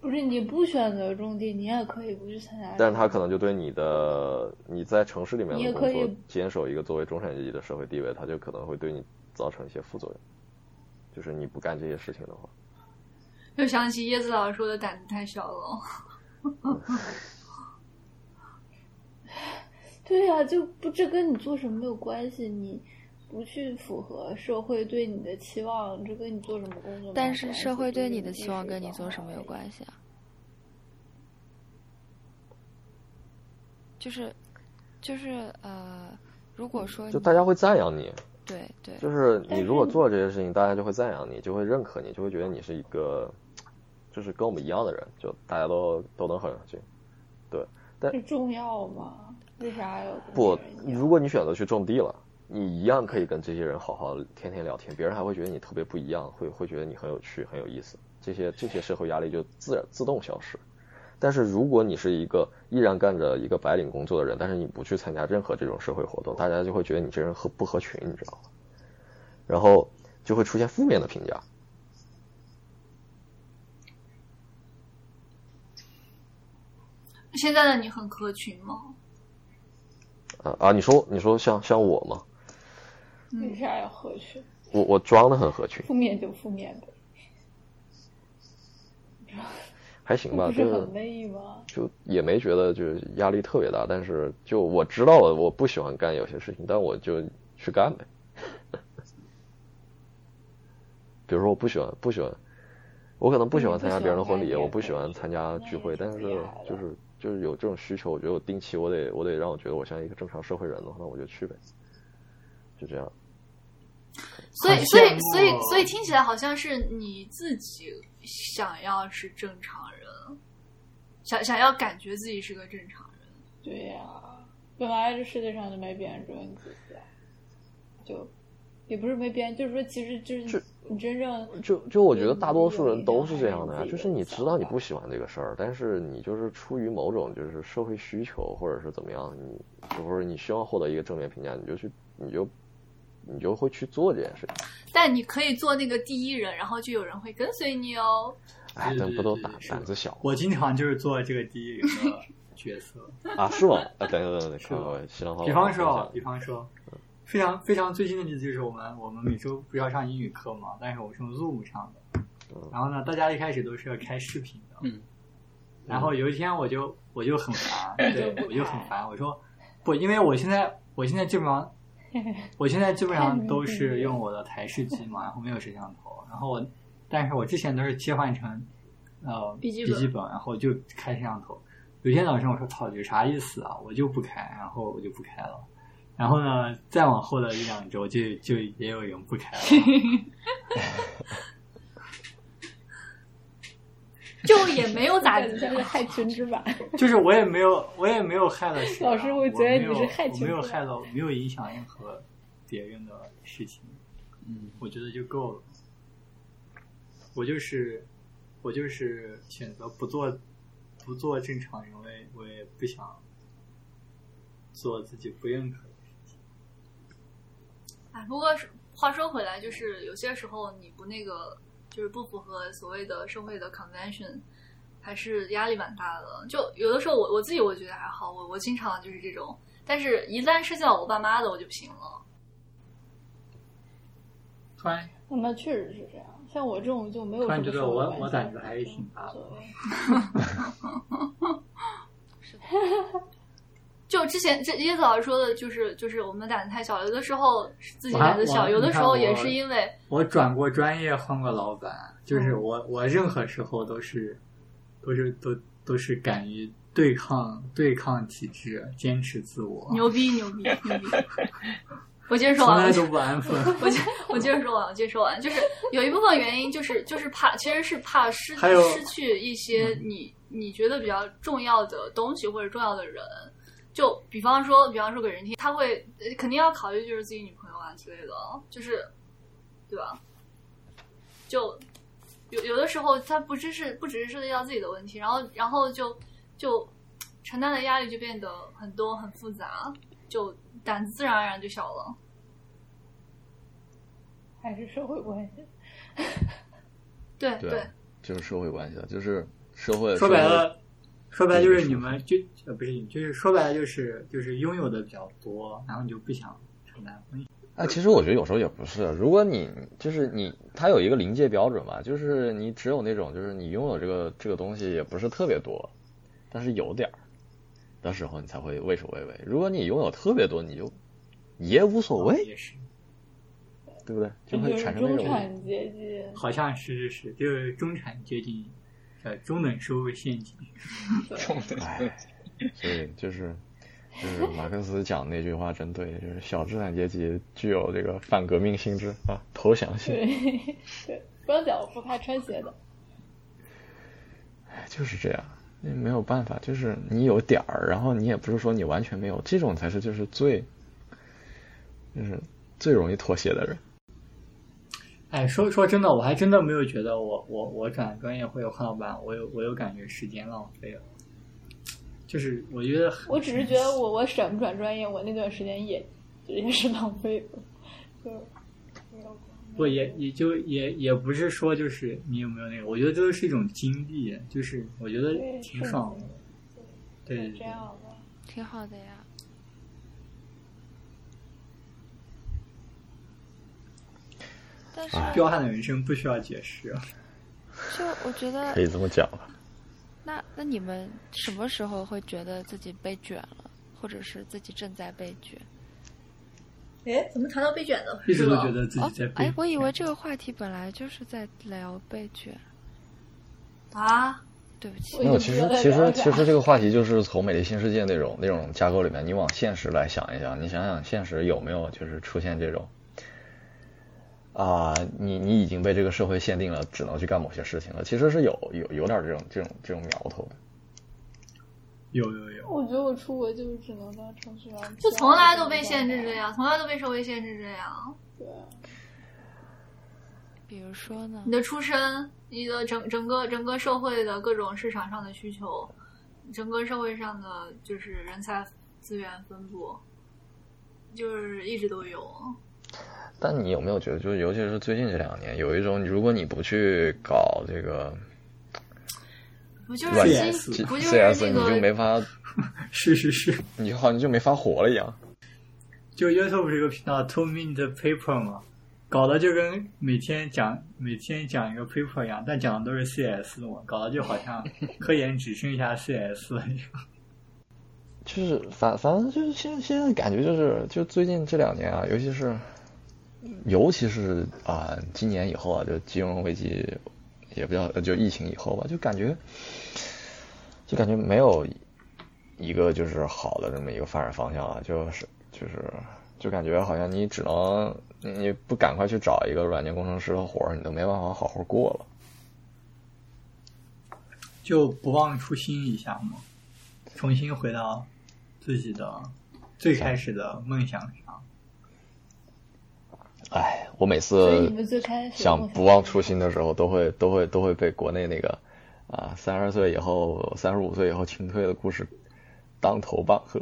不是你不选择种地，你也可以不去参加。但是他可能就对你的你在城市里面的工作坚守一个作为中产阶级的社会地位，他就可能会对你。造成一些副作用，就是你不干这些事情的话，又想起叶子老师说的胆子太小了。对呀，就不这跟你做什么没有关系，你不去符合社会对你的期望，这跟你做什么工作？但是社会对你的期望跟你做什么有关系啊？就是，就是呃，如果说就大家会赞扬你。对对，就是你如果做这些事情，大家就会赞扬你，就会认可你，就会觉得你是一个，就是跟我们一样的人，就大家都都能很上去。对，但是重要吗？为啥要不？如果你选择去种地了，你一样可以跟这些人好好天天聊天，别人还会觉得你特别不一样，会会觉得你很有趣、很有意思，这些这些社会压力就自然自动消失。但是如果你是一个依然干着一个白领工作的人，但是你不去参加任何这种社会活动，大家就会觉得你这人合不合群，你知道吗？然后就会出现负面的评价。现在的你很合群吗？啊啊！你说你说像像我吗？为啥要合群？我我装的很合群。负面就负面呗。还行吧，就很累吗？就也没觉得就是压力特别大，但是就我知道了，我不喜欢干有些事情，但我就去干呗。比如说，我不喜欢不喜欢，我可能不喜欢参加别人的婚礼，我不喜欢参加聚会，但是就是就是有这种需求，我觉得我定期我得我得让我觉得我像一个正常社会人的话，那我就去呗，就这样。所以所以所以所以听起来好像是你自己。想要是正常人，想想要感觉自己是个正常人。对呀，本来这世界上就没别人只有你自己，就也不是没别人，就是说，其实就是你真正就就我觉得大多数人都是这样的呀，就是你知道你不喜欢这个事儿，但是你就是出于某种就是社会需求或者是怎么样，你就是你希望获得一个正面评价，你就去你就。你就会去做这件事情，但你可以做那个第一人，然后就有人会跟随你哦。哎，咱不都胆胆子小？我经常就是做这个第一人的角色 啊，是吗？啊，等等等等，看我新浪号。比方说，比方说，非常非常最近的例子就是我们我们每周不是要上英语课嘛，但是我是用 Zoom 上的，然后呢，大家一开始都是要开视频的，嗯，然后有一天我就我就很烦，对，我就很烦，我说不，因为我现在我现在基本上。我现在基本上 都是用我的台式机嘛，然后没有摄像头，然后我，但是我之前都是切换成呃笔记本，然后就开摄像头。有天早上我说操，有啥意思啊？我就不开，然后我就不开了。然后呢，再往后的一两周就就也有人不开了。就也没有咋的，是害群之马。就是我也没有，我也没有害了谁。老师我觉得你是害群，没有害了，没有影响任何别人的事情。嗯，我觉得就够了。我就是我就是选择不做不做正常人，我也我也不想做自己不认可的哎，不过话说回来，就是有些时候你不那个，就是不符合所谓的社会的 convention，还是压力蛮大的。就有的时候我我自己我觉得还好，我我经常就是这种，但是一旦涉及到我爸妈的，我就不行了。突然那确实是这样。像我这种就没有突然什么觉得我我胆子还是挺大的无所谓。就之前这椰子老师说的，就是就是我们胆子太小，有的时候是自己胆子小，有的时候也是因为我转过专业，换过老板，嗯就是我我任何时候都是都是都都是敢于对抗对抗体制，坚持自我，牛逼牛逼牛逼。我接着说从完了，来都不安分。我接我接着说完，我接着说完，就是有一部分原因就是就是怕，其实是怕失还有失去一些你你觉得比较重要的东西或者重要的人。就比方说，比方说给人听，他会呃肯定要考虑就是自己女朋友啊之类的，就是对吧？就有有的时候，他不只是不只是涉及到自己的问题，然后然后就就承担的压力就变得很多很复杂，就胆子自然而然就小了。还是社会关系。对对，就是社会关系了，就是社会说白了，说白了就是你们就呃不是，就是说白了就是就是拥有的比较多，然后你就不想承担风险。哎，其实我觉得有时候也不是，如果你就是你，它有一个临界标准嘛，就是你只有那种就是你拥有这个这个东西也不是特别多，但是有点儿的时候，你才会畏首畏尾。如果你拥有特别多，你就也无所谓，也是，对不对？就会产生那种产阶级。好像是是是，就是中产接近呃中等收入陷阱。哎，所以就是就是马克思讲那句话真对，就是小资产阶级具有这个反革命性质啊，投降性，对对，光脚不怕穿鞋的。哎就是这样。那没有办法，就是你有点儿，然后你也不是说你完全没有，这种才是就是最，就是最容易妥协的人。哎，说说真的，我还真的没有觉得我我我转专业会有换老板，我有我有感觉时间浪费了。就是我觉得我只是觉得我我转不转专业，我那段时间也也是浪费了，就没有不也也就也也不是说就是你有没有那个，我觉得这是一种经历，就是我觉得挺爽的。对对对，这样的。挺好的呀。但是，彪悍的人生不需要解释。就我觉得可，以这么讲了。那那你们什么时候会觉得自己被卷了，或者是自己正在被卷？哎，怎么谈到被卷的？一直都觉得自己哦在，被哎，我以为这个话题本来就是在聊被卷。啊，对不起我，没有，其实其实其实这个话题就是从美丽新世界那种那种架构里面，你往现实来想一想，你想想现实有没有就是出现这种啊，你你已经被这个社会限定了，只能去干某些事情了，其实是有有有点这种这种这种苗头的。有有有，我觉得我出国就是只能当程序员，就从来都被限制这样，从来都被社会限制这样。对，比如说呢你？的出身，你的整整个整个社会的各种市场上的需求，整个社会上的就是人才资源分布，就是一直都有。但你有没有觉得，就是尤其是最近这两年，有一种如果你不去搞这个不就是新 CS 不就是 CS，你就没法，是是是，你就好像就没法活了一样。就 YouTube 这个频道 Two Minute Paper 嘛，搞得就跟每天讲每天讲一个 paper 一样，但讲的都是 CS 的嘛，搞得就好像科研只剩下 CS 了一样。就是反反正就是现现在感觉就是就最近这两年啊，尤其是尤其是啊、今年以后啊，就金融危机也不叫就疫情以后吧，就感觉就感觉没有一个就是好的这么一个发展方向啊，就是就是就感觉好像你只能你不赶快去找一个软件工程师的活儿，你都没办法好好过了。就不忘初心一下嘛，重新回到自己的最开始的梦想上。哎，我我每次想不忘初心的时候，都会都会都会被国内那个啊三十岁以后、三十五岁以后清退的故事当头棒喝。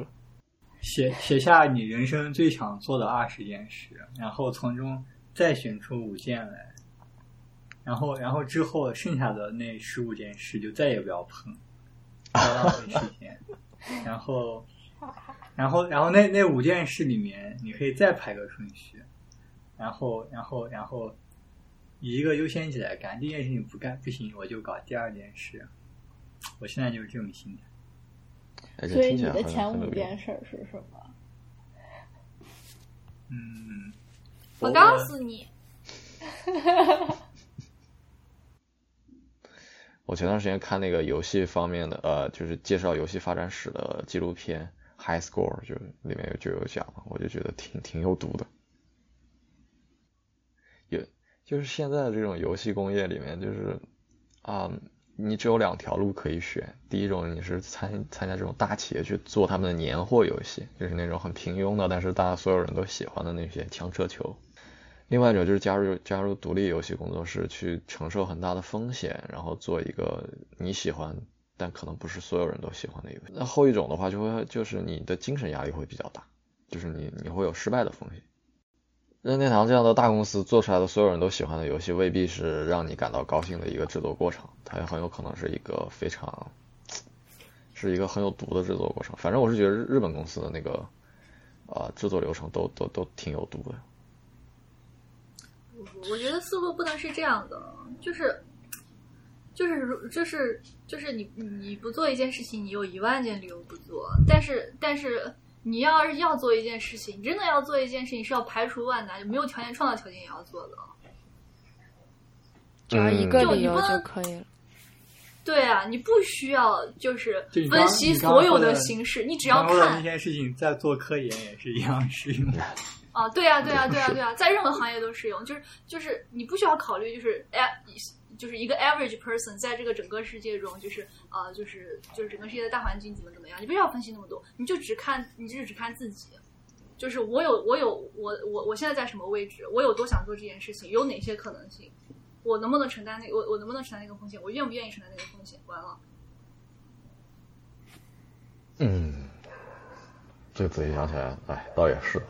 写写下你人生最想做的二十件事，然后从中再选出五件来，然后然后之后剩下的那十五件事就再也不要碰，不要浪费时间。然后，然后然后那那五件事里面，你可以再排个顺序，然后然后然后以一个优先级来干。第一件事情不干不行，我就搞第二件事。我现在就是这种心态。所以你的前五件事儿是什么？嗯，我告诉你，我前段时间看那个游戏方面的，呃，就是介绍游戏发展史的纪录片《High Score》，就里面有就有讲了，我就觉得挺挺有毒的。就是现在的这种游戏工业里面，就是啊、你只有两条路可以选。第一种，你是参参加这种大企业去做他们的年货游戏，就是那种很平庸的，但是大家所有人都喜欢的那些枪车球。另外一种就是加入加入独立游戏工作室，去承受很大的风险，然后做一个你喜欢但可能不是所有人都喜欢的游戏。那后一种的话，就会就是你的精神压力会比较大，就是你你会有失败的风险。任天堂这样的大公司做出来的所有人都喜欢的游戏，未必是让你感到高兴的一个制作过程，它也很有可能是一个非常，是一个很有毒的制作过程。反正我是觉得日本公司的那个，呃，制作流程都都都挺有毒的。我觉得思路不能是这样的，就是，就是如就是就是你你不做一件事情，你有一万件理由不做，但是但是你要是要做一件事情，你真的要做一件事情，是要排除万难，没有条件创造条件也要做的。只要一个理由就可以了。对啊，你不需要就是分析所有的形式，你只要刚说的那件事情，在做科研也是一样适用的。啊，对啊，对啊，对啊，对啊，在任何行业都适用，就是就是你不需要考虑，就是哎，就是一个 average person 在这个整个世界中，就是呃，就是就是整个世界的大环境怎么怎么样，你不需要分析那么多，你就只看，你就只看自己，就是我有我有我我我现在在什么位置，我有多想做这件事情，有哪些可能性，我能不能承担那我我能不能承担那个风险，我愿不愿意承担那个风险，完了。嗯，这仔细想起来，哎，倒也是。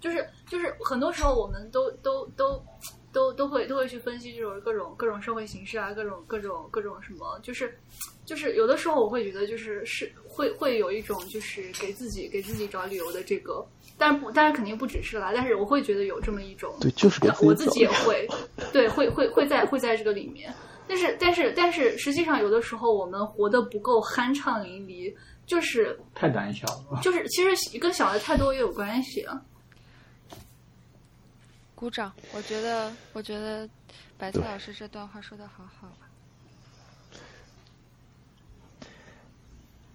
就是就是很多时候我们都都都都都都会都会去分析这种各种各种社会形势啊，各种各种各种什么，就是就是有的时候我会觉得就是是会会有一种就是给自己给自己找理由的这个，但不但是肯定不只是啦，但是我会觉得有这么一种，对，就是给自己我自己也会，对，会会会在会在这个里面，但是但是但是实际上有的时候我们活得不够酣畅淋漓，就是太胆小了。就是其实跟想的太多也有关系啊。鼓掌！我觉得，我觉得白菜老师这段话说的好好啊。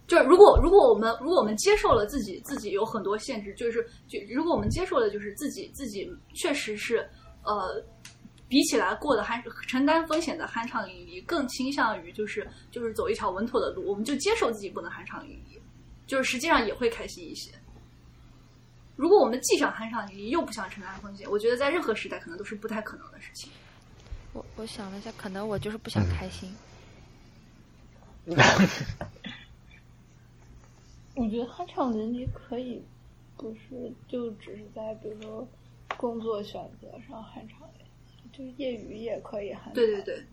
就是如果如果我们如果我们接受了自己自己有很多限制，就是就如果我们接受了就是自己自己确实是呃比起来过得酣承担风险的酣畅淋漓，更倾向于就是就是走一条稳妥的路，我们就接受自己不能酣畅淋漓，就是实际上也会开心一些。如果我们既想酣畅淋漓又不想承担风险，我觉得在任何时代可能都是不太可能的事情。我我想了一下，可能我就是不想开心。我觉得酣畅淋漓可以，不是就只是在比如说工作选择上酣畅淋漓，就是业余也可以酣畅。对对对，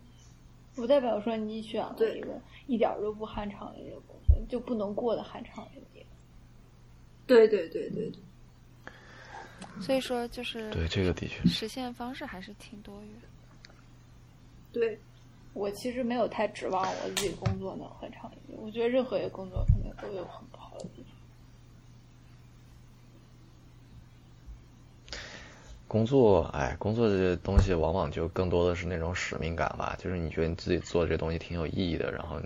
不代表说你选了对一个一点儿都不酣畅淋漓的工作，就不能过得酣畅淋漓。对对对对对。所以说，就是对这个的确实现方式还是挺多元。对，我其实没有太指望我自己工作能很长一点，我觉得任何一个工作肯定都有很不好的地方。工作，哎，工作这些东西往往就更多的是那种使命感吧，就是你觉得你自己做这东西挺有意义的，然后，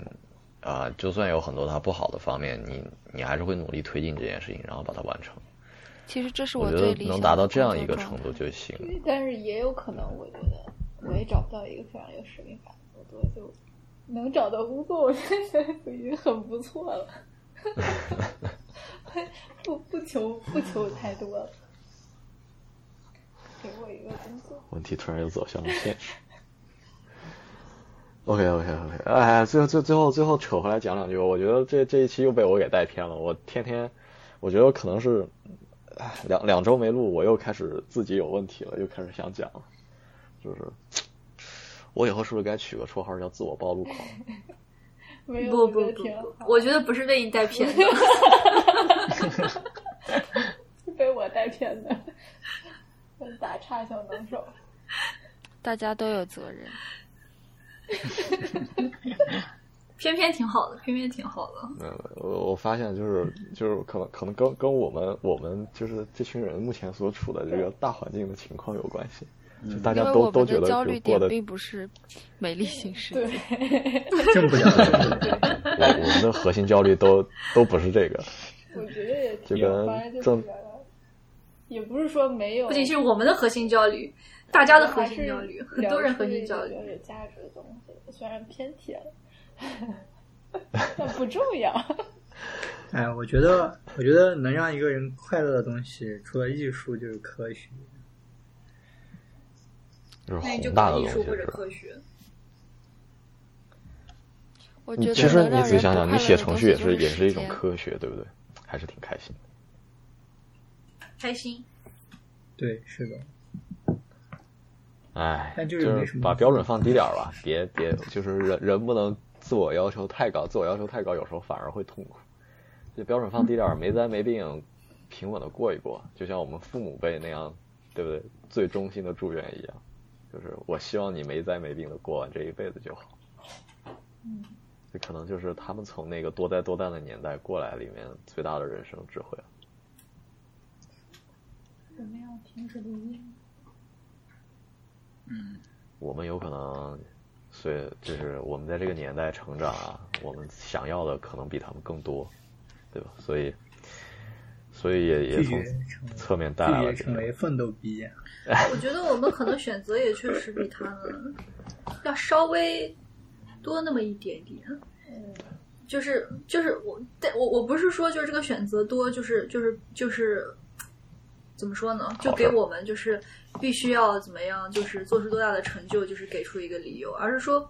啊、就算有很多它不好的方面，你你还是会努力推进这件事情，然后把它完成。其实这是我觉得最理想的能达到这样一个程度就行。但是也有可能，我觉得我也找不到一个非常有使命感的工作，就能找到工作，我觉得 就已经很不错了。不不求不求太多了。给我一个工作。问题突然又走向了现实。OK OK OK，哎，最后最最后最后扯回来讲两句，我觉得这这一期又被我给带偏了。我天天，我觉得可能是，哎，两两周没录，我又开始自己有问题了，又开始想讲了，就是我以后是不是该取个绰号叫自我暴露狂？没有，不不不我觉得不好，我觉得不是被你带偏的。是被我带偏的，打岔小能手。大家都有责任。偏偏挺好的，偏偏挺好的。嗯，我我发现就是就是可能可能跟跟我们我们就是这群人目前所处的这个大环境的情况有关系，就大家都都觉得焦虑点就过得并不是美丽新世界，对，挣不了钱。我我们的核心焦虑都都不是这个，我觉得也挺，就跟反正就是也不是说没有，不仅是我们的核心焦虑，大家的核心焦虑，很多人核心焦虑有价值的东西，虽然偏题了，但不重要。哎，我觉得，我觉得能让一个人快乐的东西，除了艺术就是科学。就是那你就宏大的搞艺术或者东西是吧？科学。我觉得其实你仔细想想，你写程序也是也是一种科学，对不对？还是挺开心的。开心，对，是的。哎，但就就是把标准放低点儿吧，别别，就是人人不能自我要求太高，自我要求太高，有时候反而会痛苦。这标准放低点儿，没灾没病，平稳的过一过，就像我们父母辈那样，对不对？最衷心的祝愿一样，就是我希望你没灾没病的过完这一辈子就好。嗯，这可能就是他们从那个多灾多难的年代过来里面最大的人生智慧了。我们要停止录音。嗯，我们有可能，随就是我们在这个年代成长啊，我们想要的可能比他们更多，对吧？所以，所以也也从侧面带来了这个成为奋斗逼。我觉得我们可能选择也确实比他们要稍微多那么一点点。嗯，就是就是我，但我我不是说就是这个选择多，就是就是就是怎么说呢？就给我们就是必须要怎么样，就是做出多大的成就，就是给出一个理由，而是说。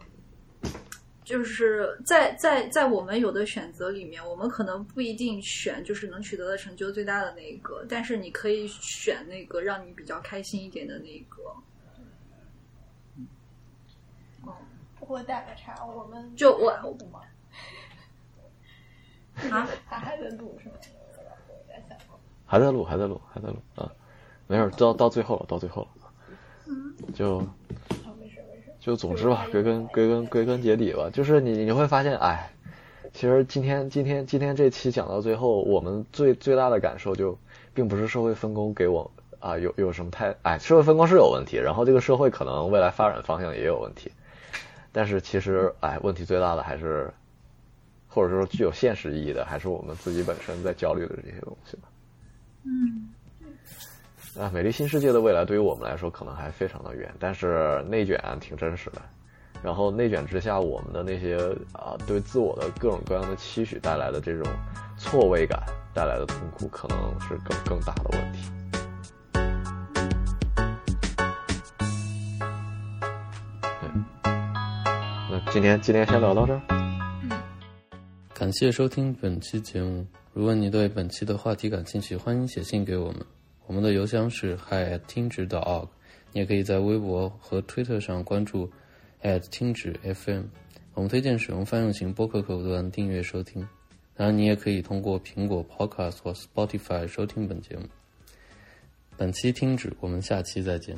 就是在在在我们有的选择里面，我们可能不一定选就是能取得的成就最大的那一个，但是你可以选那个让你比较开心一点的那一个。我打个岔，我们就我？啊，他 还在录是吗？还在录，还在录，还在录啊，没事儿，到到最后了，到最后了，就。就总之吧，归根归根归根结底吧，就是你你会发现，哎，其实今天今天今天这期讲到最后，我们最最大的感受就，并不是社会分工给我啊有有什么太哎，社会分工是有问题，然后这个社会可能未来发展方向也有问题，但是其实哎，问题最大的还是，或者说具有现实意义的，还是我们自己本身在焦虑的这些东西吧。嗯，啊，美丽新世界的未来对于我们来说可能还非常的远，但是内卷挺真实的。然后内卷之下，我们的那些啊对自我的各种各样的期许带来的这种错位感带来的痛苦，可能是更更大的问题。对，那今天今天先聊到这儿。感谢收听本期节目。如果你对本期的话题感兴趣，欢迎写信给我们。我们的邮箱是 hi 听指 .org，你也可以在微博和推特上关注 at 听指 FM。我们推荐使用泛用型播客客户端订阅收听。当然，你也可以通过苹果 Podcast 或 Spotify 收听本节目。本期听指，我们下期再见。